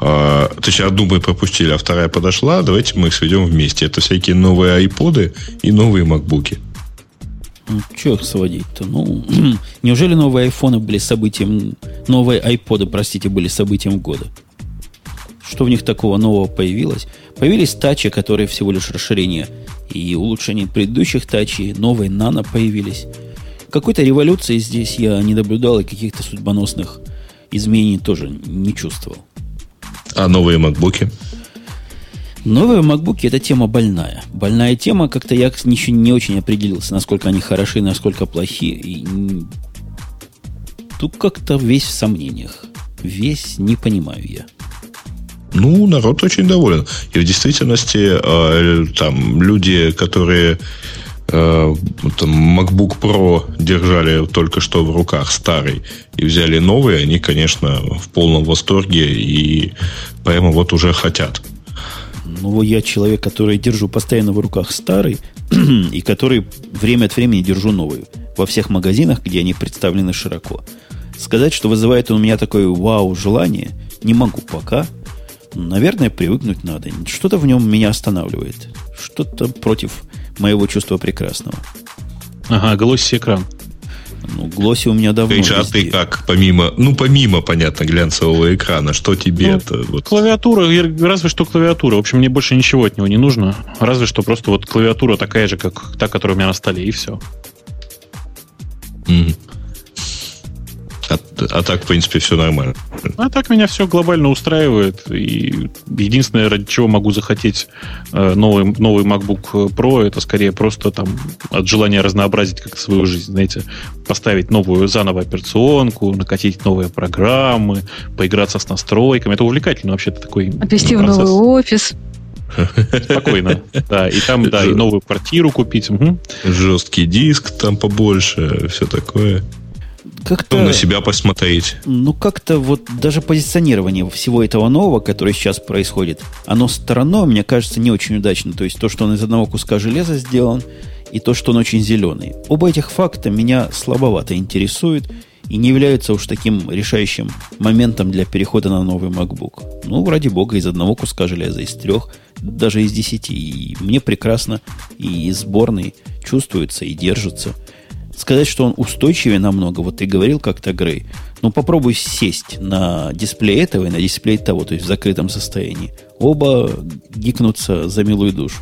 А, точнее, одну мы пропустили, а вторая подошла. Давайте мы их сведем вместе. Это всякие новые айподы и новые макбуки. Ну, что их сводить-то? Ну, неужели новые айфоны были событием... Новые айподы, простите, были событием года? Что в них такого нового появилось? Появились тачи, которые всего лишь расширение и улучшение предыдущих тачей. Новые нано появились. Какой-то революции здесь я не наблюдал и каких-то судьбоносных изменений тоже не чувствовал. А новые макбуки? Новые MacBook это тема больная. Больная тема, как-то я еще не очень определился, насколько они хороши, насколько плохи. И тут как-то весь в сомнениях. Весь не понимаю я. Ну, народ очень доволен. И в действительности э, там люди, которые э, MacBook Pro держали только что в руках старый и взяли новый, они, конечно, в полном восторге и прямо вот уже хотят. Ну, я человек, который держу постоянно в руках старый, и который время от времени держу новый. Во всех магазинах, где они представлены широко. Сказать, что вызывает у меня такое вау желание, не могу пока. Наверное, привыкнуть надо. Что-то в нем меня останавливает. Что-то против моего чувства прекрасного. Ага, глосси экран. Ну, Глосси у меня давно Пейдж, а ты как, помимо, ну, помимо, понятно, глянцевого экрана, что тебе ну, это? Вот... Клавиатура, разве что клавиатура. В общем, мне больше ничего от него не нужно. Разве что просто вот клавиатура такая же, как та, которая у меня на столе, и все. Mm. А, а так, в принципе, все нормально. А так меня все глобально устраивает. И единственное, ради чего могу захотеть э, новый, новый MacBook Pro, это скорее просто там от желания разнообразить как-то свою жизнь, знаете, поставить новую заново операционку, накатить новые программы, поиграться с настройками. Это увлекательно вообще-то такой Отвести процесс. в новый офис. Спокойно. Да, и там, да, и новую квартиру купить. Угу. Жесткий диск там побольше, все такое как-то... На себя посмотреть. Ну, как-то вот даже позиционирование всего этого нового, которое сейчас происходит, оно стороной, мне кажется, не очень удачно. То есть то, что он из одного куска железа сделан, и то, что он очень зеленый. Оба этих факта меня слабовато интересуют и не являются уж таким решающим моментом для перехода на новый MacBook. Ну, ради бога, из одного куска железа, из трех, даже из десяти. И мне прекрасно и сборный чувствуется и держится – сказать, что он устойчивее намного, вот ты говорил как-то, Грей, ну попробуй сесть на дисплей этого и на дисплей того, то есть в закрытом состоянии. Оба гикнутся за милую душу.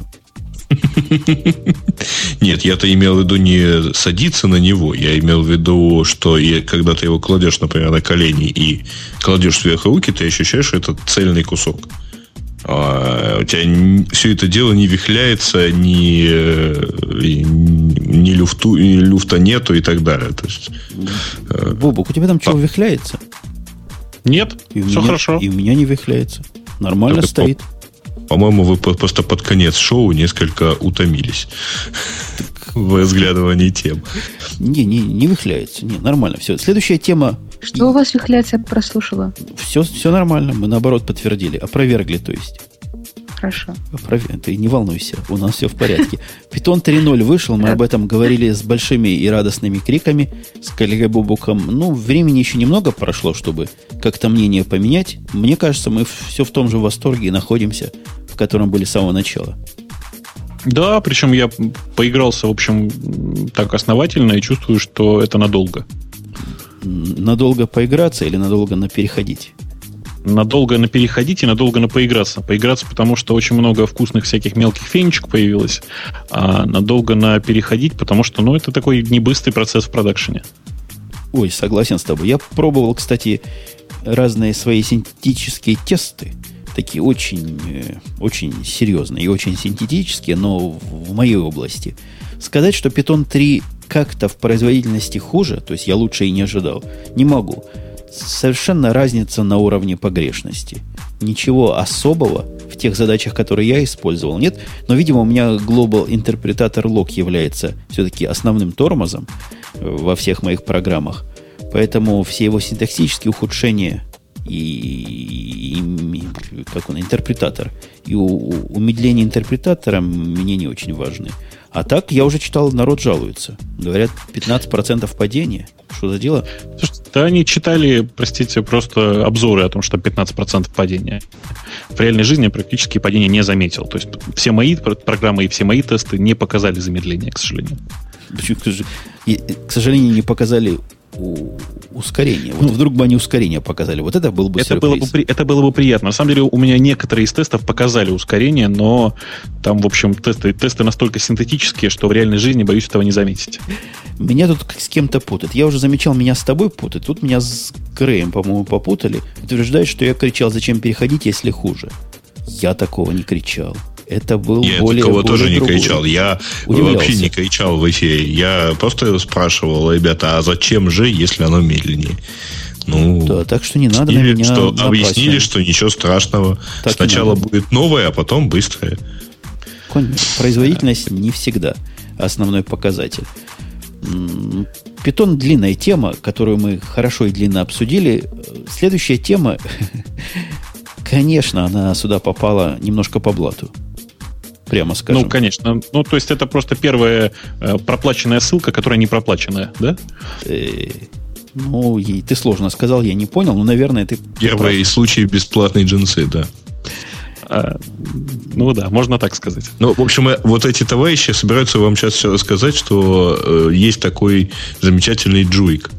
Нет, я-то имел в виду не садиться на него, я имел в виду, что когда ты его кладешь, например, на колени и кладешь сверху руки, ты ощущаешь, что это цельный кусок. А, у тебя все это дело не вихляется, ни, э, ни, люфту, ни люфта нету и так далее. То есть, э, Бобок, у тебя там что, а... вихляется? Нет, и все меня, хорошо. И у меня не вихляется. Нормально Только стоит. По- по-моему, вы просто под конец шоу несколько утомились в разглядывании тем. Не, не, не вихляется. Не, нормально. Все. Следующая тема что у вас вихляется, я прослушала? Все, все нормально. Мы наоборот подтвердили. Опровергли, то есть. Хорошо. Опров... Ты не волнуйся, у нас все в порядке. Питон 3.0 вышел, мы об этом говорили с большими и радостными криками, с коллегой Бубуком. Ну, времени еще немного прошло, чтобы как-то мнение поменять. Мне кажется, мы все в том же восторге и находимся, в котором были с самого начала. Да, причем я поигрался, в общем, так основательно и чувствую, что это надолго надолго поиграться или надолго на переходить? Надолго на переходить и надолго на поиграться. Поиграться, потому что очень много вкусных всяких мелких фенечек появилось, а надолго на переходить, потому что, ну, это такой не быстрый процесс в продакшене. Ой, согласен с тобой. Я пробовал, кстати, разные свои синтетические тесты, такие очень, э, очень серьезные и очень синтетические, но в моей области. Сказать, что Python 3 как-то в производительности хуже, то есть я лучше и не ожидал, не могу. Совершенно разница на уровне погрешности. Ничего особого в тех задачах, которые я использовал, нет. Но, видимо, у меня Global интерпретатор Log является все-таки основным тормозом э, во всех моих программах. Поэтому все его синтаксические ухудшения и, и как он, интерпретатор. И у, у медления интерпретатора мне не очень важны. А так, я уже читал, народ жалуется. Говорят, 15% падения. Что за дело? Слушайте, да они читали, простите, просто обзоры о том, что 15% падения. В реальной жизни практически падения не заметил. То есть все мои программы и все мои тесты не показали замедления, к сожалению. Почему, к сожалению, не показали ускорение. Вот ну, вдруг бы они ускорение показали. Вот это был бы это было бы, это было бы приятно. На самом деле, у меня некоторые из тестов показали ускорение, но там, в общем, тесты, тесты настолько синтетические, что в реальной жизни, боюсь, этого не заметить. Меня тут с кем-то путают. Я уже замечал, меня с тобой путают. Тут меня с Греем, по-моему, попутали. Утверждают, что я кричал, зачем переходить, если хуже. Я такого не кричал. Это был я более... Я такого тоже не кричал. Я Удивлялся. вообще не кричал в эфире. Я просто спрашивал, ребята, а зачем же, если оно медленнее? Ну, да, так что не надо на меня что Объяснили, что ничего страшного. Так Сначала будет новое, а потом быстрое. Производительность не всегда основной показатель. Питон длинная тема, которую мы хорошо и длинно обсудили. Следующая тема, конечно, она сюда попала немножко по блату прямо скажем. Ну, конечно. Ну, то есть это просто первая э, проплаченная ссылка, которая не проплаченная, да? Э, ну, ей ты сложно сказал, я не понял, но, наверное, ты... Первый прав. случай бесплатной джинсы, да. А, ну да, можно так сказать. Ну, в общем, э, вот эти товарищи собираются вам сейчас все рассказать, что э, есть такой замечательный джуик.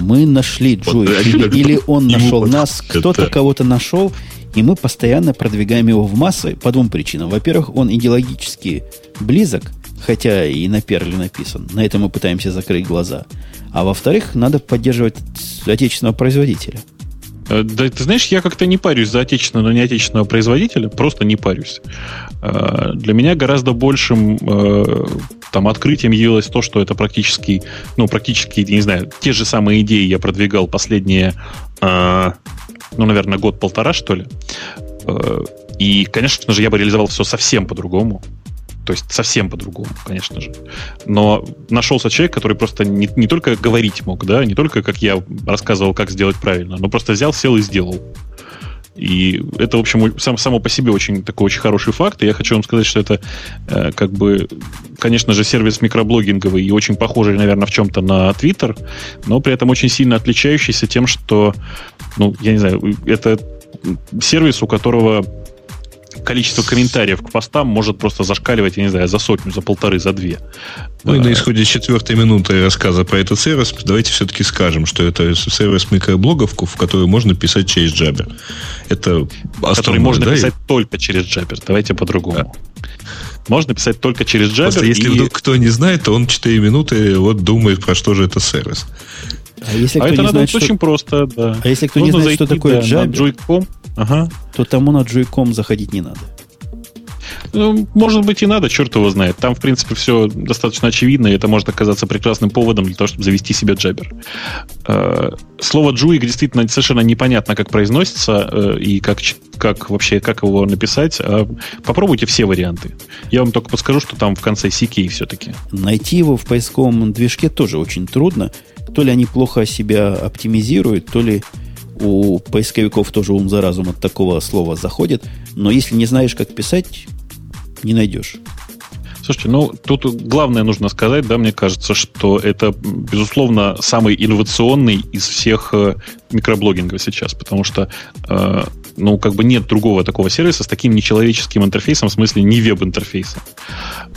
Мы нашли Джуик. Вот, или, или он нашел нас, кто-то кого-то нашел, и мы постоянно продвигаем его в массы по двум причинам. Во-первых, он идеологически близок, хотя и на перле написан. На это мы пытаемся закрыть глаза. А во-вторых, надо поддерживать отечественного производителя. Э, да, ты знаешь, я как-то не парюсь за отечественного, но не отечественного производителя, просто не парюсь. Э, для меня гораздо большим э, там, открытием явилось то, что это практически, ну, практически, не знаю, те же самые идеи я продвигал последние ну, наверное, год-полтора, что ли. Э, и, конечно же, я бы реализовал все совсем по-другому. То есть совсем по-другому, конечно же. Но нашелся человек, который просто не, не только говорить мог, да, не только, как я рассказывал, как сделать правильно, но просто взял, сел и сделал. И это, в общем, сам, само по себе очень такой очень хороший факт. И я хочу вам сказать, что это э, как бы, конечно же, сервис микроблогинговый и очень похожий, наверное, в чем-то на Twitter, но при этом очень сильно отличающийся тем, что, ну, я не знаю, это сервис, у которого количество комментариев к постам может просто зашкаливать, я не знаю, за сотню, за полторы, за две. Ну и на исходе четвертой минуты рассказа про этот сервис, давайте все-таки скажем, что это сервис микроблогов, в который можно писать через Jabber. Это который можно да, писать только через Jabber. Давайте по-другому. Да. Можно писать только через Jabber. Просто если и... вдруг кто не знает, то он 4 минуты вот думает, про что же это сервис. А, если а это не надо знает, что... очень просто, да. А если кто Нужно не знает, что такое да, Jabber, ага. то тому на Joy.com заходить не надо. Ну, может быть, и надо, черт его знает. Там, в принципе, все достаточно очевидно, и это может оказаться прекрасным поводом для того, чтобы завести себе джабер. Э, слово джуик действительно совершенно непонятно, как произносится э, и как, как вообще, как его написать. А попробуйте все варианты. Я вам только подскажу, что там в конце CK все-таки. Найти его в поисковом движке тоже очень трудно. То ли они плохо себя оптимизируют, то ли у поисковиков тоже ум за разум от такого слова заходит. Но если не знаешь, как писать, не найдешь. Слушайте, ну тут главное нужно сказать, да, мне кажется, что это, безусловно, самый инновационный из всех э, микроблогингов сейчас, потому что, э, ну, как бы нет другого такого сервиса с таким нечеловеческим интерфейсом, в смысле не веб-интерфейсом.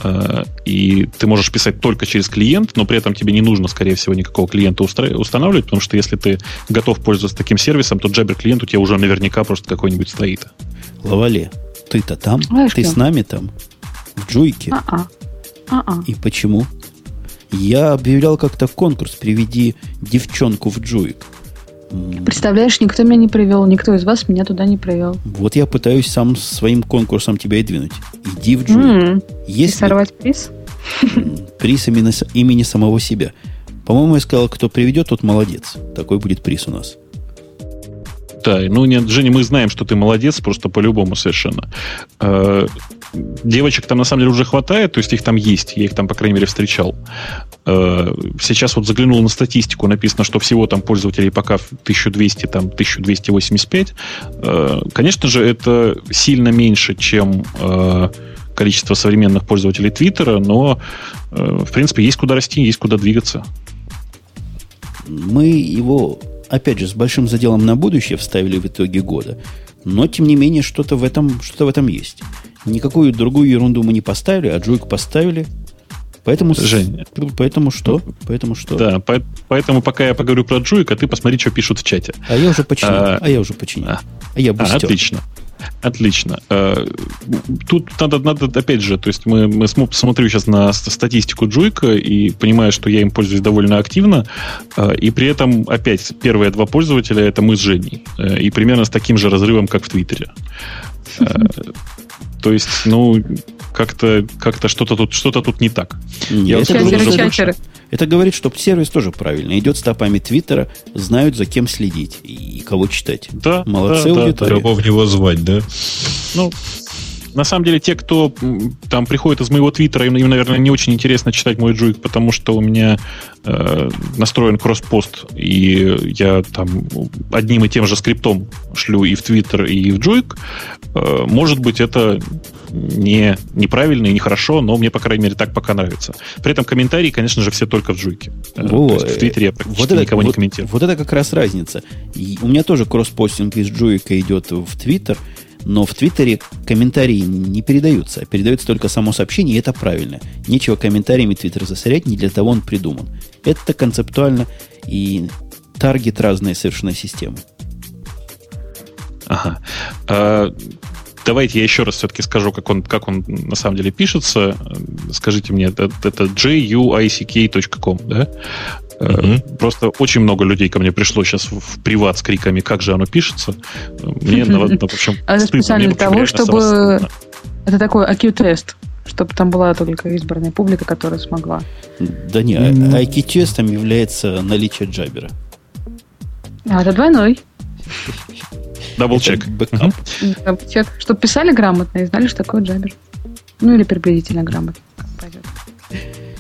Э, и ты можешь писать только через клиент, но при этом тебе не нужно, скорее всего, никакого клиента устра- устанавливать, потому что если ты готов пользоваться таким сервисом, то Jabber клиент у тебя уже наверняка просто какой-нибудь стоит. Лавале, ты-то там? А ты что? с нами там? В Джуйке? А-а. А-а. И почему? Я объявлял как-то конкурс «Приведи девчонку в Джуик». Представляешь, никто меня не привел, никто из вас меня туда не привел. Вот я пытаюсь сам своим конкурсом тебя и двинуть. Иди в Джуик. Mm. Если... И сорвать приз? Приз имени, имени самого себя. По-моему, я сказал, кто приведет, тот молодец. Такой будет приз у нас. Да, ну нет, Женя, мы знаем, что ты молодец, просто по-любому совершенно. Э, девочек там на самом деле уже хватает, то есть их там есть, я их там, по крайней мере, встречал. Э, сейчас вот заглянул на статистику, написано, что всего там пользователей пока 1200, там 1285. Э, конечно же, это сильно меньше, чем количество современных пользователей Твиттера, но, в принципе, есть куда расти, есть куда двигаться. Мы его опять же, с большим заделом на будущее вставили в итоге года. Но, тем не менее, что-то в этом, что в этом есть. Никакую другую ерунду мы не поставили, а Джуйк поставили. Поэтому, Жень, поэтому что? Поэтому что? Да, по, поэтому пока я поговорю про Джуйк, а ты посмотри, что пишут в чате. А я уже починил. А, а я уже починил. А, а я бустер. А, отлично. Отлично. Э, тут надо, надо, опять же, то есть мы, мы смотрю сейчас на статистику Джуйка и понимаю, что я им пользуюсь довольно активно, э, и при этом опять первые два пользователя это мы с Женей, э, и примерно с таким же разрывом, как в Твиттере. То есть, ну, как-то как что-то тут, что-то тут не так. Нет, это, говорит, это говорит, что сервис тоже правильно. Идет стопами Твиттера, знают, за кем следить и кого читать. Да, Молодцы да, аудитория. Да, кого в него звать, да? Ну, на самом деле, те, кто там приходит из моего твиттера, им, им наверное, не очень интересно читать мой джуик, потому что у меня э, настроен кросспост, и я там одним и тем же скриптом шлю и в твиттер, и в джуик. Э, может быть, это не неправильно и нехорошо, но мне, по крайней мере, так пока нравится. При этом комментарии, конечно же, все только в Джуйке. Э, Во, в Твиттере я практически вот это, никого вот, не комментирую. Вот это как раз разница. И у меня тоже кросспостинг из Джуйка идет в Твиттер, но в Твиттере комментарии не передаются, а передается только само сообщение, и это правильно. Нечего комментариями Твиттер засорять, не для того он придуман. Это концептуально и таргет разные совершенно системы. Ага. А, давайте я еще раз все-таки скажу, как он, как он на самом деле пишется. Скажите мне, это, это juick.com, да? Угу. Просто очень много людей ко мне пришло сейчас в приват с криками, как же оно пишется. Мне, в общем, а это специально для того, чтобы... Это такой IQ-тест чтобы там была только избранная публика, которая смогла. Да не. IQ-тестом является наличие джабера. А, это двойной. Дабл-чек. Дабл-чек. Чтобы писали грамотно и знали, что такое джабер. Ну, или приблизительно грамотно. Э,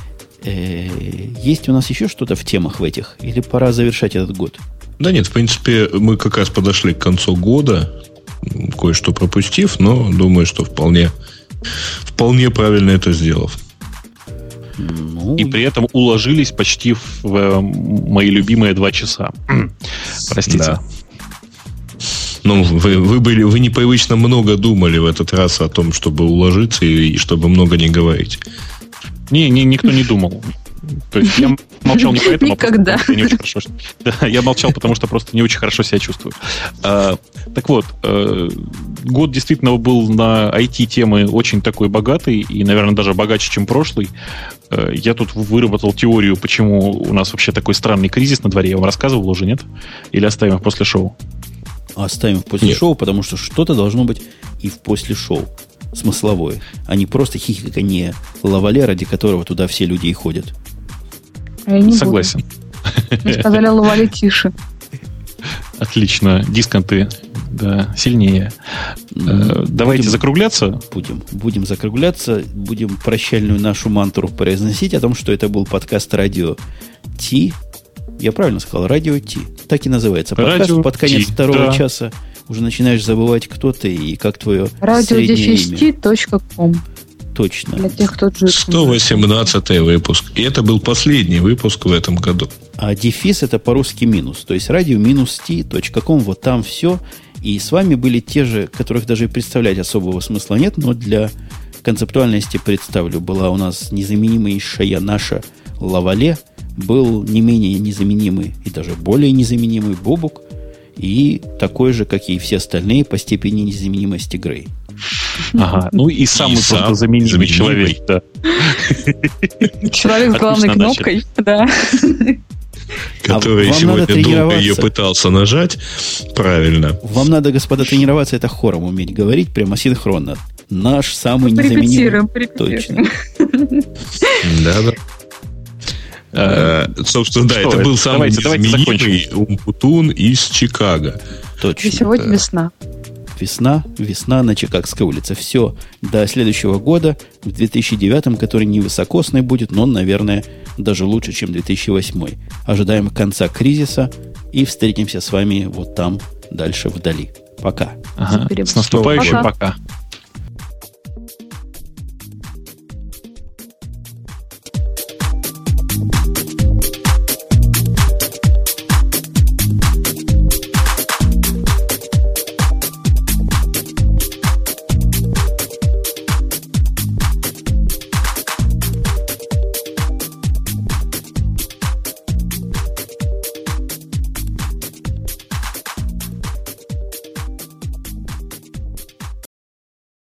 есть у нас еще что-то в темах в этих? Или пора завершать этот год? Да нет, в принципе, мы как раз подошли к концу года, кое-что пропустив, но думаю, что вполне, вполне правильно это сделав. Ну... И при этом уложились почти в э, мои любимые два часа. Простите. Да. Ну, вы, вы, были, вы непривычно много думали в этот раз о том, чтобы уложиться и, и чтобы много не говорить. Не, не, никто не думал. То есть я молчал не поэтому, а Никогда. а не очень хорошо. Да, я молчал, потому что просто не очень хорошо себя чувствую. А, так вот, а, год действительно был на IT-темы очень такой богатый и, наверное, даже богаче, чем прошлый. А, я тут выработал теорию, почему у нас вообще такой странный кризис на дворе. Я вам рассказывал уже, нет? Или оставим их после шоу? Оставим в после нет. шоу, потому что что-то должно быть и в после шоу смысловое, а не просто хихиканье лавале, ради которого туда все люди и ходят. А я не Согласен. Буду. Мне сказали лавале тише. Отлично. Дисконты, да, сильнее. Ну, Давайте будем, закругляться. Будем. Будем закругляться. Будем прощальную нашу мантру произносить о том, что это был подкаст радио Ти. Я правильно сказал? Радио Ти. Так и называется. Подкаст радио под конец Ти, второго да. часа уже начинаешь забывать, кто ты и как твое среднее imя. Точно. Для тех, кто 118 выпуск. И это был последний выпуск в этом году. А дефис это по-русски минус. То есть радио минус t.com, вот там все. И с вами были те же, которых даже представлять особого смысла нет, но для концептуальности представлю. Была у нас незаменимейшая наша Лавале, был не менее незаменимый и даже более незаменимый Бобук – и такой же, как и все остальные по степени незаменимости Грей. Ага, ну и самый и сам заменимый человек, да. Человек с главной кнопкой, да. Который а сегодня долго ее пытался нажать. Правильно. Вам надо, господа, тренироваться это хором уметь говорить прямо синхронно. Наш самый незаменимый. Точно. Да, да. Э, собственно, да, это был самый давайте, незаменимый Умпутун из Чикаго. Точно. И сегодня да. весна. Весна, весна на Чикагской улице. Все, до следующего года, в 2009, который не высокосный будет, но, наверное, даже лучше, чем 2008. Ожидаем конца кризиса и встретимся с вами вот там, дальше вдали. Пока. Ага. С наступающим пока. пока.